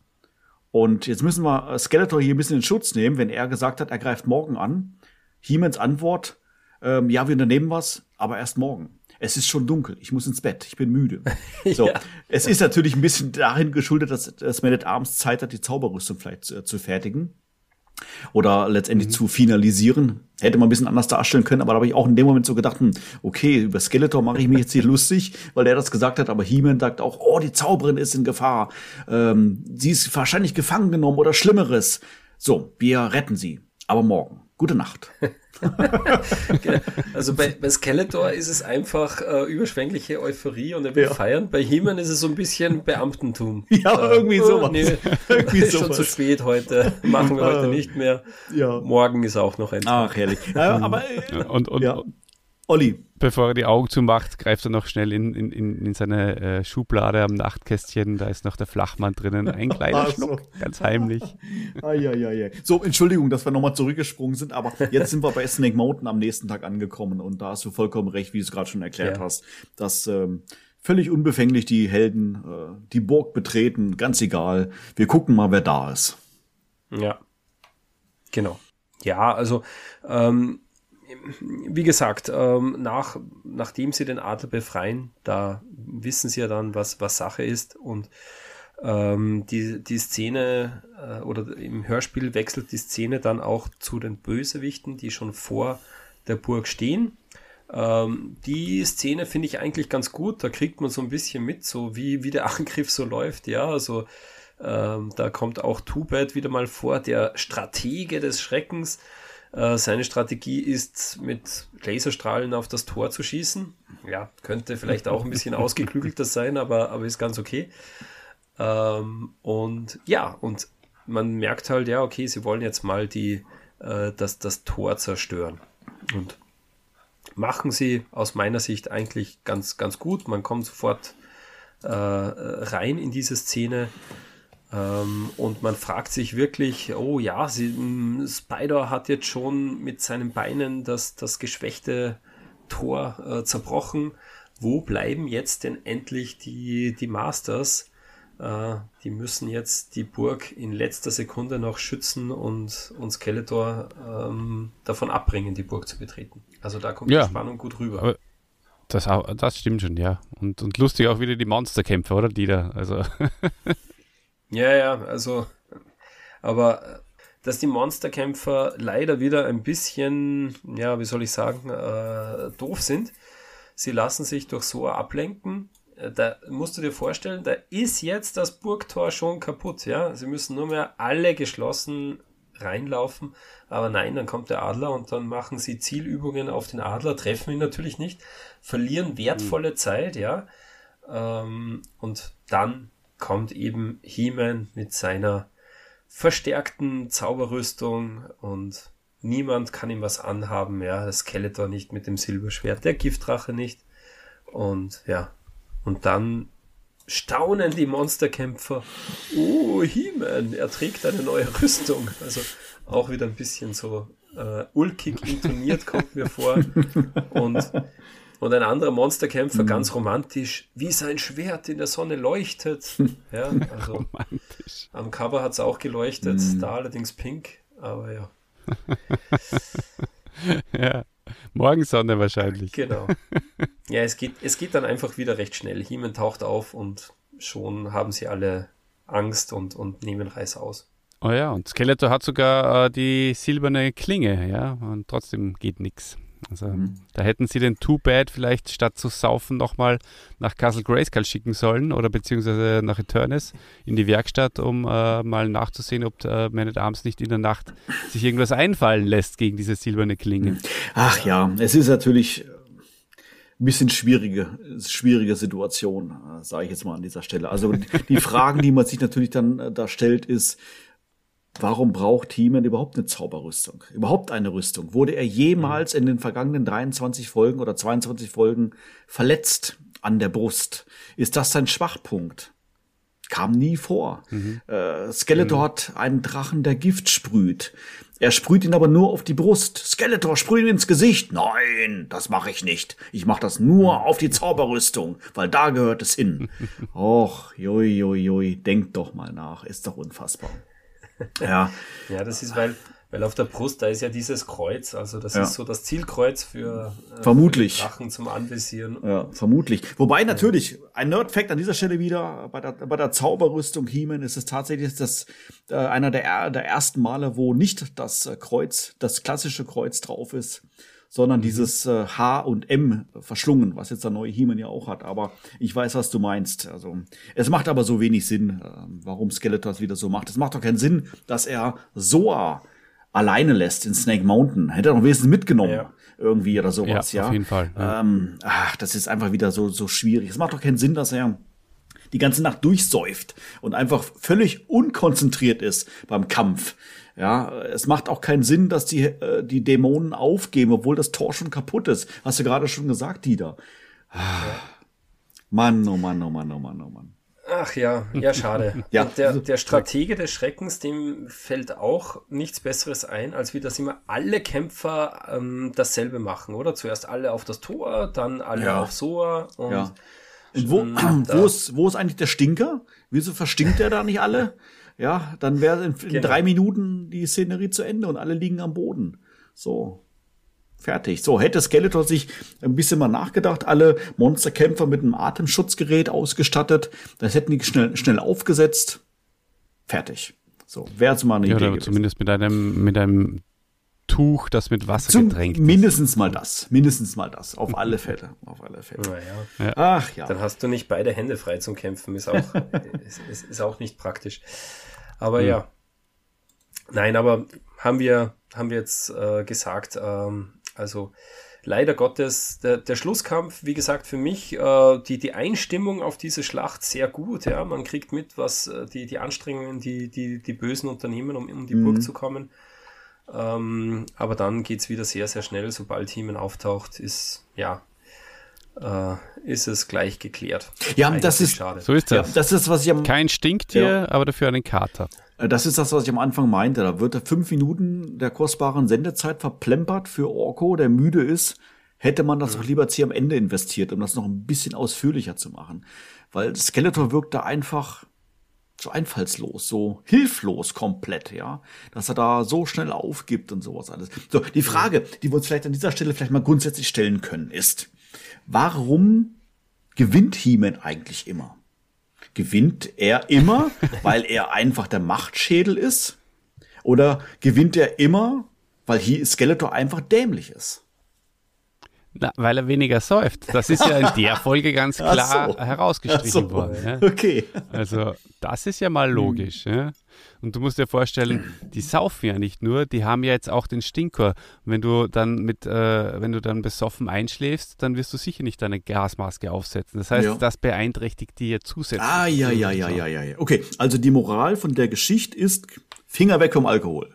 Und jetzt müssen wir äh, Skeletor hier ein bisschen in Schutz nehmen, wenn er gesagt hat, er greift morgen an. He-Mans Antwort, ähm, ja, wir unternehmen was, aber erst morgen. Es ist schon dunkel, ich muss ins Bett, ich bin müde. So, ja. es ist natürlich ein bisschen dahin geschuldet, dass, dass Man at Arms Zeit hat, die Zauberrüstung vielleicht zu, zu fertigen oder letztendlich mhm. zu finalisieren. Hätte man ein bisschen anders darstellen können, aber da habe ich auch in dem Moment so gedacht, hm, okay, über Skeletor mache ich mich jetzt hier lustig, weil der das gesagt hat, aber He-Man sagt auch, oh, die Zauberin ist in Gefahr. Ähm, sie ist wahrscheinlich gefangen genommen oder Schlimmeres. So, wir retten sie. Aber morgen. Gute Nacht. Genau. also bei, bei Skeletor ist es einfach äh, überschwängliche Euphorie und er will ja. feiern. Bei He-Man ist es so ein bisschen Beamtentum. Ja, äh, irgendwie oh, sowas. Nee, irgendwie ist sowas. schon zu spät heute. Machen wir heute nicht mehr. Ja. Morgen ist auch noch ein Tag. Ach, herrlich. Ja, aber, äh, und, und, ja. Olli. Bevor er die Augen zumacht, greift er noch schnell in, in, in seine äh, Schublade am Nachtkästchen. Da ist noch der Flachmann drinnen. Ein kleiner Schluck, so. ganz heimlich. ah, ja, ja, ja. So, Entschuldigung, dass wir nochmal zurückgesprungen sind, aber jetzt sind wir bei Snake Mountain am nächsten Tag angekommen und da hast du vollkommen recht, wie du es gerade schon erklärt ja. hast, dass ähm, völlig unbefänglich die Helden äh, die Burg betreten, ganz egal. Wir gucken mal, wer da ist. Ja, genau. Ja, also ähm, wie gesagt, ähm, nach, nachdem sie den Adler befreien, da wissen sie ja dann, was, was Sache ist und ähm, die, die Szene äh, oder im Hörspiel wechselt die Szene dann auch zu den Bösewichten, die schon vor der Burg stehen. Äh, Ähm, die Szene finde ich eigentlich ganz gut. Da kriegt man so ein bisschen mit, so wie, wie der Angriff so läuft. Ja, also ähm, da kommt auch Two-Bad wieder mal vor, der Stratege des Schreckens. Äh, seine Strategie ist, mit Laserstrahlen auf das Tor zu schießen. Ja, könnte vielleicht auch ein bisschen ausgeklügelter sein, aber, aber ist ganz okay. Ähm, und ja, und man merkt halt, ja, okay, sie wollen jetzt mal die, äh, das, das Tor zerstören. Und machen sie aus meiner Sicht eigentlich ganz, ganz gut. Man kommt sofort äh, rein in diese Szene. Ähm, und man fragt sich wirklich, oh ja, sie, hm, Spider hat jetzt schon mit seinen Beinen das, das geschwächte Tor äh, zerbrochen. Wo bleiben jetzt denn endlich die, die Masters? Äh, die müssen jetzt die Burg in letzter Sekunde noch schützen und, und Skeletor ähm, davon abbringen, die Burg zu betreten. Also da kommt ja, die Spannung gut rüber. Das, das stimmt schon, ja. Und, und lustig auch wieder die Monsterkämpfe, oder? Die da, also. ja, ja, also. Aber dass die Monsterkämpfer leider wieder ein bisschen, ja, wie soll ich sagen, äh, doof sind. Sie lassen sich durch so ablenken äh, da musst du dir vorstellen, da ist jetzt das Burgtor schon kaputt, ja. Sie müssen nur mehr alle geschlossen reinlaufen, aber nein, dann kommt der Adler und dann machen sie Zielübungen auf den Adler, treffen ihn natürlich nicht, verlieren wertvolle mhm. Zeit, ja. Ähm, und dann kommt eben He-Man mit seiner verstärkten Zauberrüstung und niemand kann ihm was anhaben, ja. Das Skeletor nicht mit dem Silberschwert, der Giftdrache nicht. Und ja, und dann staunen die Monsterkämpfer. Oh, He-Man, er trägt eine neue Rüstung. Also auch wieder ein bisschen so äh, ulkig intoniert, kommt mir vor. Und, und ein anderer Monsterkämpfer, mhm. ganz romantisch, wie sein Schwert in der Sonne leuchtet. Ja, also romantisch. am Cover hat es auch geleuchtet, mhm. da allerdings pink, aber ja. ja. Morgensonne wahrscheinlich. Genau. Ja, es geht, es geht dann einfach wieder recht schnell. Hiemen taucht auf und schon haben sie alle Angst und, und nehmen Reis aus. Oh ja, und Skeletor hat sogar äh, die silberne Klinge, ja, und trotzdem geht nichts. Also mhm. da hätten sie den Too Bad vielleicht statt zu saufen nochmal nach Castle Grayskull schicken sollen oder beziehungsweise nach Eternis in die Werkstatt, um äh, mal nachzusehen, ob äh, Man at Arms nicht in der Nacht sich irgendwas einfallen lässt gegen diese silberne Klinge. Mhm. Ach ja, es ist natürlich ein bisschen schwierige, schwierige Situation, äh, sage ich jetzt mal an dieser Stelle. Also die Fragen, die man sich natürlich dann äh, da stellt, ist, Warum braucht He-Man überhaupt eine Zauberrüstung? Überhaupt eine Rüstung? Wurde er jemals in den vergangenen 23 Folgen oder 22 Folgen verletzt an der Brust? Ist das sein Schwachpunkt? Kam nie vor. Mhm. Äh, Skeletor mhm. hat einen Drachen, der Gift sprüht. Er sprüht ihn aber nur auf die Brust. Skeletor, sprüht ihn ins Gesicht. Nein, das mache ich nicht. Ich mache das nur auf die Zauberrüstung, weil da gehört es hin. Och, joi, joi, joi, denkt doch mal nach. Ist doch unfassbar. Ja. ja, das ist, weil, weil auf der Brust, da ist ja dieses Kreuz, also das ja. ist so das Zielkreuz für, äh, vermutlich. Für Drachen zum Anvisieren. Ja, vermutlich. Wobei natürlich, ein Nerd-Fact an dieser Stelle wieder, bei der, bei der Zauberrüstung He-Man ist es tatsächlich das, äh, einer der, der ersten Male, wo nicht das Kreuz, das klassische Kreuz drauf ist, sondern mhm. dieses äh, H und M verschlungen, was jetzt der neue He-Man ja auch hat. Aber ich weiß, was du meinst. Also es macht aber so wenig Sinn, äh, warum Skeletor es wieder so macht. Es macht doch keinen Sinn, dass er Soa alleine lässt in Snake Mountain. Hätte er doch wenigstens mitgenommen. Ja. Irgendwie oder sowas, ja. ja? Auf jeden Fall. Ja. Ähm, ach, das ist einfach wieder so, so schwierig. Es macht doch keinen Sinn, dass er die ganze Nacht durchsäuft und einfach völlig unkonzentriert ist beim Kampf. Ja, es macht auch keinen Sinn, dass die, äh, die Dämonen aufgeben, obwohl das Tor schon kaputt ist. Hast du gerade schon gesagt, Dieter. Ja. Mann, oh Mann, oh Mann, oh Mann, oh Mann. Ach ja, ja, schade. ja. Und der, der Stratege des Schreckens, dem fällt auch nichts Besseres ein, als wie das immer alle Kämpfer ähm, dasselbe machen, oder? Zuerst alle auf das Tor, dann alle ja. auf Soa und, ja. und wo, wo, ist, wo ist eigentlich der Stinker? Wieso verstinkt er da nicht alle? Ja, dann wäre in, in genau. drei Minuten die Szenerie zu Ende und alle liegen am Boden. So. Fertig. So, hätte Skeletor sich ein bisschen mal nachgedacht, alle Monsterkämpfer mit einem Atemschutzgerät ausgestattet, das hätten die schnell, schnell aufgesetzt. Fertig. So, wäre es mal eine ja, Idee. Oder zumindest mit einem, mit einem Tuch, das mit Wasser Zum, getränkt mindestens mal das. Mindestens mal das. Auf alle Fälle. Auf alle Fälle. Naja. Ach ja. Dann hast du nicht beide Hände frei zum Kämpfen. Ist auch, ist, ist, ist auch nicht praktisch. Aber Hm. ja. Nein, aber haben wir, haben wir jetzt äh, gesagt, ähm, also leider Gottes, der, der Schlusskampf, wie gesagt, für mich, äh, die, die Einstimmung auf diese Schlacht sehr gut, ja. Man kriegt mit, was äh, die, die Anstrengungen, die, die, die Bösen Unternehmen, um um die Mhm. Burg zu kommen. Ähm, aber dann geht's wieder sehr, sehr schnell. Sobald Heeman auftaucht, ist, ja, äh, ist es gleich geklärt. Ja, Eigentlich das ist- schade. So ist Ja, das. das ist, was ich am, Kein Stinktier, Ja. aber dafür einen Kater. Äh, Das ist das, was ich am Anfang meinte. Da wird er fünf Minuten der kostbaren Sendezeit verplempert für Orko, der müde ist. Hätte man das doch lieber hier am Ende investiert, um das noch ein bisschen ausführlicher zu machen. Weil Skeletor wirkt da einfach so einfallslos, so hilflos komplett, ja. Dass er da so schnell aufgibt und sowas alles. So, die Frage, die wir uns vielleicht an dieser Stelle vielleicht mal grundsätzlich stellen können, ist, warum gewinnt He-Man eigentlich immer? Gewinnt er immer, weil er einfach der Machtschädel ist? Oder gewinnt er immer, weil He Skeletor einfach dämlich ist? Na, weil er weniger säuft. Das ist ja in der Folge ganz klar so. herausgestrichen so. worden. Ja. Okay. Also, das ist ja mal logisch. Ja. Und du musst dir vorstellen, die saufen ja nicht nur, die haben ja jetzt auch den Stinker. Und wenn du dann mit, äh, wenn du dann besoffen einschläfst, dann wirst du sicher nicht deine Gasmaske aufsetzen. Das heißt, Ja. das beeinträchtigt die ja zusätzlich. Ah, ja, ja, ja, ja, ja, ja. Okay, also die Moral von der Geschichte ist, Finger weg vom Alkohol.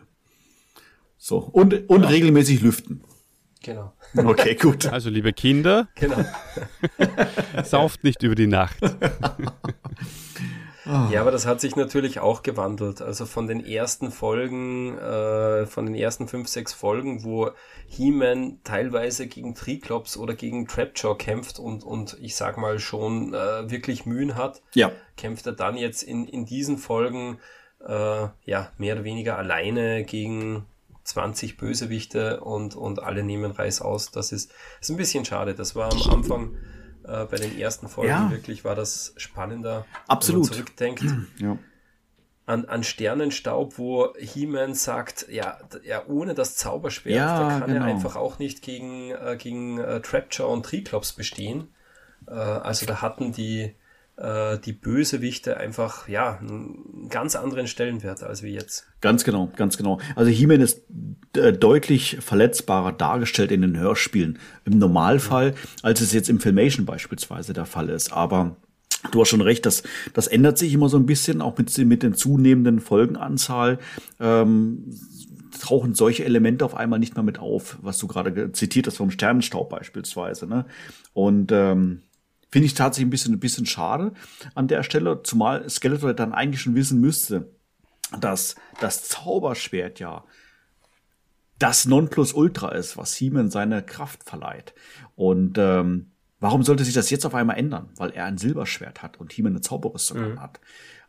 So, und, und regelmäßig lüften. Genau. Okay, gut. Also, liebe Kinder, genau. sauft nicht über die Nacht. Ja, aber das hat sich natürlich auch gewandelt. Also von den ersten Folgen, äh, von den ersten fünf, sechs Folgen, wo He-Man teilweise gegen Triklops oder gegen Trapjaw kämpft und, und ich sag mal schon äh, wirklich Mühen hat, Ja, kämpft er dann jetzt in, in diesen Folgen äh, ja mehr oder weniger alleine gegen 20 Bösewichte und, und alle nehmen Reiß aus. Das ist, ist ein bisschen schade. Das war am Anfang äh, bei den ersten Folgen Ja. wirklich war das spannender. Absolut. Wenn man zurückdenkt ja. an, an Sternenstaub, wo He-Man sagt, ja, ja, ohne das Zauberschwert, Ja, da kann genau. er einfach auch nicht gegen, äh, gegen äh, Trapjaw und Triklops bestehen. Äh, also da hatten die, äh, die Bösewichte einfach, ja, einen ganz anderen Stellenwert als wie jetzt. Ganz genau, ganz genau. Also He-Man ist äh, deutlich verletzbarer dargestellt in den Hörspielen im Normalfall, als es jetzt im Filmation beispielsweise der Fall ist. Aber du hast schon recht, das, das ändert sich immer so ein bisschen, auch mit, mit den zunehmenden Folgenanzahl. Ähm, tauchen solche Elemente auf einmal nicht mehr mit auf, was du gerade ge- zitiert hast vom Sternenstaub beispielsweise. Ne? Und ähm, finde ich tatsächlich ein bisschen, ein bisschen schade an der Stelle, zumal Skeletor dann eigentlich schon wissen müsste, dass das Zauberschwert ja das Nonplusultra ist, was He-Man seine Kraft verleiht. Und ähm, warum sollte sich das jetzt auf einmal ändern? Weil er ein Silberschwert hat und He-Man eine Zauberrüstung hat.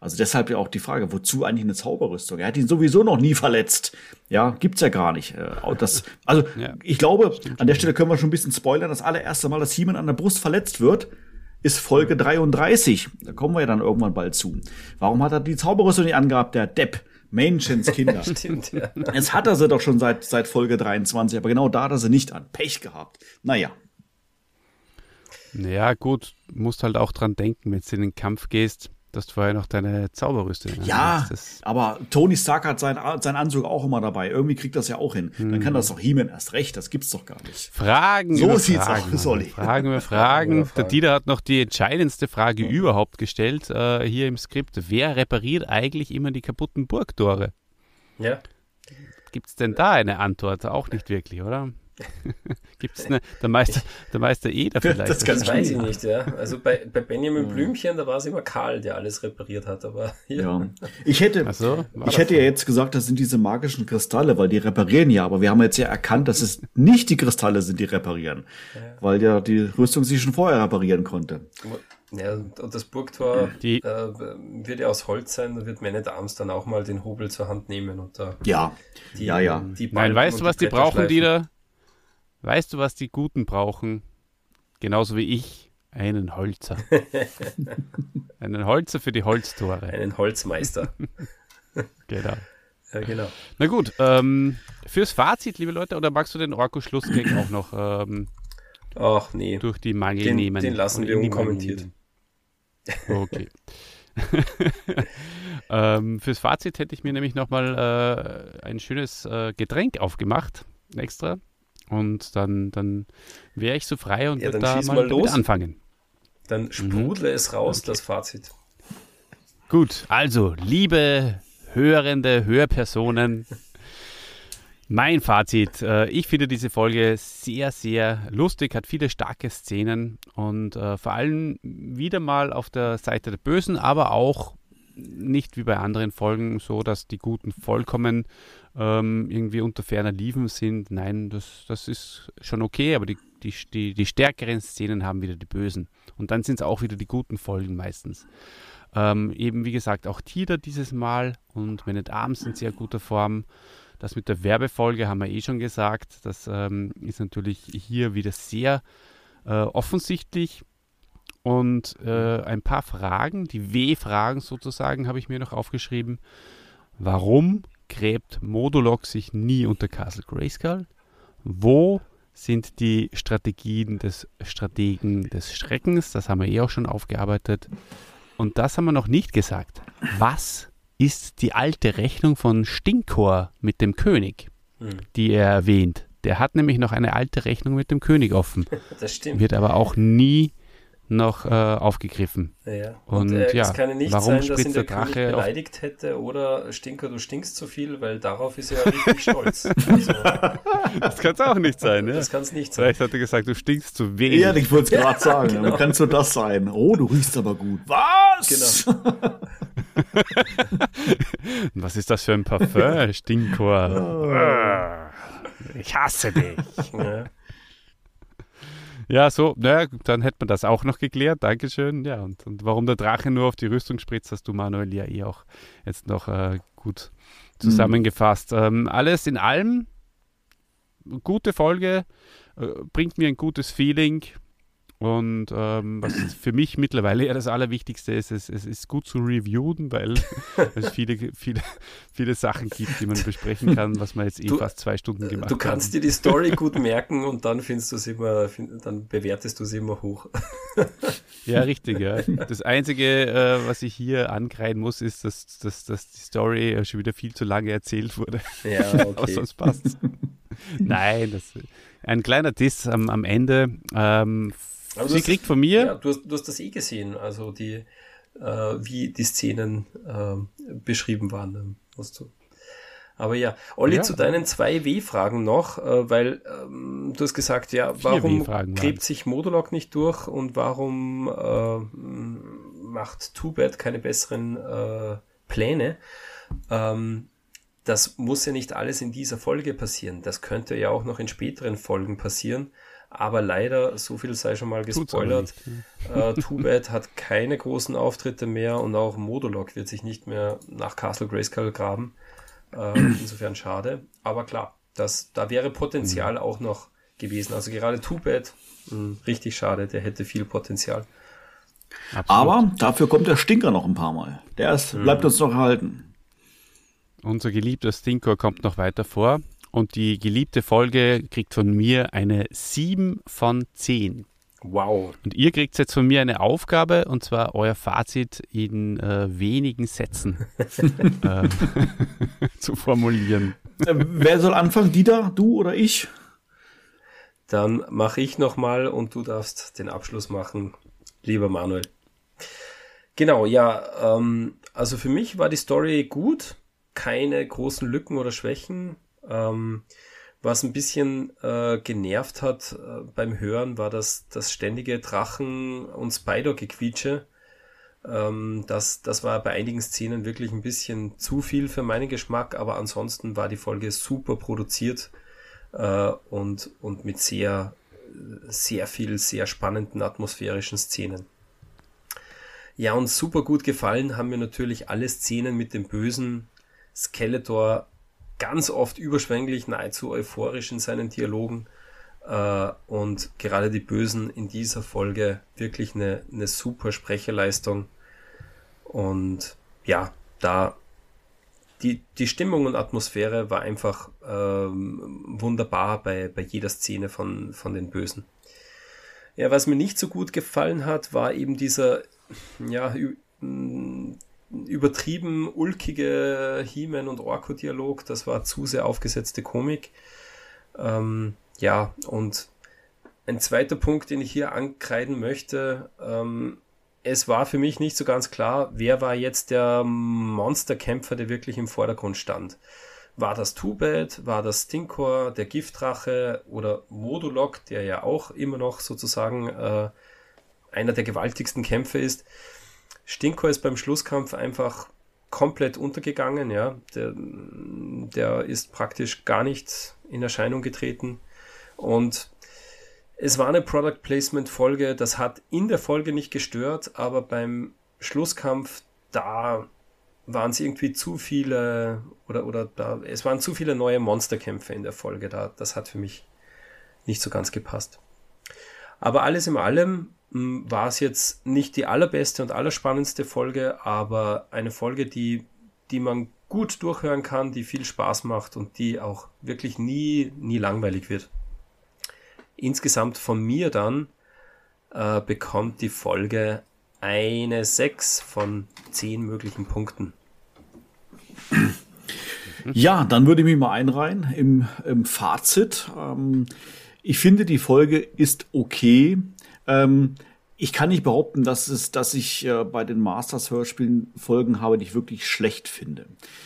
Also deshalb ja auch die Frage, wozu eigentlich eine Zauberrüstung? Er hat ihn sowieso noch nie verletzt. Ja, gibt's ja gar nicht. Äh, Das, also Ja, ich glaube, an der Stelle können wir schon ein bisschen spoilern. Das allererste Mal, dass He-Man an der Brust verletzt wird, ist Folge 33. Da kommen wir ja dann irgendwann bald zu. Warum hat er die Zauberrüstung nicht angehabt, der Depp? Menschens Kinder. Stimmt, ja. Jetzt hat er sie doch schon seit, seit Folge 23, aber genau da hat er sie nicht an. Pech gehabt. Naja. Naja, gut, musst halt auch dran denken, wenn du in den Kampf gehst, dass du vorher noch deine Zauberrüstung Ja, hast. Das, aber Tony Stark hat seinen, seinen Anzug auch immer dabei. Irgendwie kriegt das ja auch hin. Dann kann das doch He-Man erst recht. Das gibt's doch gar nicht. Fragen So über sieht's Fragen, aus. Olli. Fragen über Fragen Fragen. Der. Dieter hat noch die entscheidendste Frage überhaupt gestellt äh, hier im Skript. Wer repariert eigentlich immer die kaputten Burgtore? ja. Gibt es denn da eine Antwort? Auch nicht wirklich, oder? Gibt es eine, der Meister, der Meister Eder vielleicht? Das Das weiß ich nicht, ja. Also bei, bei Benjamin Blümchen, da war es immer Karl, der alles repariert hat, aber hier. Ja. Ich hätte, so, ich hätte ja jetzt gesagt, das sind diese magischen Kristalle, weil die reparieren ja. Aber wir haben jetzt ja erkannt, dass es nicht die Kristalle sind, die reparieren. Weil ja die Rüstung sich schon vorher reparieren konnte. Ja, und das Burgtor Die- äh, wird ja aus Holz sein, da wird Man at Arms dann auch mal den Hobel zur Hand nehmen und da Ja. die, Ja, ja. die Nein, weißt du, was die brauchen, schleifen. Dieter? Weißt du, was die Guten brauchen? Genauso wie ich. Einen Holzer. Einen Holzer für die Holztore. Einen Holzmeister. Genau. Ja, genau. Na gut, ähm, fürs Fazit, liebe Leute, oder magst du den Orko-Schlussgag auch noch ähm, Ach nee. durch die Mangel den, nehmen? Den lassen wir unkommentiert. Okay. ähm, fürs Fazit hätte ich mir nämlich nochmal äh, ein schönes äh, Getränk aufgemacht, extra. Und dann, dann wäre ich so frei und ja, würde da mal, mal anfangen. Dann mhm. sprudle mhm. es raus, okay. das Fazit. Gut, also, liebe hörende Hörpersonen, mein Fazit. Äh, ich finde diese Folge sehr, sehr lustig, hat viele starke Szenen und äh, vor allem wieder mal auf der Seite der Bösen, aber auch nicht wie bei anderen Folgen so, dass die Guten vollkommen ähm, irgendwie unter ferner Liefen sind. Nein, das, das ist schon okay, aber die, die, die, die stärkeren Szenen haben wieder die Bösen. Und dann sind es auch wieder die guten Folgen meistens. Ähm, eben wie gesagt, auch Tida dieses Mal und Man at Arms in sehr guter Form. Das mit der Werbefolge haben wir eh schon gesagt. Das ähm, ist natürlich hier wieder sehr äh, offensichtlich. Und äh, ein paar Fragen, die W-Fragen sozusagen, habe ich mir noch aufgeschrieben. Warum gräbt Modulok sich nie unter Castle Grayskull? Wo sind die Strategien des Strategen des Schreckens? Das haben wir eh auch schon aufgearbeitet. Und das haben wir noch nicht gesagt. Was ist die alte Rechnung von Stinkor mit dem König, hm. die er erwähnt? Der hat nämlich noch eine alte Rechnung mit dem König offen. Das stimmt. Wird aber auch nie noch äh, aufgegriffen. Ja. Und, und äh, ja, es kann ja nicht warum sein, dass ihn der, Drache König beleidigt hätte oder Stinker, du stinkst zu viel, weil darauf ist er ja richtig stolz. Also, das kann es auch nicht sein. Ja? Das kann es nicht sein. Vielleicht hat er gesagt, du stinkst zu wenig. Ja, ich wollte es gerade sagen. Genau. Dann kann so das sein. Oh, du riechst aber gut. Was? Genau. Was ist das für ein Parfum, Stinkor? Oh. Ich hasse dich. Ja. Ja, so, naja, dann hätte man das auch noch geklärt. Dankeschön. Ja, und, und warum der Drache nur auf die Rüstung spritzt, hast du, Manuel, ja eh auch jetzt noch äh, gut zusammengefasst. Mhm. Ähm, alles in allem, gute Folge, äh, bringt mir ein gutes Feeling. Und ähm, was für mich mittlerweile ja das Allerwichtigste ist, es, es ist gut zu reviewen, weil es viele, viele, viele Sachen gibt, die man besprechen kann, was man jetzt eh du, fast zwei Stunden gemacht hat. Du kannst haben. dir die Story gut merken und dann findest du es immer, dann bewertest du sie immer hoch. Ja, richtig, ja. Das Einzige, äh, was ich hier ankreiden muss, ist, dass, dass, dass die Story schon wieder viel zu lange erzählt wurde. Ja, okay. Aber sonst passt Nein, das, ein kleiner Diss am, am Ende. Ähm, aber Sie kriegt von mir. Ja, du, hast, du hast das eh gesehen, also die, äh, wie die Szenen äh, beschrieben waren, ähm, musst du. Aber ja, Olli, ja. zu deinen zwei W-Fragen noch, äh, weil ähm, du hast gesagt, ja, warum gräbt sich Modulok nicht durch und warum äh, macht Too Bad keine besseren äh, Pläne? Ähm, das muss ja nicht alles in dieser Folge passieren. Das könnte ja auch noch in späteren Folgen passieren. Aber leider, so viel sei schon mal gespoilert, äh, Too Bad hat keine großen Auftritte mehr und auch Modulok wird sich nicht mehr nach Castle Grayskull graben. Äh, insofern schade. Aber klar, das, da wäre Potenzial mhm. auch noch gewesen. Also gerade Too Bad, mh, hm, richtig schade, der hätte viel Potenzial. Absolut. Aber dafür kommt der Stinker noch ein paar Mal. Der ist, mhm. bleibt uns noch erhalten. Unser geliebter Stinker kommt noch weiter vor. Und die geliebte Folge kriegt von mir eine 7 von 10. Wow. Und ihr kriegt jetzt von mir eine Aufgabe und zwar euer Fazit in äh, wenigen Sätzen äh, zu formulieren. Äh, wer soll anfangen? Dieter, du oder ich? Dann mache ich nochmal und du darfst den Abschluss machen, lieber Manuel. Genau, ja, ähm, also für mich war die Story gut, keine großen Lücken oder Schwächen. Ähm, was ein bisschen äh, genervt hat äh, beim Hören, war das, das ständige Drachen- und Spider-Gequietsche. Ähm, das, das war bei einigen Szenen wirklich ein bisschen zu viel für meinen Geschmack, aber ansonsten war die Folge super produziert äh, und, und mit sehr, sehr viel, sehr spannenden atmosphärischen Szenen. Ja, und super gut gefallen haben mir natürlich alle Szenen mit dem bösen Skeletor ganz oft überschwänglich, nahezu euphorisch in seinen Dialogen. Äh, und gerade die Bösen in dieser Folge wirklich eine, eine super Sprecherleistung. Und ja, da die, die Stimmung und Atmosphäre war einfach ähm, wunderbar bei, bei jeder Szene von, von den Bösen. Ja, was mir nicht so gut gefallen hat, war eben dieser, ja, übertrieben ulkige He-Man und Orko-Dialog. Das war zu sehr aufgesetzte Komik. Ähm, ja, und ein zweiter Punkt, den ich hier ankreiden möchte, ähm, es war für mich nicht so ganz klar, wer war jetzt der Monsterkämpfer, der wirklich im Vordergrund stand. War das Two-Bad, war das Stinkor, der Giftdrache oder Modulok, der ja auch immer noch sozusagen äh, einer der gewaltigsten Kämpfe ist. Stinkor ist beim Schlusskampf einfach komplett untergegangen, ja. Der, der ist praktisch gar nicht in Erscheinung getreten. Und es war eine Product Placement Folge, das hat in der Folge nicht gestört, aber beim Schlusskampf, da waren es irgendwie zu viele oder, oder da, es waren zu viele neue Monsterkämpfe in der Folge da. Das hat für mich nicht so ganz gepasst. Aber alles in allem war es jetzt nicht die allerbeste und allerspannendste Folge, aber eine Folge, die, die man gut durchhören kann, die viel Spaß macht und die auch wirklich nie, nie langweilig wird insgesamt von mir dann äh, bekommt die Folge eine 6 von 10 möglichen Punkten. Ja, dann würde ich mich mal einreihen im, im Fazit. Ähm, ich finde, die Folge ist okay. Ähm, ich kann nicht behaupten, dass es, dass ich äh, bei den Masters-Hörspielen Folgen habe, die ich wirklich schlecht finde.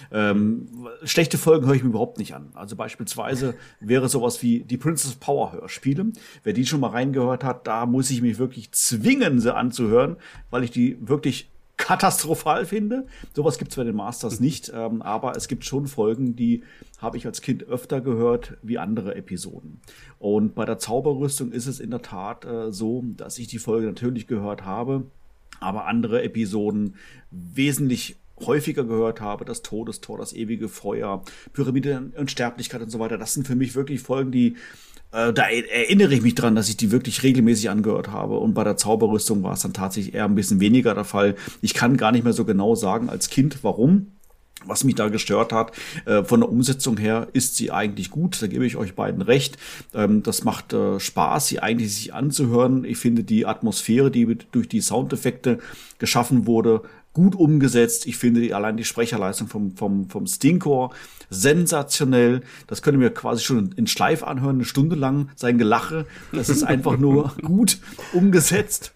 Ähm, schlechte Folgen höre ich mir überhaupt nicht an. Also beispielsweise wäre sowas wie die Princess Power Hörspiele. Wer die schon mal reingehört hat, da muss ich mich wirklich zwingen, sie anzuhören, weil ich die wirklich katastrophal finde. Sowas gibt es bei den Masters nicht, ähm, aber es gibt schon Folgen, die habe ich als Kind öfter gehört wie andere Episoden. Und bei der Zauberrüstung ist es in der Tat äh, so, dass ich die Folge natürlich gehört habe, aber andere Episoden wesentlich häufiger gehört habe, das Todestor, das ewige Feuer, Pyramide und Sterblichkeit und so weiter. Das sind für mich wirklich Folgen, die äh, da erinnere ich mich dran, dass ich die wirklich regelmäßig angehört habe. Und bei der Zauberrüstung war es dann tatsächlich eher ein bisschen weniger der Fall. Ich kann gar nicht mehr so genau sagen als Kind, warum. Was mich da gestört hat, äh, von der Umsetzung her ist sie eigentlich gut, da gebe ich euch beiden recht. Ähm, das macht äh, Spaß, sie eigentlich sich anzuhören. Ich finde die Atmosphäre, die durch die Soundeffekte geschaffen wurde, gut umgesetzt. Ich finde die, allein die Sprecherleistung vom, vom, vom Stinkor sensationell. Das können wir quasi schon in Schleif anhören, eine Stunde lang sein Gelache. Das ist einfach nur gut umgesetzt.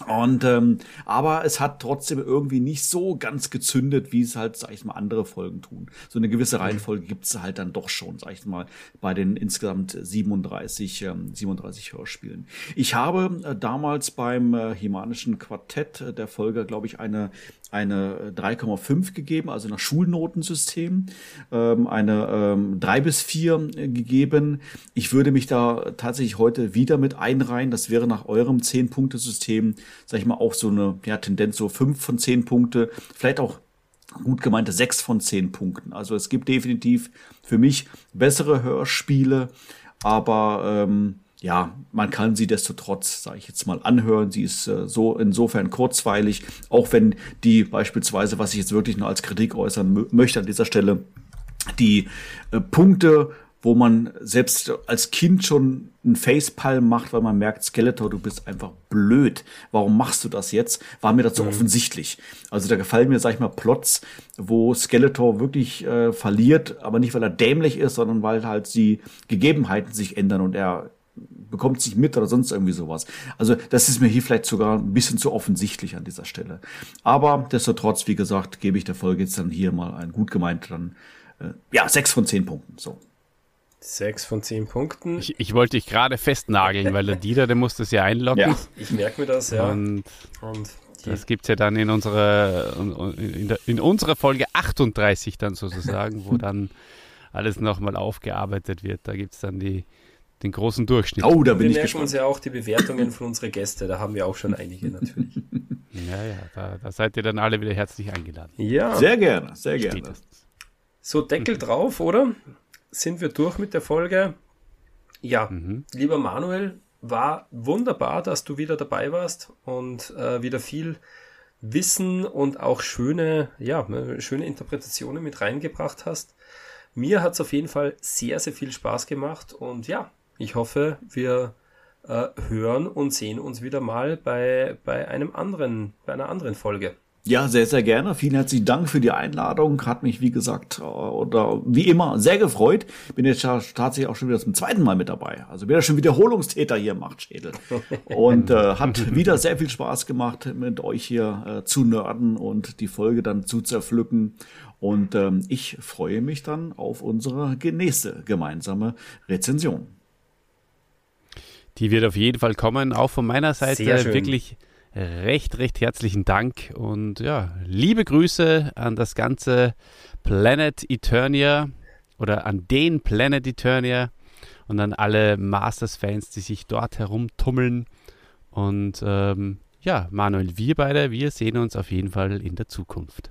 Und ähm, aber es hat trotzdem irgendwie nicht so ganz gezündet, wie es halt, sag ich mal, andere Folgen tun. So eine gewisse Reihenfolge gibt es halt dann doch schon, sag ich mal, bei den insgesamt 37, ähm, 37 Hörspielen. Ich habe äh, damals beim äh, Himanischen Quartett äh, der Folge, glaube ich, eine eine 3,5 gegeben, also nach Schulnotensystem, ähm, eine ähm, 3 bis 4 äh, gegeben. Ich würde mich da tatsächlich heute wieder mit einreihen. Das wäre nach eurem 10-Punkte-System, sag ich mal, auch so eine ja, Tendenz, so 5 von 10 Punkte, vielleicht auch gut gemeinte 6 von 10 Punkten. Also es gibt definitiv für mich bessere Hörspiele, aber ähm, ja, man kann sie desto trotz, sage ich jetzt mal, anhören. Sie ist äh, so insofern kurzweilig, auch wenn die beispielsweise, was ich jetzt wirklich nur als Kritik äußern möchte an dieser Stelle, die äh, Punkte, wo man selbst als Kind schon einen Facepalm macht, weil man merkt, Skeletor, du bist einfach blöd. Warum machst du das jetzt? War mir dazu mhm. offensichtlich. Also da gefallen mir, sag ich mal, Plots, wo Skeletor wirklich äh, verliert, aber nicht, weil er dämlich ist, sondern weil halt die Gegebenheiten sich ändern und er bekommt sich mit oder sonst irgendwie sowas. Also das ist mir hier vielleicht sogar ein bisschen zu offensichtlich an dieser Stelle. Aber destotrotz, wie gesagt, gebe ich der Folge jetzt dann hier mal ein gut gemeint dann äh, ja sechs von zehn Punkten. So. Sechs von zehn Punkten. Ich, ich wollte dich gerade festnageln, weil der Dieter, der muss das ja einloggen. Ja, ich merke mir das, ja. Und, Und das gibt es ja dann in unserer, in, der, in unserer Folge 38 dann sozusagen, wo dann alles nochmal aufgearbeitet wird. Da gibt es dann die, den großen Durchschnitt. Oh, da bin wir ich merken uns ja auch die Bewertungen von unseren Gästen, da haben wir auch schon einige natürlich. ja, ja, da, da, seid ihr dann alle wieder herzlich eingeladen. Ja. Sehr gerne, sehr gerne. So, Deckel drauf, oder? Sind wir durch mit der Folge? Ja, mhm. lieber Manuel, war wunderbar, dass du wieder dabei warst und äh, wieder viel Wissen und auch schöne, ja, schöne Interpretationen mit reingebracht hast. Mir hat es auf jeden Fall sehr, sehr viel Spaß gemacht und ja, ich hoffe, wir äh, hören und sehen uns wieder mal bei, bei einem anderen, bei einer anderen Folge. Ja, sehr, sehr gerne. Vielen herzlichen Dank für die Einladung. Hat mich, wie gesagt, äh, oder wie immer sehr gefreut. Bin jetzt tatsächlich auch schon wieder zum zweiten Mal mit dabei. Also wieder schon Wiederholungstäter hier macht Schädel. Und äh, hat wieder sehr viel Spaß gemacht, mit euch hier äh, zu nörden und die Folge dann zu zerpflücken. Und ähm, ich freue mich dann auf unsere nächste gemeinsame Rezension. Die wird auf jeden Fall kommen. Auch von meiner Seite wirklich recht, recht herzlichen Dank und ja, liebe Grüße an das ganze Planet Eternia oder an den Planet Eternia und an alle Masters-Fans, die sich dort herumtummeln. Und ähm, ja, Manuel, wir beide, wir sehen uns auf jeden Fall in der Zukunft.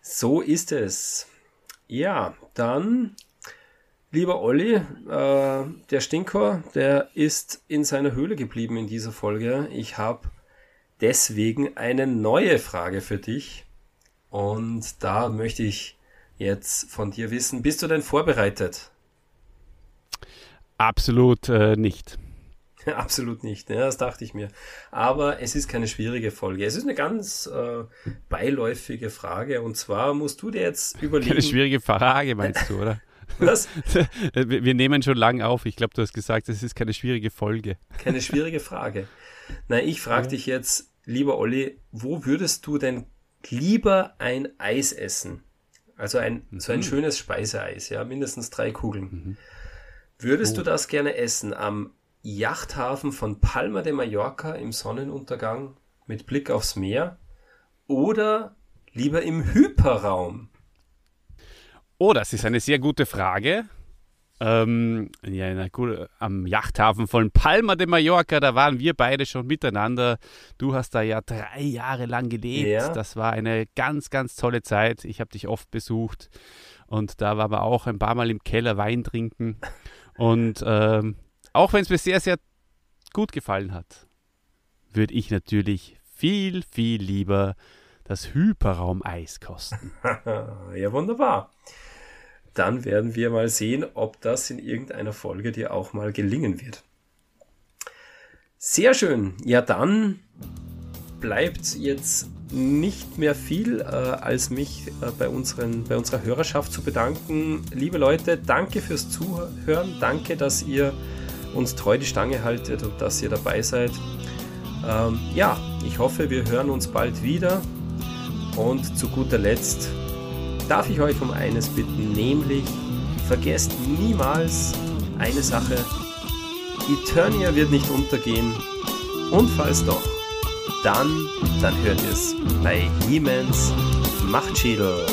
So ist es. Ja, dann Lieber Olli, äh, der Stinkor, der ist in seiner Höhle geblieben in dieser Folge. Ich habe deswegen eine neue Frage für dich. Und da möchte ich jetzt von dir wissen, bist du denn vorbereitet? Absolut äh, nicht. Absolut nicht, ja, das dachte ich mir. Aber es ist keine schwierige Folge. Es ist eine ganz äh, beiläufige Frage. Und zwar musst du dir jetzt überlegen. Keine schwierige Frage, meinst du, oder? Was? Wir nehmen schon lange auf. Ich glaube, du hast gesagt, es ist keine schwierige Folge. Keine schwierige Frage. Nein, ich frage ja. dich jetzt, lieber Olli, wo würdest du denn lieber ein Eis essen? Also ein, mhm. so ein mhm. schönes Speiseeis, ja, mindestens drei Kugeln. Mhm. Würdest oh. du das gerne essen am Yachthafen von Palma de Mallorca im Sonnenuntergang mit Blick aufs Meer oder lieber im Hyperraum? Oh, das ist eine sehr gute Frage. Ähm, ja, na gut, am Yachthafen von Palma de Mallorca, da waren wir beide schon miteinander. Du hast da ja drei Jahre lang gelebt. Ja. Das war eine ganz, ganz tolle Zeit. Ich habe dich oft besucht und da waren wir auch ein paar Mal im Keller Wein trinken. Und ähm, auch wenn es mir sehr, sehr gut gefallen hat, würde ich natürlich viel, viel lieber das Hyperraum-Eis kosten. ja, wunderbar dann werden wir mal sehen, ob das in irgendeiner Folge dir auch mal gelingen wird. Sehr schön. Ja, dann bleibt jetzt nicht mehr viel, äh, als mich äh, bei, unseren, bei unserer Hörerschaft zu bedanken. Liebe Leute, danke fürs Zuhören. Danke, dass ihr uns treu die Stange haltet und dass ihr dabei seid. Ähm, ja, ich hoffe, wir hören uns bald wieder. Und zu guter Letzt darf ich euch um eines bitten, nämlich vergesst niemals eine Sache. Eternia wird nicht untergehen und falls doch, dann, dann hört es bei Niemens Machtschädel.